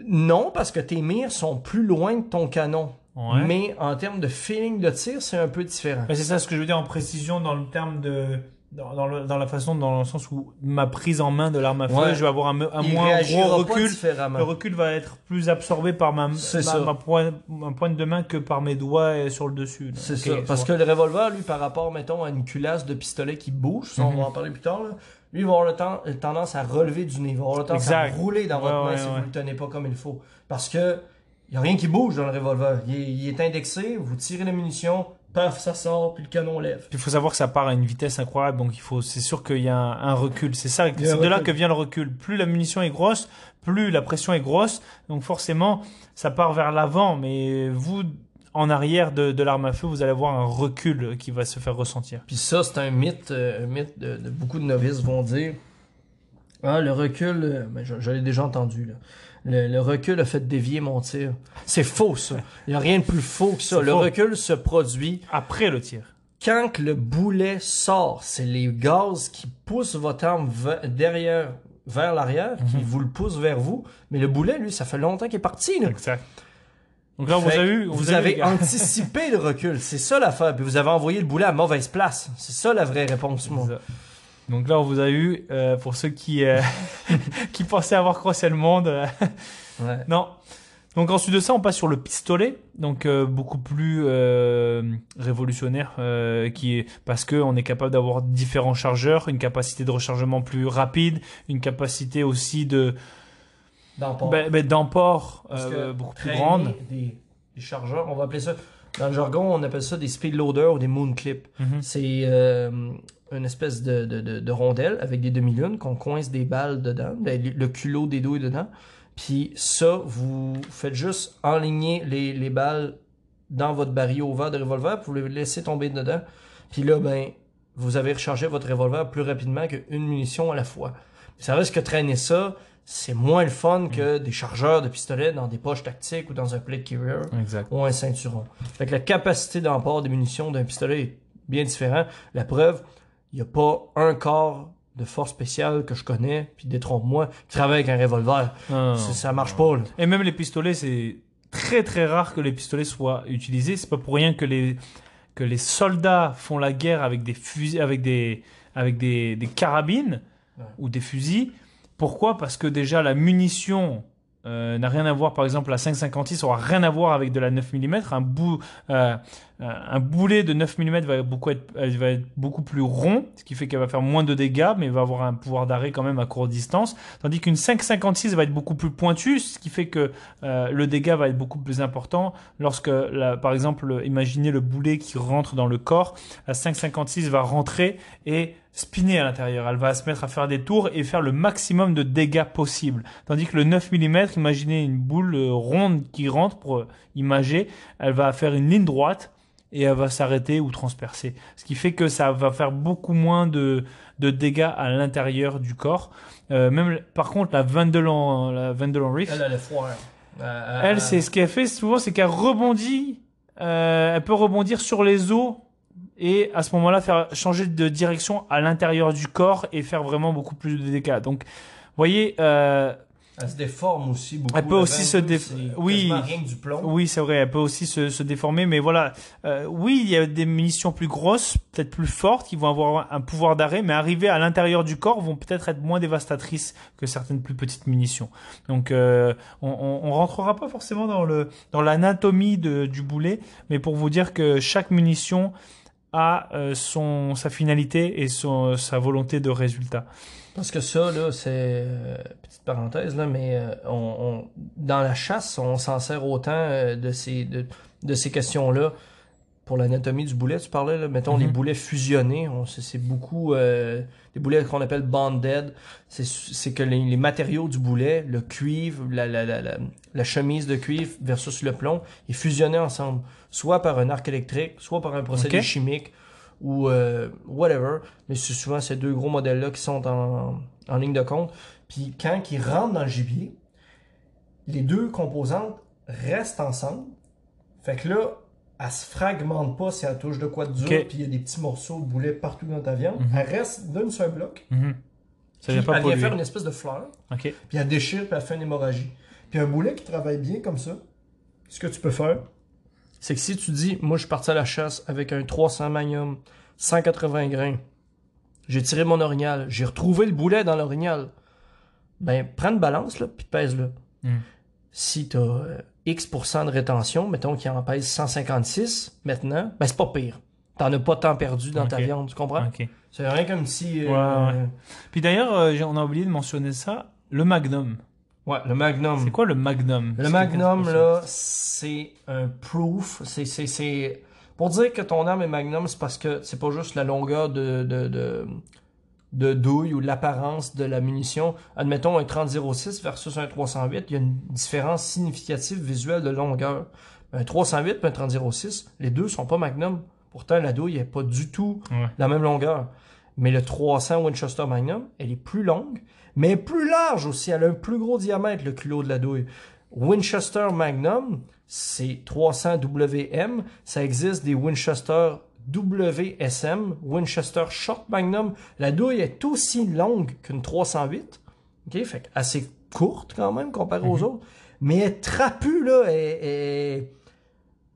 Non, parce que tes mires sont plus loin de ton canon. Ouais. Mais en termes de feeling de tir, c'est un peu différent. Mais c'est ça ce que je veux dire en précision dans le terme de dans, dans, le- dans la façon dans le sens où ma prise en main de l'arme à feu, Ouais. je vais avoir un, un moins gros recul. différemment. Le recul va être plus absorbé par ma, ma, ma pointe, ma pointe de main que par mes doigts sur le dessus. C'est Ok, ça. Parce que le revolver, lui, par rapport, mettons, à une culasse de pistolet qui bouge, ça, on Mhm. va en parler plus tard, là, lui, il va avoir le temps, le tendance à relever du nez. Il va avoir le tendance à rouler dans votre Ouais, main ouais, si vous le tenez pas comme il faut. Parce que il y a rien qui bouge dans le revolver. Il est, il est indexé, vous tirez la munition, paf, ça sort, puis le canon lève. Puis il faut savoir que ça part à une vitesse incroyable, donc il faut, c'est sûr qu'il y a un, un recul. C'est ça, c'est de là que vient le recul. Plus la munition est grosse, plus la pression est grosse, donc forcément ça part vers l'avant. Mais vous, en arrière de, de l'arme à feu, vous allez avoir un recul qui va se faire ressentir. Puis ça, c'est un mythe, euh, un mythe de, de beaucoup de novices vont dire. Ah, le recul, euh, ben, je, je l'ai déjà entendu, là. Le, le recul a fait dévier mon tir. C'est faux, ça. Il n'y a rien de plus faux que ça. Le faux. recul se produit Après le tir. quand que le boulet sort. C'est les gaz qui poussent votre arme derrière, vers l'arrière, qui Mhm. vous le poussent vers vous. Mais le boulet, lui, ça fait longtemps qu'il est parti, là. Exact. Donc là, vous avez eu, vous, anticipé le recul. C'est ça l'affaire. Puis vous avez envoyé le boulet à mauvaise place. C'est ça la vraie réponse, moi. Donc là, on vous a eu, euh, pour ceux qui, euh, qui pensaient avoir crossé le monde. euh, Ouais. non. Donc ensuite de ça, on passe sur le pistolet, donc euh, beaucoup plus euh, révolutionnaire, euh, qui est parce que on est capable d'avoir différents chargeurs, une capacité de rechargement plus rapide, une capacité aussi de d'emport Parce euh, que beaucoup plus grande. Des, des chargeurs, on va appeler ça. Dans le jargon, on appelle ça des speed loaders ou des moon clips. Mhm. C'est une espèce de, de, de, de rondelle avec des demi-lunes qu'on coince des balles dedans, ben, le culot des douilles dedans. Puis ça, vous faites juste enligner les, les balles dans votre baril ouvert de revolver, puis vous les laissez tomber dedans. Puis là, ben, vous avez rechargé votre revolver plus rapidement qu'une munition à la fois. Ça risque que traîner ça, c'est moins le fun que des chargeurs de pistolet dans des poches tactiques ou dans un plate carrier Exact. ou un ceinturon. Fait que la capacité d'emport des munitions d'un pistolet est bien différent. La preuve, il n'y a pas un corps de force spéciale que je connais, puis détrompe-moi, qui travaille avec un revolver. Non, non, Ça, non. ça marche pas, là. Et même les pistolets, c'est très très rare que les pistolets soient utilisés. C'est pas pour rien que les que les soldats font la guerre avec des fusils, avec des avec des, des carabines Ouais. ou des fusils. Pourquoi? Parce que déjà la munition euh, n'a rien à voir. Par exemple, la 5,56 aura rien à voir avec de la 9 mm. Un bout, euh, un boulet de 9 mm va beaucoup être, elle va être beaucoup plus rond, ce qui fait qu'elle va faire moins de dégâts, mais va avoir un pouvoir d'arrêt quand même à courte distance. Tandis qu'une 5,56 va être beaucoup plus pointue, ce qui fait que euh, le dégât va être beaucoup plus important. Lorsque, par exemple, imaginez le boulet qui rentre dans le corps, la 5,56 va rentrer et spinner à l'intérieur. Elle va se mettre à faire des tours et faire le maximum de dégâts possible. Tandis que le 9 mm, imaginez une boule euh, ronde qui rentre pour euh, imager, elle va faire une ligne droite et elle va s'arrêter ou transpercer. Ce qui fait que ça va faire beaucoup moins de, de dégâts à l'intérieur du corps. Euh, même, par contre, la Vandelon, la Vandelon Reef, Elle a le foire. Euh, elle, euh, c'est ce qu'elle fait souvent, c'est qu'elle rebondit, euh, elle peut rebondir sur les os et à ce moment-là faire changer de direction à l'intérieur du corps et faire vraiment beaucoup plus de dégâts. Donc, vous voyez, euh, Elle se déforme aussi beaucoup. Elle peut aussi se 22, dé- c'est oui. du plomb. oui, c'est vrai, elle peut aussi se, se déformer, mais voilà, euh, oui, il y a des munitions plus grosses, peut-être plus fortes, qui vont avoir un pouvoir d'arrêt, mais arriver à l'intérieur du corps vont peut-être être moins dévastatrices que certaines plus petites munitions. Donc, euh, on, on, on rentrera pas forcément dans le dans l'anatomie du boulet, mais pour vous dire que chaque munition a euh, son sa finalité et son sa volonté de résultat. Parce que ça, là, c'est. euh, petite parenthèse, là, mais euh, on, on- dans la chasse, on s'en sert autant euh, de ces, de, de ces questions-là. Pour l'anatomie du boulet, tu parlais, là, mettons les Mhm. boulets fusionnés, on- c'est beaucoup euh, des boulets qu'on appelle bonded. C'est c'est que les, les matériaux du boulet, le cuivre, la, la, la, la, chemise de cuivre versus le plomb, est fusionné ensemble, soit par un arc électrique, soit par un procédé chimique ou euh, whatever. Mais c'est souvent ces deux gros modèles-là qui sont en, en ligne de compte. Puis quand ils rentrent dans le gibier, les deux composantes restent ensemble. Fait que là, elle se fragmente pas si elle touche de quoi de dur, Ok. puis il y a des petits morceaux de boulet partout dans ta viande. Mhm. Elle reste d'un seul bloc. Mhm. Ça Puis vient pas elle vient faire une espèce de fleur, puis elle déchire, puis elle fait une hémorragie. Puis un boulet qui travaille bien comme ça, ce que tu peux faire, c'est que si tu dis, moi je suis parti à la chasse avec un 300 Magnum, 180 grains, j'ai tiré mon orignal, j'ai retrouvé le boulet dans l'orignal, ben prends une balance, là, puis pèse-le. Mm. Si tu as X% de rétention, mettons qu'il en pèse 156 maintenant, ben c'est pas pire. T'en as pas tant perdu dans ta viande, tu comprends? Ok. C'est rien comme si... euh, Ouais, ouais. Puis d'ailleurs, euh, on a oublié de mentionner ça, le Magnum. Ouais, le Magnum. C'est quoi le Magnum? Le Magnum, là, c'est un proof. C'est, c'est, c'est... Pour dire que ton arme est Magnum, c'est parce que c'est pas juste la longueur de, de, de, de douille ou l'apparence de la munition. Admettons un 30-06 versus un 308, il y a une différence significative visuelle de longueur. Un 308 et un 30-06, les deux sont pas Magnum. Pourtant, la douille est pas du tout Ouais. la même longueur. Mais le 300 Winchester Magnum, elle est plus longue, mais plus large aussi. Elle a un plus gros diamètre, le culot de la douille. Winchester Magnum, c'est 300 WM. Ça existe des Winchester WSM, Winchester Short Magnum. La douille est aussi longue qu'une 308. OK? Fait que assez courte quand même comparée aux autres. Mais elle est trapue, là. Elle est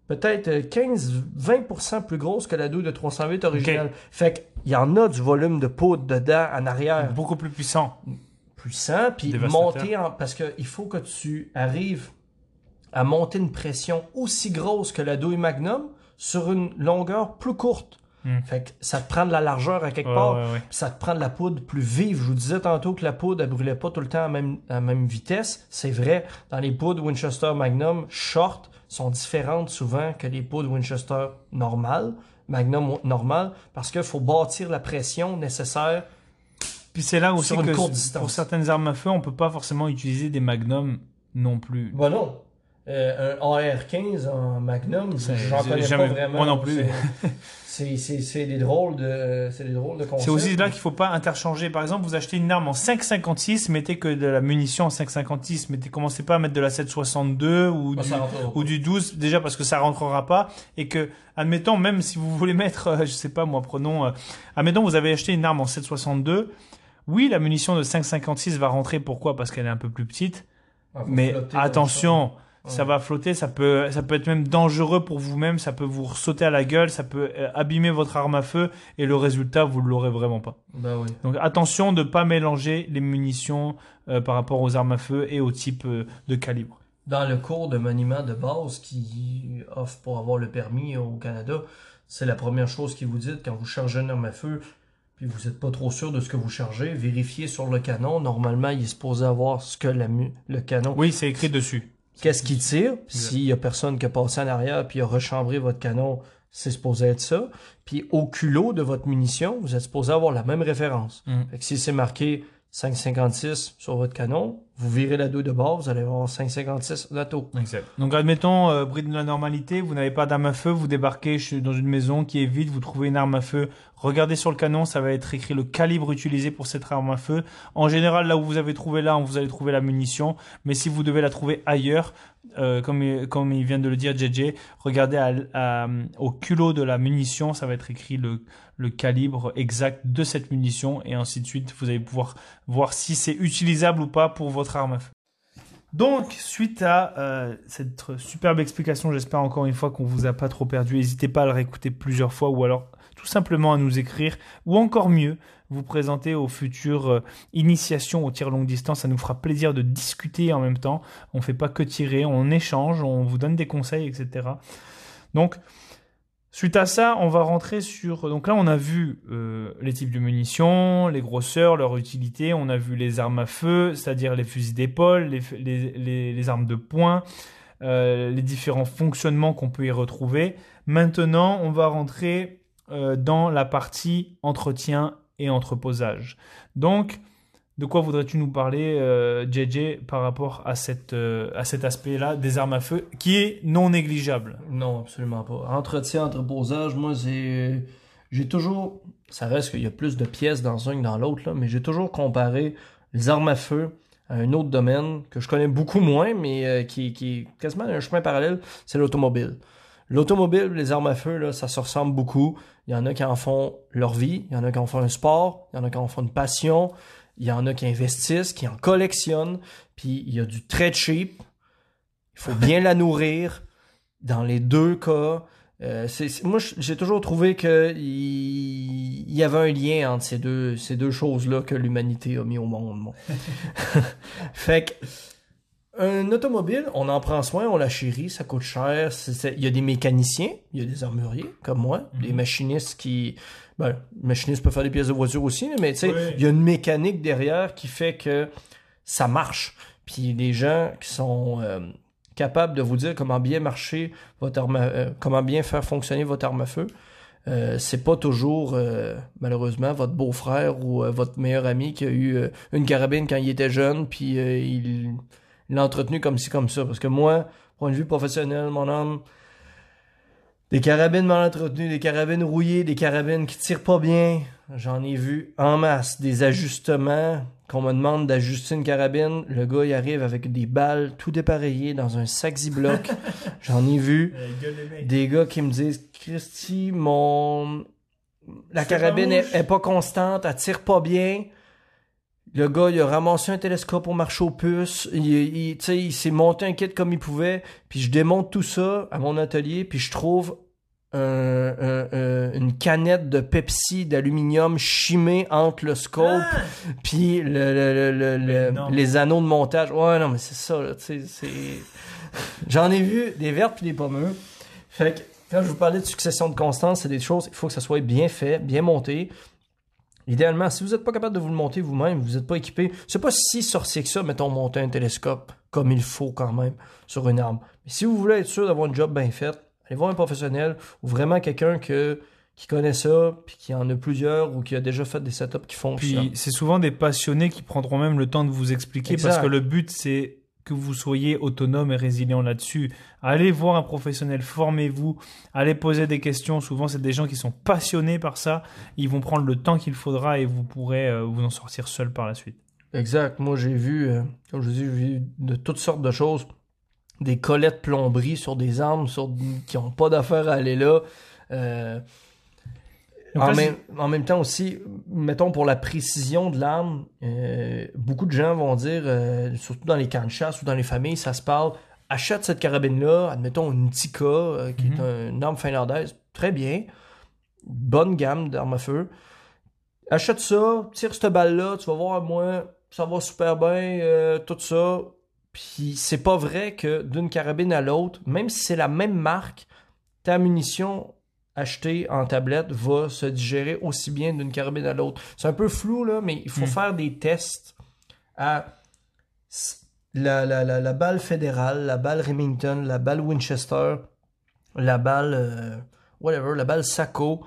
peut-être 15-20% plus grosse que la douille de 308 originale. Fait qu'il y en a du volume de poudre dedans, en arrière Beaucoup plus puissant. puissant, puis monter en... Parce qu'il faut que tu arrives à monter une pression aussi grosse que la douille Magnum sur une longueur plus courte. Hmm. Fait que ça te prend de la largeur à quelque Ouais, part, ouais, ouais. puis ça te prend de la poudre plus vive. Je vous disais tantôt que la poudre, elle brûlait pas tout le temps à même, à la même vitesse. C'est vrai, dans les poudres Winchester Magnum short sont différentes souvent que les poudres Winchester normales, Magnum normales, parce qu'il faut bâtir la pression nécessaire Puis c'est là aussi Sur une que courte pour certaines armes à feu, on peut pas forcément utiliser des magnums non plus. Bah non. Euh, un AR-15 en Magnum, C'est- j'en connais jamais- pas vraiment. moi non plus. C'est- C'est c'est- c'est des drôles de c'est des drôles de C'est aussi là qu'il faut pas interchanger. Par exemple, vous achetez une arme en 5,56, mettez que de la munition en 5,56, mettez commencez pas à mettre de la 7,62 ou Moi, du, ou du 12 déjà parce que ça rentrera pas et que admettons même si vous voulez mettre euh, je sais pas moi prenons euh, admettons vous avez acheté une arme en 7,62 oui la munition de 5,56 va rentrer pourquoi? Parce qu'elle est un peu plus petite Ah, mais attention ça. va flotter ça peut ça peut être même dangereux pour vous-même ça peut vous sauter à la gueule ça peut euh, abîmer votre arme à feu et le résultat vous l'aurez vraiment pas Ben oui. donc attention de pas mélanger les munitions euh, par rapport aux armes à feu et au type euh, de calibre Dans le cours de monument de base qui offre pour avoir le permis au Canada, c'est la première chose qu'ils vous dit quand vous chargez une arme à feu, puis vous n'êtes pas trop sûr de ce que vous chargez, vérifiez sur le canon. Normalement, il est supposé avoir ce que la mu- le canon, oui c'est écrit dessus qu'est-ce qu'il tire? Puis S'il y a personne qui a passé en arrière puis a rechambré votre canon, c'est supposé être ça. Puis au culot de votre munition, vous êtes supposé avoir la même référence. Mhm. Fait que si c'est marqué 5,56 sur votre canon, vous virez la 2 de bord, vous allez avoir 5,56 d'atto. Exact. Donc admettons, euh, bride de la normalité, vous n'avez pas d'arme à feu, vous débarquez dans une maison qui est vide, vous trouvez une arme à feu, regardez sur le canon, ça va être écrit le calibre utilisé pour cette arme à feu. En général, là où vous avez trouvé là, vous allez trouver la munition, mais si vous devez la trouver ailleurs, euh, comme, comme il vient de le dire JJ, regardez à- à- au culot de la munition, ça va être écrit le, le calibre exact de cette munition, et ainsi de suite, vous allez pouvoir voir si c'est utilisable ou pas pour votre arme. Donc, suite à euh, cette superbe explication, j'espère encore une fois qu'on vous a pas trop perdu. N'hésitez pas à le réécouter plusieurs fois ou alors tout simplement à nous écrire ou encore mieux, vous présenter aux futures euh, initiations au tir longue distance. Ça nous fera plaisir de discuter en même temps. On fait pas que tirer, on échange, on vous donne des conseils, etc. Donc, Suite à ça, on va rentrer sur. Donc là, on a vu euh, les types de munitions, les grosseurs, leur utilité. On a vu les armes à feu, c'est-à-dire les fusils d'épaule, les, armes de poing, euh, les différents fonctionnements qu'on peut y retrouver. Maintenant, on va rentrer euh, dans la partie entretien et entreposage. Donc, de quoi voudrais-tu nous parler, euh, JJ, par rapport à, cette, euh, à cet aspect-là des armes à feu, qui est non négligeable? Non, absolument pas. Entretien, entreposage, moi. J'ai toujours. Ça reste qu'il y a plus de pièces dans un que dans l'autre, mais j'ai toujours comparé les armes à feu à un autre domaine que je connais beaucoup moins, mais euh, qui, qui est quasiment un chemin parallèle, c'est l'automobile. L'automobile, les armes à feu, là, ça se ressemble beaucoup. Il y en a qui en font leur vie, il y en a qui en font un sport, il y en a qui en font une passion, il y en a qui investissent, qui en collectionnent, puis il y a du très cheap. Il faut bien la nourrir. Dans les deux cas, euh, moi j'ai toujours trouvé que il, il y avait un lien entre ces deux ces deux choses-là que l'humanité a mis au monde. fait que un automobile, on en prend soin, on la chérit, ça coûte cher. Il y a des mécaniciens, il y a des armuriers comme moi, des machinistes qui. Ben, le machiniste peut faire des pièces de voiture aussi, mais tu sais, Oui. il y a une mécanique derrière qui fait que ça marche. Puis des gens qui sont euh, capables de vous dire comment bien marcher votre arme, euh, comment bien faire fonctionner votre arme à feu. Euh, c'est pas toujours euh, malheureusement votre beau-frère ou euh, votre meilleur ami qui a eu une carabine quand il était jeune puis il il l'a entretenu comme ci comme ça parce que moi point de vue professionnel mon homme des carabines mal entretenues des carabines rouillées des carabines qui tirent pas bien j'en ai vu en masse des ajustements qu'on me demande d'ajuster une carabine le gars il arrive avec des balles tout dépareillées dans un sac Ziploc j'en ai vu des gars qui me disent Christy, mon. La carabine est, est pas constante, elle tire pas bien. Le gars, il a ramassé un télescope pour marcher aux puces. Il, il, tu sais, il s'est monté un kit comme il pouvait. Puis je démonte tout ça à mon atelier. Puis je trouve un- un- un- une canette de Pepsi d'aluminium chimée entre le scope puis le, le- le- les anneaux de montage. Ouais, non, mais c'est ça, là, tu sais, c'est... J'en ai vu des vertes puis des pommeux. Fait que, quand je vous parlais de succession de constance, c'est des choses, il faut que ça soit bien fait, bien monté. Idéalement, si vous n'êtes pas capable de vous le monter vous-même, vous n'êtes pas équipé, c'est pas si sorcier que ça, mettons, monter un télescope comme il faut quand même sur une arme. Mais si vous voulez être sûr d'avoir une job bien faite, allez voir un professionnel ou vraiment quelqu'un que, qui connaît ça, puis qui en a plusieurs ou qui a déjà fait des setups qui fonctionnent. Puis c'est souvent des passionnés qui prendront même le temps de vous expliquer Exact. parce que le but c'est que vous soyez autonome et résilient là-dessus. Allez voir un professionnel, formez-vous, allez poser des questions. Souvent, c'est des gens qui sont passionnés par ça. Ils vont prendre le temps qu'il faudra et vous pourrez euh, vous en sortir seul par la suite. Exact. Moi, j'ai vu, euh, comme je j'ai vu de toutes sortes de choses. Des colettes plomberie sur des armes qui n'ont pas d'affaire à aller là. Euh, en, même, en même temps aussi, mettons pour la précision de l'arme, euh, beaucoup de gens vont dire, euh, surtout dans les camps de chasse ou dans les familles, ça se parle, achète cette carabine-là, admettons une Tika, euh, qui Mhm. est un- une arme finlandaise, très bien, bonne gamme d'armes à feu. Achète ça, tire cette balle-là, tu vas voir, moi, ça va super bien, tout ça. Puis c'est pas vrai que d'une carabine à l'autre, même si c'est la même marque, ta munition achetée en tablette va se digérer aussi bien d'une carabine à l'autre. C'est un peu flou, là, mais il faut Mm. faire des tests à la, la, la, la balle fédérale, la balle Remington, la balle Winchester, la balle euh, whatever, la balle Sacco.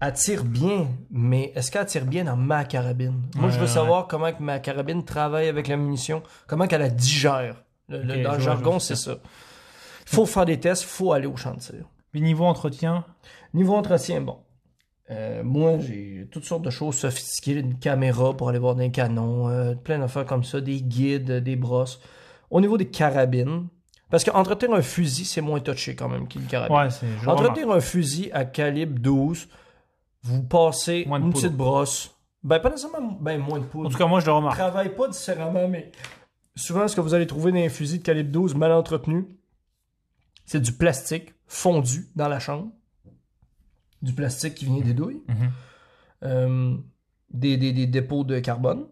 Elle tire bien, mais est-ce qu'elle tire bien dans ma carabine? Moi, Ouais, je veux ouais, savoir comment que ma carabine travaille avec la munition, comment qu'elle la digère. Le- dans le jargon, c'est ça. Il faut faire des tests, il faut aller au champ de tir. Puis niveau entretien, Niveau entretien, bon. Euh, moi, j'ai toutes sortes de choses sophistiquées, une caméra pour aller voir des canons, euh, plein d'affaires comme ça, des guides, des brosses. Au niveau des carabines, parce qu'entretenir un fusil, c'est moins touché quand même qu'une carabine. ouais, c'est. je. Entretenir un fusil à calibre 12, vous passez Moins une petite brosse. Ben, pas nécessairement ben, moins de poudre. En tout cas, moi, je le remarque. travaille pas différemment, mais souvent, ce que vous allez trouver dans un fusil de calibre 12 mal entretenu, c'est du plastique fondu dans la chambre. Du plastique qui vient des douilles. Mhm. Euh, des, des- des dépôts de carbone,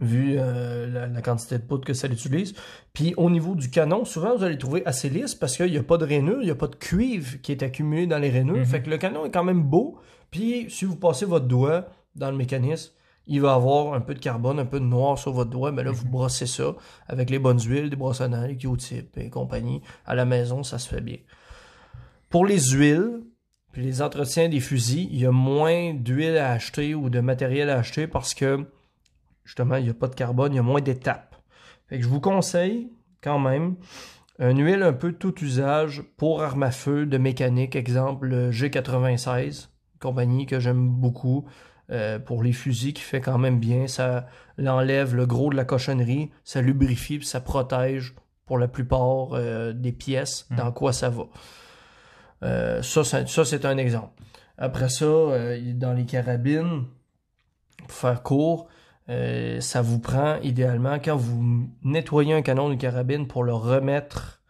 vu euh, la, la quantité de poudre que ça utilise. Puis au niveau du canon, souvent vous allez le trouver assez lisse parce qu'il n'y a pas de rainure, il n'y a pas de cuivre qui est accumulé dans les rainures. Mhm. Fait que le canon est quand même beau. Puis si vous passez votre doigt dans le mécanisme, il va avoir un peu de carbone, un peu de noir sur votre doigt, mais là, vous brossez ça avec les bonnes huiles, des brosses à Q-tip et compagnie. À la maison, ça se fait bien. Pour les huiles, puis les entretiens des fusils, il y a moins d'huile à acheter ou de matériel à acheter parce que, justement, il n'y a pas de carbone, il y a moins d'étapes. Fait que je vous conseille, quand même, une huile un peu tout usage pour arme à feu de mécanique, exemple le G96, compagnie que j'aime beaucoup. euh, pour les fusils qui fait quand même bien, ça l'enlève le gros de la cochonnerie, ça lubrifie puis ça protège pour la plupart euh, des pièces Mm. dans quoi ça va. Euh, ça, c'est un exemple. Après ça, euh, dans les carabines, pour faire court, euh, ça vous prend idéalement quand vous nettoyez un canon de carabine pour le remettre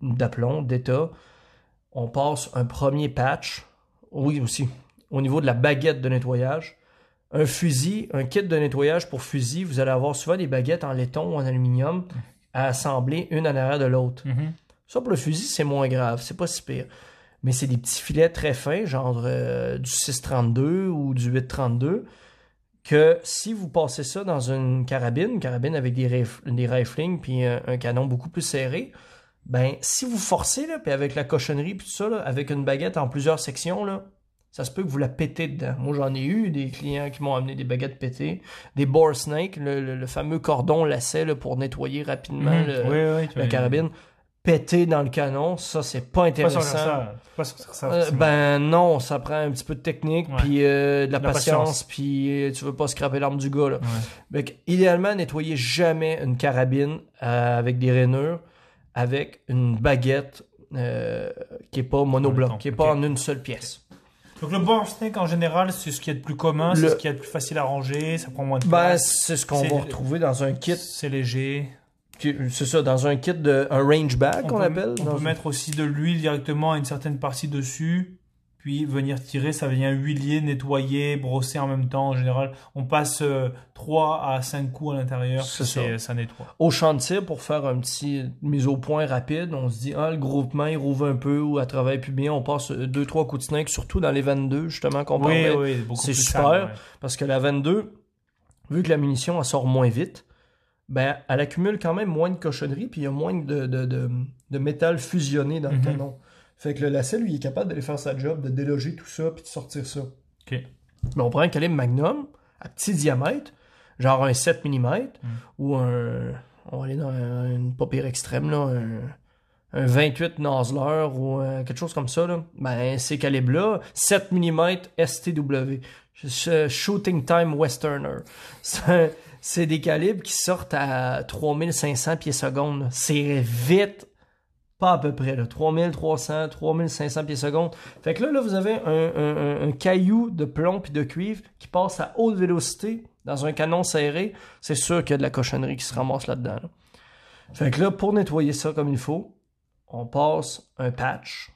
d'aplomb, d'état, on passe un premier patch. Oui, aussi. Au niveau de la baguette de nettoyage. Un fusil, un kit de nettoyage pour fusil, vous allez avoir souvent des baguettes en laiton ou en aluminium à assembler une en arrière de l'autre. Mhm. Ça, pour le fusil, c'est moins grave, c'est pas si pire. Mais c'est des petits filets très fins, genre euh, du 632 ou du 832, que si vous passez ça dans une carabine, une carabine avec des, des riflings puis un, un canon beaucoup plus serré, ben si vous forcez, là, puis avec la cochonnerie puis tout ça, là, avec une baguette en plusieurs sections, là, ça se peut que vous la pétez dedans. Moi, j'en ai eu des clients qui m'ont amené des baguettes pétées, des bore snake, le, le- le fameux cordon lacet là, pour nettoyer rapidement Mhm. le, Oui, oui, la carabine pété dans le canon, ça c'est pas Pas intéressant. ça. Pas sortir ça. Euh, ben non, ça prend un petit peu de technique, puis euh, de la, De patience, puis euh, tu veux pas scraper l'arme du gars là. Que, idéalement, nettoyez jamais une carabine euh, avec des rainures, avec une baguette euh, qui est pas monobloc, qui est pas en une seule pièce. Donc le board snake en général, c'est ce qui est le plus commun, c'est ce qui est le plus facile à ranger, ça prend moins de Ben, place, c'est ce qu'on va retrouver dans un kit, c'est léger. C'est ça, dans un kit de un range bag On qu'on appelle. on peut mettre aussi de l'huile directement à une certaine partie dessus, puis venir tirer, ça vient huilier, nettoyer, brosser en même temps. En général, on passe 3 à 5 coups à l'intérieur, ça. ça nettoie. au champ de tir pour faire un petit mise au point rapide. On se dit, ah, le groupement, il rouvre un peu ou elle travaille plus bien. On passe euh, deux, trois coups de snake, surtout dans les 22, justement, qu'on Oui, parlait. oui, c'est super. ouais. Parce que la 22, vu que la munition, elle sort moins vite, ben, elle accumule quand même moins de cochonneries, puis il y a moins de, de, de, de métal fusionné dans Mhm. le canon. Fait que le lacet, lui, il est capable d'aller faire sa job, de déloger tout ça, puis de sortir ça. Ok. Mais on prend un calibre Magnum, à petit diamètre, genre un 7 mm ou un. On va aller dans un- une pas pire extrême, là, un, un 28 Nosler ou euh, quelque chose comme ça, là, ben, ces calibres-là, 7 mm STW, Sh- Shooting Time Westerner. C'est c'est des calibres qui sortent à 3500 pieds secondes. C'est vite, pas à peu près, là, 3300, 3500 pieds secondes. Fait que là, là vous avez un, caillou de plomb puis de cuivre qui passe à haute vélocité dans un canon serré. C'est sûr qu'il y a de la cochonnerie qui se ramasse là-dedans. là. Fait que là, pour nettoyer ça comme il faut, on passe un patch.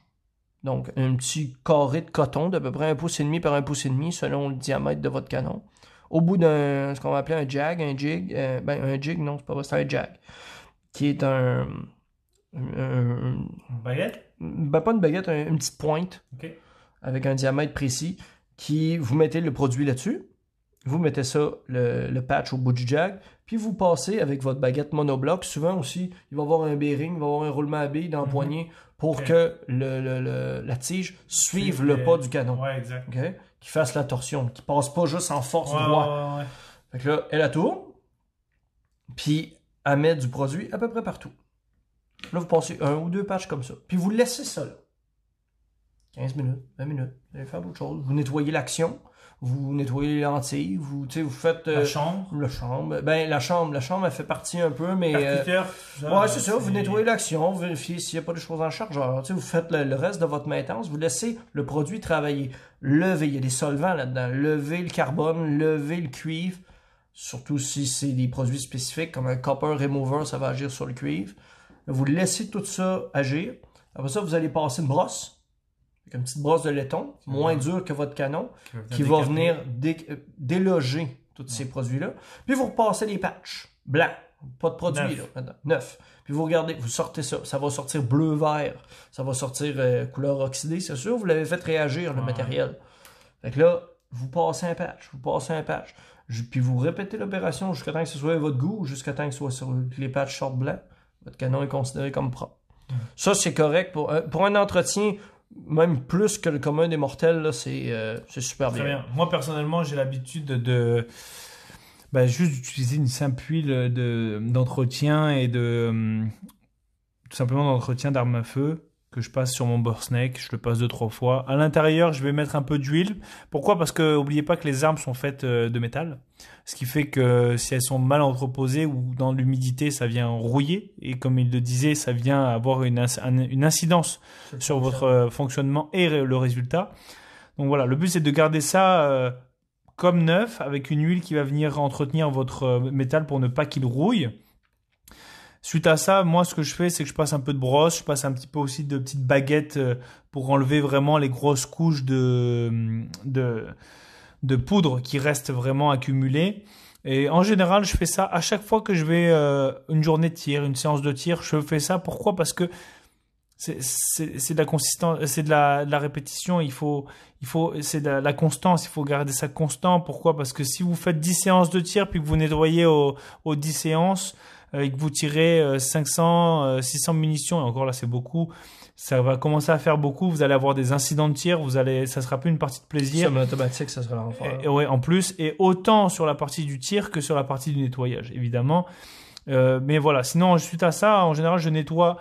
Donc, un petit carré de coton d'à peu près un pouce et demi par un pouce et demi selon le diamètre de votre canon. Au bout d'un, ce qu'on va appeler un jag, un jig, euh, ben, un jig, non, c'est pas vrai, c'est un jag. Qui est un, un- Baguette? ben, pas une baguette, un- une petite pointe avec un diamètre précis qui vous mettez le produit là-dessus. Vous mettez ça, le, le patch au bout du jag, puis vous passez avec votre baguette monobloc. Souvent aussi, il va y avoir un bearing, il va y avoir un roulement à billes dans le Mhm. poignet pour que le, la tige suive le pas du canon. Ouais, exact. Qui fasse la torsion, qui passe pas juste en force Ouais, droit. ouais, ouais. Fait que là, elle la tourne, puis elle met du produit à peu près partout. Là, vous passez un ou deux patchs comme ça. Puis vous laissez ça là. 15 minutes, 20 minutes. Vous allez faire d'autres choses. Vous nettoyez l'action, vous nettoyez les lentilles, vous, vous faites euh, La chambre. la chambre. Ben, la chambre, la chambre, elle fait partie un peu, mais. euh, Ouais, c'est ça. Vous nettoyez l'action, vous vérifiez s'il n'y a pas de choses en chargeur. Vous faites le, le reste de votre maintenance, vous laissez le produit travailler. Levez, il y a des solvants là-dedans. Levez le carbone, levez le cuivre. Surtout si c'est des produits spécifiques comme un copper remover, ça va agir sur le cuivre. Vous laissez tout ça agir. Après ça, vous allez passer une brosse. Avec une petite brosse de laiton, moins dure que votre canon, qui va venir dé- euh, déloger tous ces produits-là. Puis vous repassez les patchs blancs, pas de produit Neuf. là, maintenant, neuf. Puis vous regardez, vous sortez ça, ça va sortir bleu-vert, ça va sortir euh, couleur oxydée, c'est sûr, vous l'avez fait réagir le Ouais. matériel. Fait que là, vous passez un patch, vous passez un patch, puis vous répétez l'opération jusqu'à temps que ce soit à votre goût, jusqu'à temps que, ce soit sur, que les patchs sortent blancs. Votre canon est considéré comme propre. Ça, c'est correct pour, pour un entretien, même plus que le commun des mortels, là, c'est euh, c'est super bien. bien. Moi, personnellement, j'ai l'habitude de. bah, juste d'utiliser une simple huile de- d'entretien et de. hum, tout simplement d'entretien d'arme à feu que je passe sur mon borsneck. Je le passe deux, trois fois. À l'intérieur, je vais mettre un peu d'huile. Pourquoi? Parce que, oubliez pas que les armes sont faites euh, de métal. Ce qui fait que si elles sont mal entreposées ou dans l'humidité, ça vient rouiller. Et comme il le disait, ça vient avoir une, inc- un- une incidence sur votre euh, fonctionnement et le résultat. Donc voilà, le but c'est de garder ça euh, comme neuf avec une huile qui va venir entretenir votre métal pour ne pas qu'il rouille. Suite à ça, moi ce que je fais c'est que je passe un peu de brosse, je passe un petit peu aussi de petites baguettes euh, pour enlever vraiment les grosses couches de, de, de poudre qui restent vraiment accumulées. Et en général, je fais ça à chaque fois que je vais euh, une journée de tir, une séance de tir, je fais ça. Pourquoi? Parce que c'est de la consistance, c'est de répétition. Il faut, il faut, c'est de la, constance. Il faut garder ça constant. Pourquoi? Parce que si vous faites 10 séances de tir puis que vous nettoyez aux, aux 10 séances et que vous tirez euh, 500, euh, 600 munitions, et encore là c'est beaucoup, ça va commencer à faire beaucoup. Vous allez avoir des incidents de tir. Vous allez, ça sera plus une partie de plaisir. Somme automatique, ça sera l'enfer. Et- et ouais, en plus, et autant sur la partie du tir que sur la partie du nettoyage, évidemment. Euh, mais voilà, sinon, suite à ça, en général, je nettoie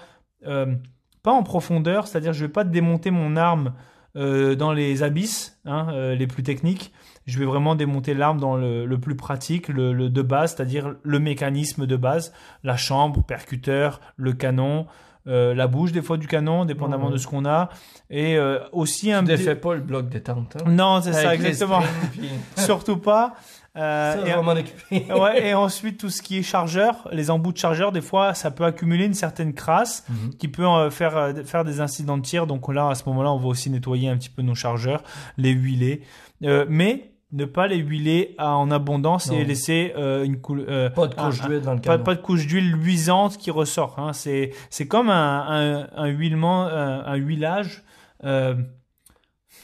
euh, pas en profondeur, c'est-à-dire je vais pas démonter mon arme euh, dans les abysses, hein, euh, les plus techniques. Je vais vraiment démonter l'arme dans le, le plus pratique, le, le de base, c'est-à-dire le mécanisme de base, la chambre, percuteur, le canon, euh, la bouche des fois du canon, dépendamment de ce qu'on a, et euh, aussi un Tu petit- défais pas le bloc détente. Hein? Non, c'est ça, exactement. puis- Surtout pas. Euh, Ça, et- on ouais, et ensuite, tout ce qui est chargeur, les embouts de chargeur, des fois, ça peut accumuler une certaine crasse Mhm. qui peut euh, faire, euh, faire des incidents de tir. Donc là, à ce moment-là, on va aussi nettoyer un petit peu nos chargeurs, les huiler. Euh, mais ne pas les huiler à- en abondance et laisser euh, une couleur. euh, Pas de couche d'huile dans le pas, de couche d'huile luisante qui ressort. Hein. C'est, c'est comme un, un, un huilement, un, un huilage. euh,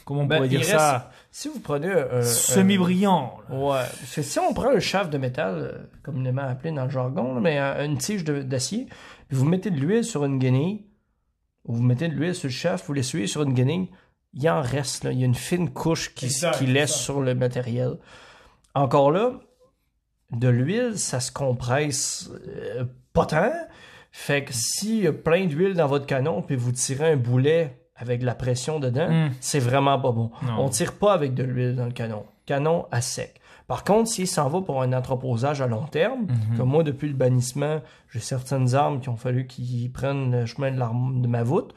comment on Ben, pourrait dire reste ça? Si vous prenez un... Semi-brillant. là. Ouais. Parce que si on prend un shaft de métal, euh, communément appelé dans le jargon, mais euh, une tige d'acier, vous mettez de l'huile sur une guenille, ou vous mettez de l'huile sur le shaft, vous l'essuyez sur une guenille, il en reste, là. Il y a une fine couche qui, laisse ça. sur le matériel. Encore là, de l'huile, ça se compresse euh, pas tant. Fait que s'il y a plein d'huile dans votre canon, puis vous tirez un boulet avec de la pression dedans, Hmm. c'est vraiment pas bon. Non. On tire pas avec de l'huile dans le canon. Canon à sec. Par contre, s'il s'en va pour un entreposage à long terme, Mhm. comme moi, depuis le bannissement, j'ai certaines armes qui ont fallu qu'ils prennent le chemin de, l'arme- de ma voûte.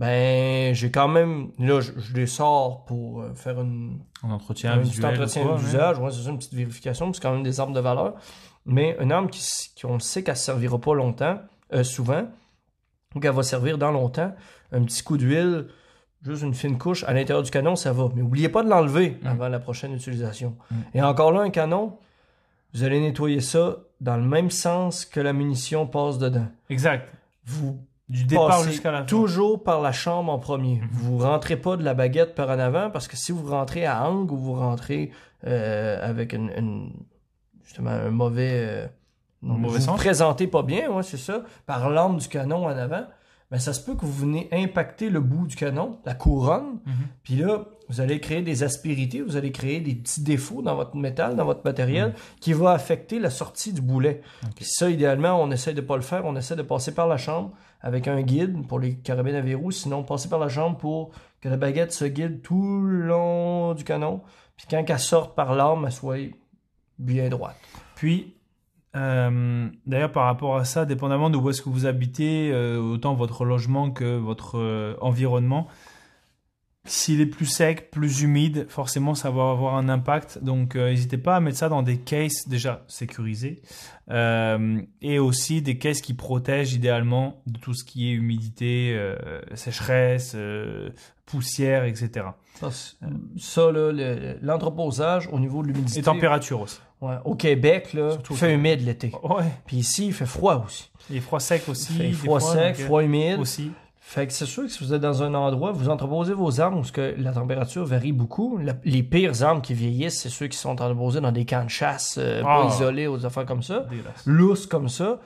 Ben, j'ai quand même. Là, je, je les sors pour euh, faire une, En entretien un visuel. entretien d'usage. Ouais, c'est une petite vérification, c'est quand même des armes de valeur. Mais une arme qui, qui on le sait qu'elle ne servira pas longtemps, euh, souvent, ou qu'elle va servir dans longtemps, un petit coup d'huile, juste une fine couche à l'intérieur du canon, ça va. Mais n'oubliez pas de l'enlever Mm. avant la prochaine utilisation. Mm. Et encore là, un canon, vous allez nettoyer ça dans le même sens que la munition passe dedans. Exact. Vous Du départ jusqu'à la fin. toujours par la chambre en premier. Mhm. Vous rentrez pas de la baguette par en avant parce que si vous rentrez à angle ou vous rentrez euh, avec une, une- justement un mauvais euh, mauvais vous sens? vous présentez pas bien, ouais, c'est ça, par l'arme du canon en avant, ben ça se peut que vous venez impacter le bout du canon, la couronne, Mhm. puis là, vous allez créer des aspérités, vous allez créer des petits défauts dans votre métal, dans votre matériel, qui va affecter la sortie du boulet. Mhm. Ok. Puis ça, idéalement, on essaie de pas le faire, on essaie de passer par la chambre avec un guide pour les carabines à verrou, sinon passer par la chambre pour que la baguette se guide tout le long du canon, puis quand elle sorte par l'arme, elle soit bien droite. Puis, euh, d'ailleurs, par rapport à ça, dépendamment de où est-ce que vous habitez, euh, autant votre logement que votre euh, environnement, s'il est plus sec, plus humide, forcément, ça va avoir un impact. Donc, euh, n'hésitez pas à mettre ça dans des cases déjà sécurisées euh, et aussi des cases qui protègent idéalement de tout ce qui est humidité, euh, sécheresse, poussière, etc. Ça, le- l'entreposage au niveau de l'humidité. Et température aussi. Ouais, au Québec, là, il fait humide l'été. Ouais. Puis ici, il fait froid aussi. Et froid sec aussi. Il fait froid sec, froid humide. aussi. Fait que c'est sûr que si vous êtes dans un endroit, vous entreposez vos armes où ce que la température varie beaucoup. La- les pires armes qui vieillissent, c'est ceux qui sont entreposés dans des camps de chasse, euh, Ah. pas isolés, aux affaires comme ça. Lousses comme ça.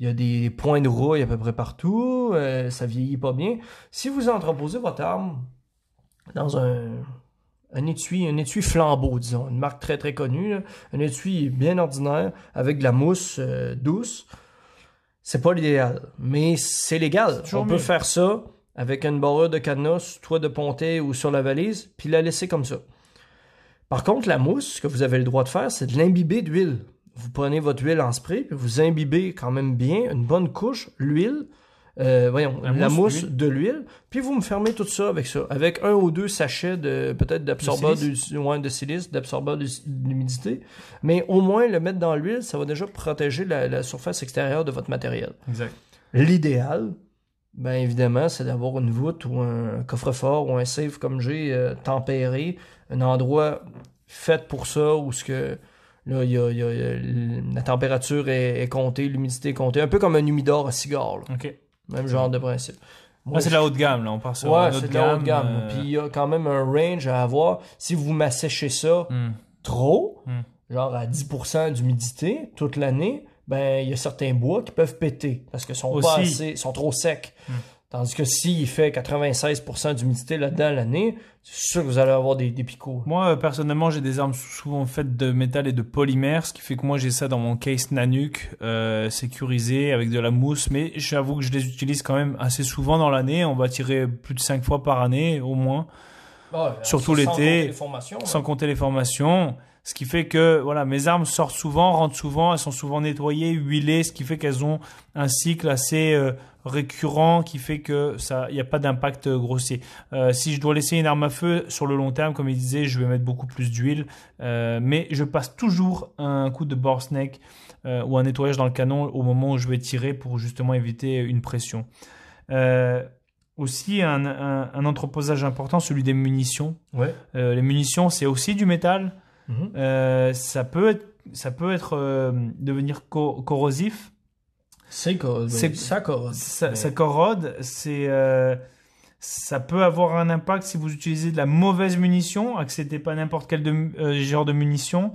Il y a des points de rouille à peu près partout. euh, ça vieillit pas bien. Si vous entreposez votre arme dans un, un étui, un étui flambeau, disons, une marque très très connue, là, un étui bien ordinaire avec de la mousse euh, douce, c'est pas l'idéal, mais c'est légal. On peut faire ça avec une barre de cadenas, toi de pontet ou sur la valise, puis la laisser comme ça. Par contre, la mousse, ce que vous avez le droit de faire, c'est de l'imbiber d'huile. Vous prenez votre huile en spray, puis vous imbibez quand même bien une bonne couche, l'huile, euh, voyons, La la, mousse, de l'huile, puis vous me fermez tout ça avec ça, avec un ou deux sachets de peut-être d'absorbeur De de, ouais, de silice, d'absorbeur de- d'humidité, mais au moins le mettre dans l'huile, ça va déjà protéger la, la surface extérieure de votre matériel. Exact. L'idéal, ben évidemment, c'est d'avoir une voûte ou un coffre-fort ou un safe comme j'ai euh, tempéré, un endroit fait pour ça où ce que là il y a, y a- y a- la température est, est comptée, l'humidité est comptée, un peu comme un humidor à cigare, là. Ok. Même genre de principe. Moi, Là, c'est de la haute gamme, là. On part sur Ouais, une c'est de la haute gamme. euh, Puis il y a quand même un range à avoir. Si vous m'asséchez ça hmm. trop, Hmm. genre à 10% d'humidité toute l'année, ben il y a certains bois qui peuvent péter parce qu'ils sont pas assez, sont trop secs. Hmm. Tandis que s'il fait 96% d'humidité là-dedans l'année, c'est sûr que vous allez avoir des, des picots. Moi, euh, personnellement, j'ai des armes souvent faites de métal et de polymère, ce qui fait que moi, j'ai ça dans mon case Nanook, euh, sécurisé, avec de la mousse. Mais j'avoue que je les utilise quand même assez souvent dans l'année. On va tirer plus de 5 fois par année, au moins. Surtout Sans l'été, sans compter les formations. Ce qui fait que voilà, mes armes sortent souvent, rentrent souvent, elles sont souvent nettoyées, huilées, ce qui fait qu'elles ont un cycle assez euh, récurrent, qui fait que ça, il n'y a pas d'impact euh, grossier. Euh, si je dois laisser une arme à feu sur le long terme, comme il disait, je vais mettre beaucoup plus d'huile, euh, mais je passe toujours un coup de bore snake ou un nettoyage dans le canon au moment où je vais tirer pour justement éviter une pression. Aussi un, un, un entreposage important, celui des munitions. Ouais. Les munitions, c'est aussi du métal. Mhm. Euh, ça peut être, ça peut être euh, devenir co- corrosif. C'est corrode. Ça corrode. Ça, Mais- ça corrode. C'est, euh, ça peut avoir un impact si vous utilisez de la mauvaise munition. Acceptez pas n'importe quel de- euh, genre de munition.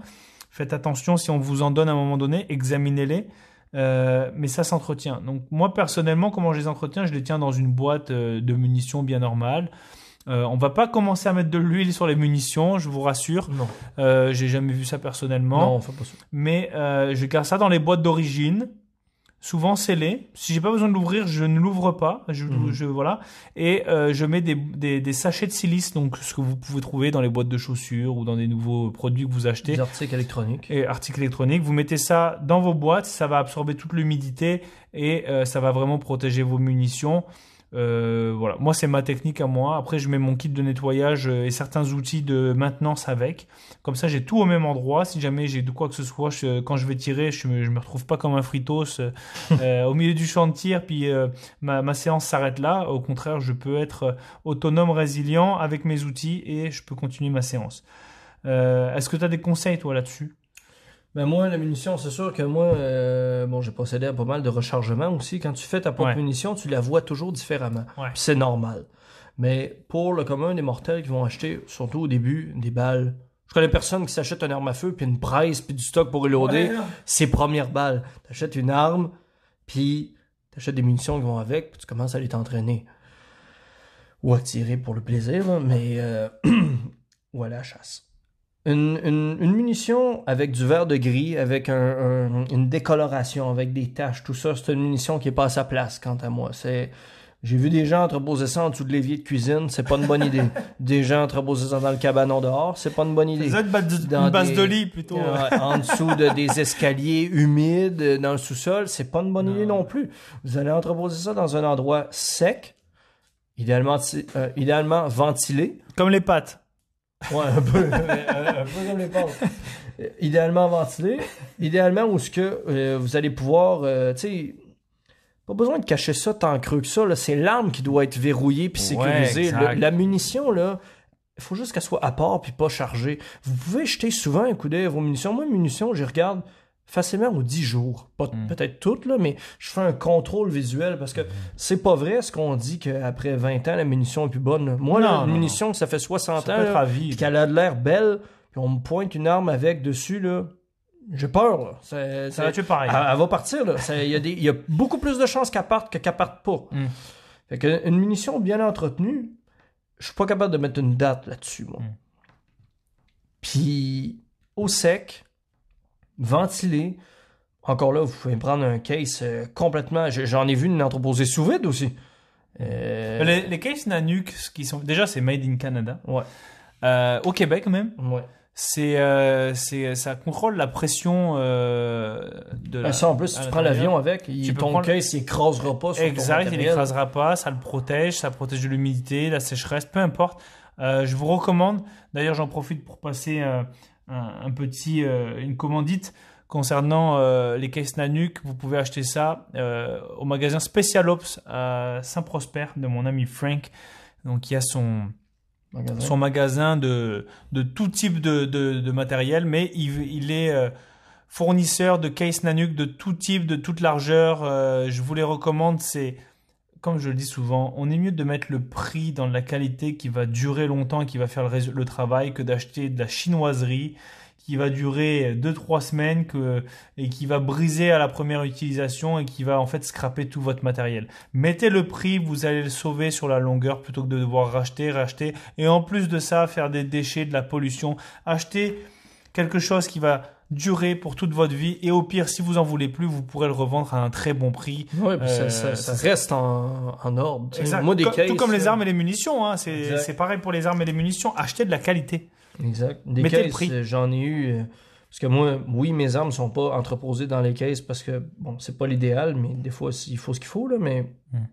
Faites attention si on vous en donne à un moment donné, examinez-les. Euh, mais ça s'entretient. Donc moi personnellement, comment je les entretiens Je les tiens dans une boîte euh, de munitions bien normale. Euh, on va pas commencer à mettre de l'huile sur les munitions, je vous rassure. Non. Euh, J'ai jamais vu ça personnellement. Non, on fait pas ça. Mais euh, je garde ça dans les boîtes d'origine, souvent scellées. Si j'ai pas besoin de l'ouvrir, je ne l'ouvre pas. Je, Mhm. je- voilà. Et euh, je mets des, des, des sachets de silice, donc ce que vous pouvez trouver dans les boîtes de chaussures ou dans des nouveaux produits que vous achetez Des articles électroniques. et articles électroniques. Vous mettez ça dans vos boîtes, ça va absorber toute l'humidité et euh, ça va vraiment protéger vos munitions. Euh, voilà, moi c'est ma technique à moi. Après, je mets mon kit de nettoyage euh, et certains outils de maintenance avec. Comme ça, j'ai tout au même endroit. Si jamais j'ai de quoi que ce soit, je- quand je vais tirer, je me, je me retrouve pas comme un fritos euh, euh, au milieu du champ de tir. Puis euh, ma, ma séance s'arrête là. Au contraire, je peux être autonome, résilient avec mes outils et je peux continuer ma séance. Euh, Est-ce que tu as des conseils toi là-dessus? Ben moi, la munition, c'est sûr que moi, euh, bon, j'ai procédé à pas mal de rechargement aussi. Quand tu fais ta propre Ouais. munition, tu la vois toujours différemment. Ouais. C'est normal. Mais pour le commun des mortels qui vont acheter, surtout au début, des balles. Je connais personne qui s'achète une arme à feu, puis une presse, puis du stock pour reloader. ses premières balles. T'achètes une arme, puis t'achètes des munitions qui vont avec, puis tu commences à les t'entraîner. Ou à tirer pour le plaisir, mais... euh, ou à la chasse. Une, une, une munition avec du verre de gris, avec un, un- une décoloration, avec des taches, tout ça, c'est une munition qui est pas à sa place, quant à moi. C'est... J'ai vu des gens entreposer ça en dessous de l'évier de cuisine, c'est pas une bonne idée. des gens entreposer ça dans le cabanon dehors, c'est pas une bonne idée. Être une base des- de lit plutôt. Ouais, en dessous de des escaliers humides euh, dans le sous-sol, c'est pas une bonne idée non plus. Vous allez entreposer ça dans un endroit sec, idéalement, euh, idéalement ventilé. Comme les pâtes. Ouais, un peu, un, un peu comme les Idéalement ventilé, idéalement où ce que euh, vous allez pouvoir, euh, tu sais, pas besoin de cacher ça tant creux que ça. là. C'est l'arme qui doit être verrouillée puis sécurisée. Le- la munition là, il faut juste qu'elle soit à part puis pas chargée. Vous pouvez jeter souvent un coup d'œil à vos munitions. Moi, munitions, je regarde facilement aux 10 jours. Pas Mm. peut-être toutes, là, mais je fais un contrôle visuel parce que c'est pas vrai ce qu'on dit qu'après 20 ans, la munition est plus bonne. Moi, Non, là, non, une non. munition, ça fait 60 Ça ans, qu'elle a de l'air belle, puis on me pointe une arme avec dessus, là. J'ai peur, là. Ça va tuer pareil. elle, elle va partir, là. Il y, a y beaucoup plus de chances qu'elle parte que qu'elle parte pas. Mm. Fait que une munition bien entretenue, je suis pas capable de mettre une date là-dessus, moi. Mm. Puis, au sec, ventilé, encore là, vous pouvez prendre un case euh, complètement. J'en ai vu une entreposée sous vide aussi. Euh, Les, les cases Nanook, qui sont déjà c'est made in Canada. Ouais. Euh, au Québec même. Ouais. C'est c'est ça contrôle la pression de la, Ah, ça, en plus, si tu prends l'avion avec, il, ton prendre- case, il écrasera pas sur Exact, ton il n'écrasera pas, ça le protège, ça protège de l'humidité, la sécheresse, peu importe. Je vous recommande, d'ailleurs j'en profite pour passer un, un petit, euh, une commandite concernant euh, les caisses Nanook. Vous pouvez acheter ça euh, au magasin Special Ops à Saint-Prosper de mon ami Frank. Donc il y a son, Magasin. son magasin de, de tout type de, de, de matériel, mais il, il est euh, fournisseur de case Nanook de tout type, de toute largeur. Euh, je vous les recommande. C'est, comme je le dis souvent, on est mieux de mettre le prix dans la qualité qui va durer longtemps et qui va faire le, travail que d'acheter de la chinoiserie qui va durer 2-3 semaines et qui va briser à la première utilisation et qui va en fait scraper tout votre matériel. Mettez le prix, vous allez le sauver sur la longueur plutôt que de devoir racheter, racheter. Et en plus de ça, faire des déchets, de la pollution. Achetez quelque chose qui va durer pour toute votre vie. Et au pire, si vous en voulez plus, vous pourrez le revendre à un très bon prix. Ouais, puis ça, Euh, ça- ça reste en, en ordre. tu sais. Exact. Moi, des Co- cases. tout comme les euh, armes et les munitions. Hein. C'est pareil pour les armes et les munitions. Achetez de la qualité. Exact. Des Mettez le prix. euh, j'en ai eu. parce que moi, oui, mes armes sont pas entreposées dans les cases parce que, bon, c'est pas l'idéal, mais des fois, il faut ce qu'il faut, là, mais. Hmm.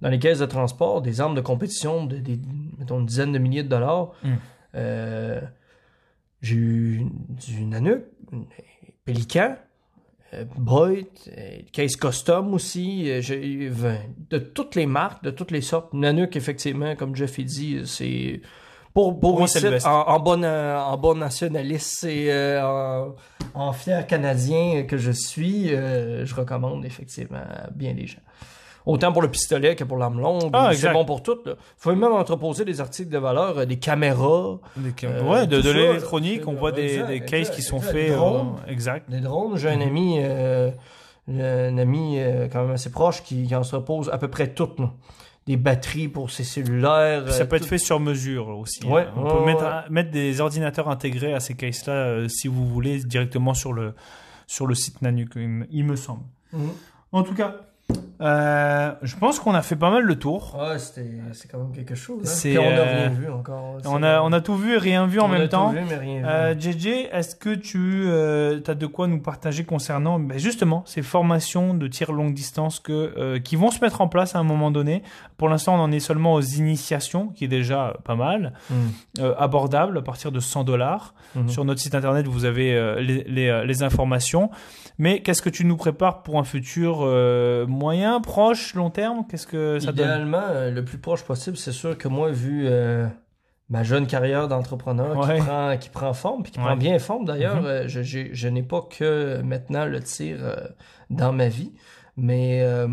Dans les caisses de transport, des armes de compétition de des, mettons, une dizaine de milliers de dollars, Hmm. euh, j'ai eu du Nanook, Pélican, euh, Boyd, euh, case custom aussi, euh, j'ai de toutes les marques, de toutes les sortes. Nanook, effectivement, comme Jeff a dit, c'est pour, pour ici, best. en, en bon, en bon nationaliste et euh, en, en fier canadien que je suis, euh, je recommande effectivement à bien des gens. Autant pour le pistolet que pour l'arme longue, Ah, c'est bon pour tout. Là. Faut même entreposer des articles de valeur, euh, des caméras, Euh, ouais, de, l'électronique, on voit des, des cases qui sont faits. Des euh, drones. exact. des drones. J'ai un ami, euh, un ami quand même assez proche qui, qui en se repose à peu près toutes. là. des batteries pour ses cellulaires. Ça peut être fait sur mesure aussi. Ouais, hein. On ouais, peut ouais, mettre, ouais. mettre des ordinateurs intégrés à ces cases-là euh, si vous voulez directement sur le, sur le site il me- il me semble. Mhm. En tout cas, euh, je pense qu'on a fait pas mal le tour. Ouais, c'était, c'est quand même quelque chose. Hein? C'est, on n'a euh, rien vu encore. On a, on a tout vu et rien vu en On a même temps. vu, mais rien vu. Euh, JJ, est-ce que tu as de quoi nous partager concernant ben, justement ces formations de tir longue distance que, euh, qui vont se mettre en place à un moment donné Pour l'instant, on en est seulement aux initiations, qui est déjà pas mal, Mhm. euh, abordable à partir de 100 dollars. Mhm. Sur notre site internet, vous avez euh, les, les, euh, les informations. Mais qu'est-ce que tu nous prépares pour un futur euh, moyen, proche, long terme? Qu'est-ce que ça donne? Idéalement, le plus proche possible, c'est sûr que moi, vu ma jeune carrière d'entrepreneur Ouais. qui, prend, qui prend forme, puis qui Ouais. prend bien forme d'ailleurs, Mhm. euh, je, n'ai pas que maintenant le tir euh, dans ma vie, mais euh,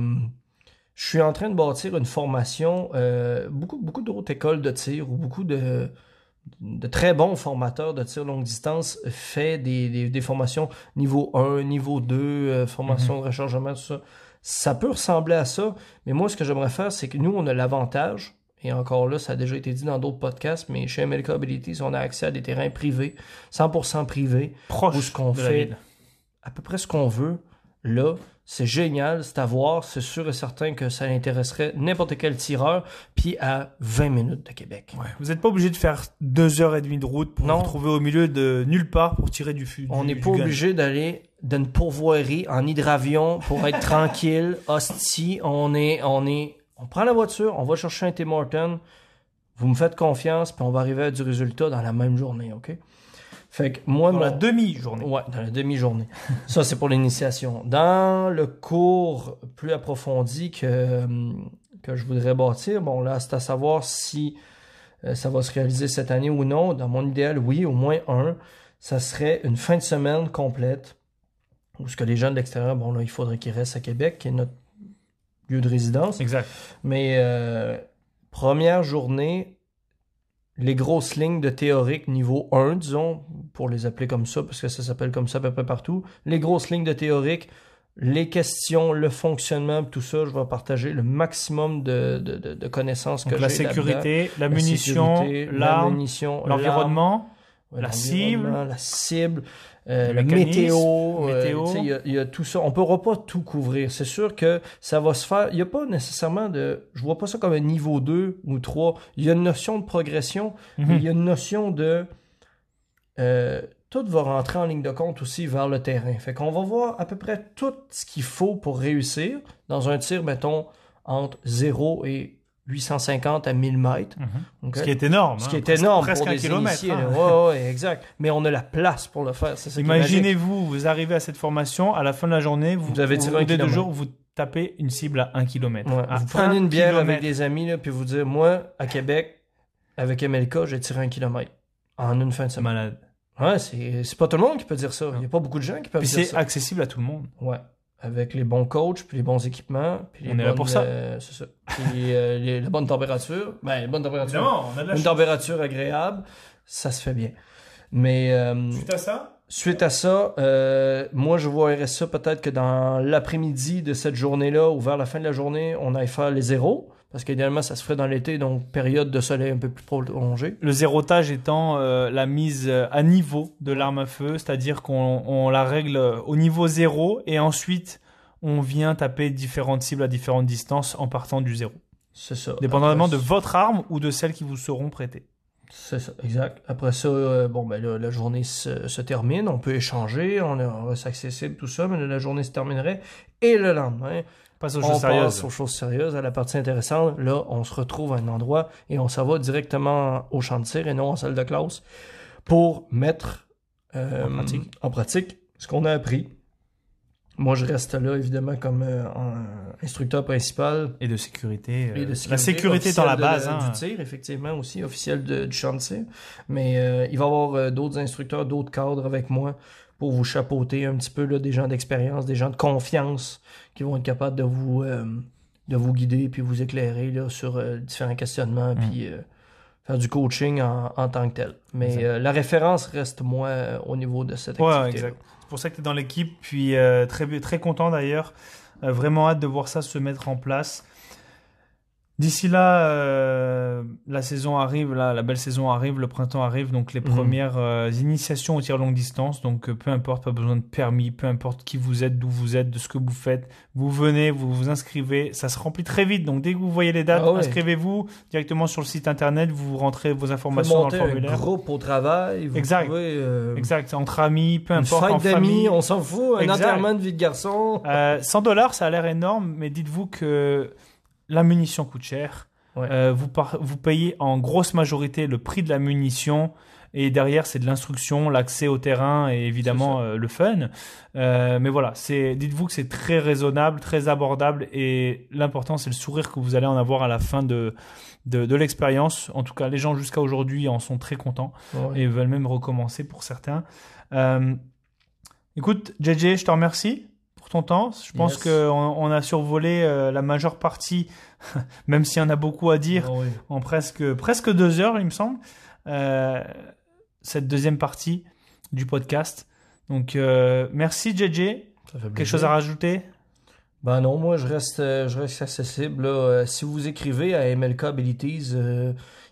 je suis en train de bâtir une formation, euh, beaucoup, beaucoup d'autres écoles de tir ou beaucoup de, de très bons formateurs de tir longue distance fait des, des, des formations niveau 1, niveau 2, euh, formation Mhm. de rechargement, tout ça. Ça peut ressembler à ça, mais moi, ce que j'aimerais faire, c'est que nous, on a l'avantage, et encore là, ça a déjà été dit dans d'autres podcasts, mais chez MLK Abilities, on a accès à des terrains privés, 100% privés, proche où ce qu'on fait à peu près ce qu'on veut. Là, c'est génial, c'est à voir, c'est sûr et certain que ça intéresserait n'importe quel tireur, puis à 20 minutes de Québec. Ouais. Vous n'êtes pas obligé de faire deux heures et demie de route pour Non. vous retrouver au milieu de nulle part pour tirer du feu. On n'est pas obligé d'aller d'une pourvoirie en hydravion pour être tranquille. Hostie, on est, on est, on prend la voiture, on va chercher un Tim Horton. Vous me faites confiance, puis on va arriver à du résultat dans la même journée, ok? Fait que moi, Dans la demi-journée. Ouais, dans la demi-journée. Ça, c'est pour l'initiation. Dans le cours plus approfondi que, euh, que je voudrais bâtir, bon, là, c'est à savoir si euh, ça va se réaliser cette année ou non. Dans mon idéal, oui, au moins un. Ça serait une fin de semaine complète où ce que les gens de l'extérieur, bon, là, il faudrait qu'ils restent à Québec, qui est notre lieu de résidence. Exact. Mais euh, première journée, les grosses lignes de théorique niveau 1, disons, pour les appeler comme ça, parce que ça s'appelle comme ça à peu près partout. Les grosses lignes de théorique, les questions, le fonctionnement, tout ça, je vais partager le maximum de, de, de, de connaissances que la j'ai là-dedans. sécurité, la La munition, la l'arme, l'environnement. La l'environnement, la cible, euh, Le météo, euh, sais, il y a- il y, a tout ça. On pourra pas tout couvrir. C'est sûr que ça va se faire. Il n'y a pas nécessairement de. Je vois pas ça comme un niveau 2 ou 3. Il y a une notion de progression, mais Mhm. il y a une notion de. euh, tout va rentrer en ligne de compte aussi vers le terrain. Fait qu'on va voir à peu près tout ce qu'il faut pour réussir dans un tir, mettons, entre 0 et 850 à 1000 mètres. Mhm. Ce qui est énorme. Ce hein. qui est Presque- énorme Presque pour un des kilomètre. initiés. hein. là. Ouais, ouais, exact. Mais on a la place pour le faire. C'est. Imaginez-vous, vous arrivez à cette formation, à la fin de la journée, vous, Vous avez tiré au un deux jours, vous tapez une cible à 1 km. Ouais. À Vous prenez un une bière avec des amis, là, puis vous dire, moi, à Québec, avec MLK, j'ai tiré un kilomètre en une fin de C'est semaine. malade. Ouais, c'est c'est pas tout le monde qui peut dire ça. Il y a pas beaucoup de gens qui peuvent Puis dire c'est ça. accessible à tout le monde. Ouais. Avec les bons coachs, puis les bons équipements, puis les On est là bonnes, pour ça. euh, c'est ça. Puis euh, les, la bonne température. Ben, la bonne température. on a de Une température agréable, ça se fait bien. Mais euh, Suite à ça, Suite à ça, euh, moi je verrais ça peut-être que dans l'après-midi de cette journée-là ou vers la fin de la journée, on aille faire les zéros. Parce qu'idéalement, ça se ferait dans l'été, donc période de soleil un peu plus prolongée. le zérotage étant euh, la mise à niveau de l'arme à feu, c'est-à-dire qu'on on la règle au niveau zéro et ensuite on vient taper différentes cibles à différentes distances en partant du zéro. C'est ça. Dépendamment de votre arme ou de celles qui vous seront prêtées. C'est ça, exact. Après ça, euh, bon, ben la journée se, se termine, on peut échanger, on, on reste accessible, tout ça, mais la journée se terminerait. Et le lendemain, Passe aux on choses passe sérieuses. aux choses sérieuses, à la partie intéressante. Là, on se retrouve à un endroit et on s'en va directement au champ de tir et non en salle de classe pour mettre euh, En pratique. en pratique ce qu'on a appris. Moi, je reste là, évidemment, comme euh, instructeur principal. Et de sécurité. euh, Et de la sécurité étant la officielle base. de- hein. du tir, effectivement, aussi, officiel de- du champ de tir. Mais euh, il va y avoir euh, d'autres instructeurs, d'autres cadres avec moi pour vous chapeauter un petit peu, là, des gens d'expérience, des gens de confiance qui vont être capables de vous, euh, de vous guider puis vous éclairer là, sur euh, différents questionnements Mm. puis euh, faire du coaching en, en tant que tel. Mais la référence reste moi au niveau de cette Ouais, activité. exact. C'est pour ça que tu es dans l'équipe, puis très, très content d'ailleurs. Vraiment hâte de voir ça se mettre en place. D'ici là, euh, la saison arrive, là, la belle saison arrive, le printemps arrive, donc les Mhm. premières euh, initiations au tir longue distance. Donc euh, peu importe, pas besoin de permis, peu importe qui vous êtes, d'où vous êtes, de ce que vous faites, vous venez, vous vous inscrivez. Ça se remplit très vite, donc dès que vous voyez les dates, Ah ouais. inscrivez-vous directement sur le site internet, vous rentrez vos informations dans le monter un formulaire. groupe au travail. Vous Exact. pouvez, Exact, entre amis, peu une importe, en fête d'amis, famille. on s'en fout. Un enterrement de vie de garçon. Euh, 100 dollars, ça a l'air énorme, mais dites-vous que la munition coûte cher. Ouais. Euh, vous, par- vous payez en grosse majorité le prix de la munition. Et derrière, c'est de l'instruction, l'accès au terrain et évidemment euh, le fun. Euh, mais voilà, dites-vous que c'est très raisonnable, très abordable et l'important, c'est le sourire que vous allez en avoir à la fin de, de, de l'expérience. En tout cas, les gens jusqu'à aujourd'hui en sont très contents Ouais. et veulent même recommencer pour certains. Euh, écoute, JJ, je te remercie pour ton temps. Je pense Yes. qu'on on a survolé euh, la majeure partie, même s'il y en a beaucoup à dire, Ah oui. en presque, presque deux heures, il me semble, euh, cette deuxième partie du podcast. Donc, euh, merci JJ. Quelque chose à rajouter? Ben non, moi je reste, je reste accessible. là. Si vous écrivez à MLK Abilities,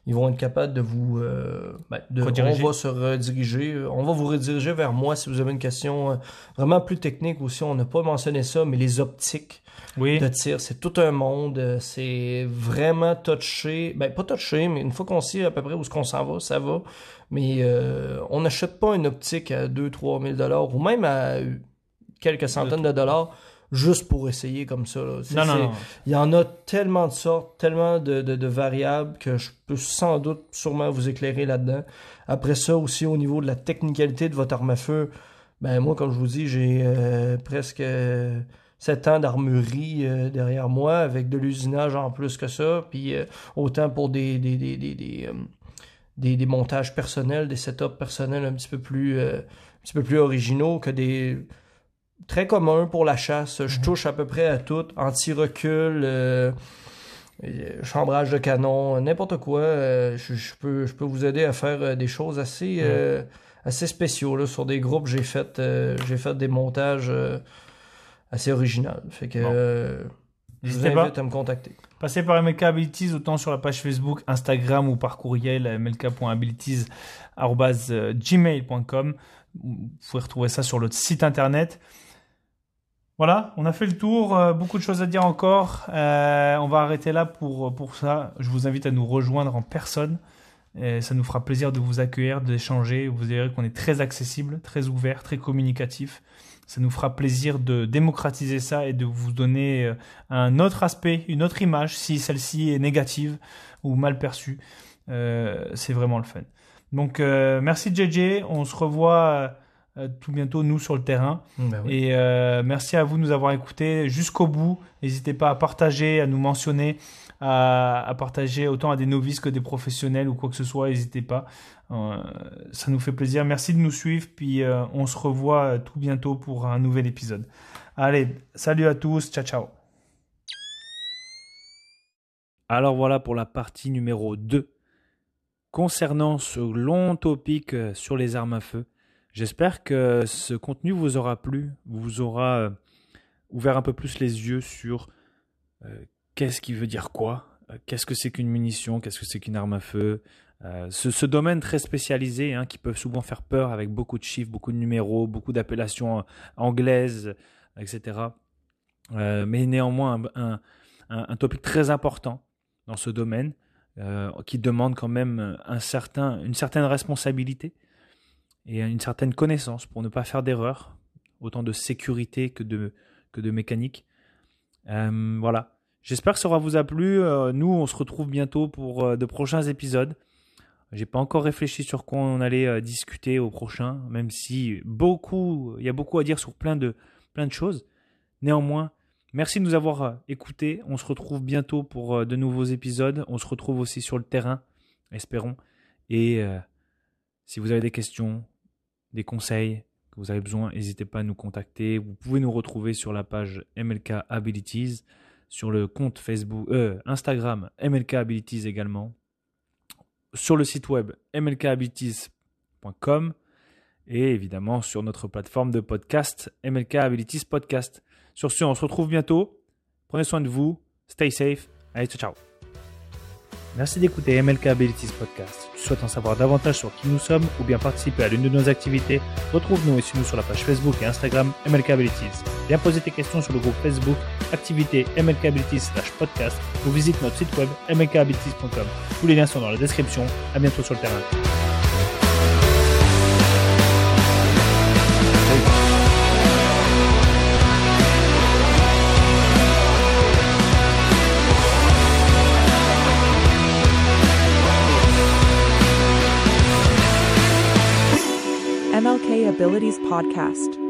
ils vont être capables de vous. euh, ben, de, on va se rediriger. On va vous rediriger vers moi si vous avez une question euh, vraiment plus technique aussi. On n'a pas mentionné ça, mais les optiques Oui. de tir, c'est tout un monde. euh, C'est vraiment touché. Ben, pas touché, mais une fois qu'on sait à peu près où ce qu'on s'en va, ça va. Mais euh, on n'achète pas une optique à 2-3 000 dollars ou même à quelques centaines de dollars juste pour essayer comme ça. là. C'est- Non, non, c'est- non. Il y en a tellement de sortes, tellement de, de- de variables que je peux sans doute sûrement vous éclairer là-dedans. Après ça aussi au niveau de la technicalité de votre arme à feu, ben moi comme je vous dis j'ai euh, presque euh, 7 ans d'armurerie euh, derrière moi avec de l'usinage en plus que ça, puis euh, autant pour des des, des, des, des, euh, des- des montages personnels, des setups personnels un petit peu plus un petit peu plus originaux que des très communs pour la chasse. Je Mhm. touche à peu près à tout, anti-recul, euh, euh, chambrage de canon, n'importe quoi. euh, je, je peux je peux vous aider à faire des choses assez euh, assez spéciaux là sur des groupes. J'ai fait j'ai fait des montages assez originaux. Fait que Bon. je vous N'hésitez pas. invite à me contacter. Passez par MLK Abilities autant sur la page Facebook, Instagram ou par courriel mlk.abilities.gmail.com. Vous pouvez retrouver ça sur le site internet. Voilà, on a fait le tour. euh, beaucoup de choses à dire encore. Euh, on va arrêter là pour, pour ça. Je vous invite à nous rejoindre en personne. Ça nous fera plaisir de vous accueillir, d'échanger. Vous verrez qu'on est très accessible, très ouvert, très communicatif. Ça nous fera plaisir de démocratiser ça et de vous donner euh, un autre aspect, une autre image, si celle-ci est négative ou mal perçue. Euh, c'est vraiment le fun. Donc, merci JJ. On se revoit tout bientôt, nous, sur le terrain. Ben oui. Et euh, merci à vous de nous avoir écoutés jusqu'au bout. N'hésitez pas à partager, à nous mentionner, à, à partager autant à des novices que des professionnels ou quoi que ce soit. N'hésitez pas. Euh, ça nous fait plaisir. Merci de nous suivre. Puis euh, on se revoit euh, tout bientôt pour un nouvel épisode. Allez, salut à tous. Ciao, ciao. Alors voilà pour la partie numéro 2. Concernant ce long topic euh, sur les armes à feu, j'espère que ce contenu vous aura plu, vous aura euh, ouvert un peu plus les yeux sur euh, qu'est-ce qui veut dire quoi, euh, qu'est-ce que c'est qu'une munition, qu'est-ce que c'est qu'une arme à feu, ce, domaine très spécialisé hein, qui peut souvent faire peur avec beaucoup de chiffres, beaucoup de numéros, beaucoup d'appellations anglaises, etc. Mais néanmoins un, un, topic très important dans ce domaine qui demande quand même un certain, une certaine responsabilité et une certaine connaissance pour ne pas faire d'erreurs, autant de sécurité que de, que de mécanique. Euh, voilà. J'espère que ça aura vous a plu. Euh, nous, on se retrouve bientôt pour euh, de prochains épisodes. J'ai pas encore réfléchi sur quoi on allait discuter au prochain, même si beaucoup, il y a beaucoup à dire sur plein de, plein de choses. Néanmoins, merci de nous avoir écoutés. On se retrouve bientôt pour de nouveaux épisodes. On se retrouve aussi sur le terrain, espérons. Et si vous avez des questions, des conseils que vous avez besoin, n'hésitez pas à nous contacter. Vous pouvez nous retrouver sur la page MLK Abilities, sur le compte Facebook, euh, Instagram MLK Abilities également, sur le site web mlkabilities.com et évidemment sur notre plateforme de podcast MLK Abilities Podcast. Sur ce, on se retrouve bientôt. Prenez soin de vous. Stay safe. Allez, ciao, ciao. Merci d'écouter MLK Abilities Podcast. Si tu souhaites en savoir davantage sur qui nous sommes ou bien participer à l'une de nos activités, retrouve-nous et suis-nous sur la page Facebook et Instagram MLK Abilities. Viens poser tes questions sur le groupe Facebook Activité MLK Abilities slash podcast ou visite notre site web mlkabilities.com. Tous les liens sont dans la description. À bientôt sur le terrain. MLK Abilities Podcast.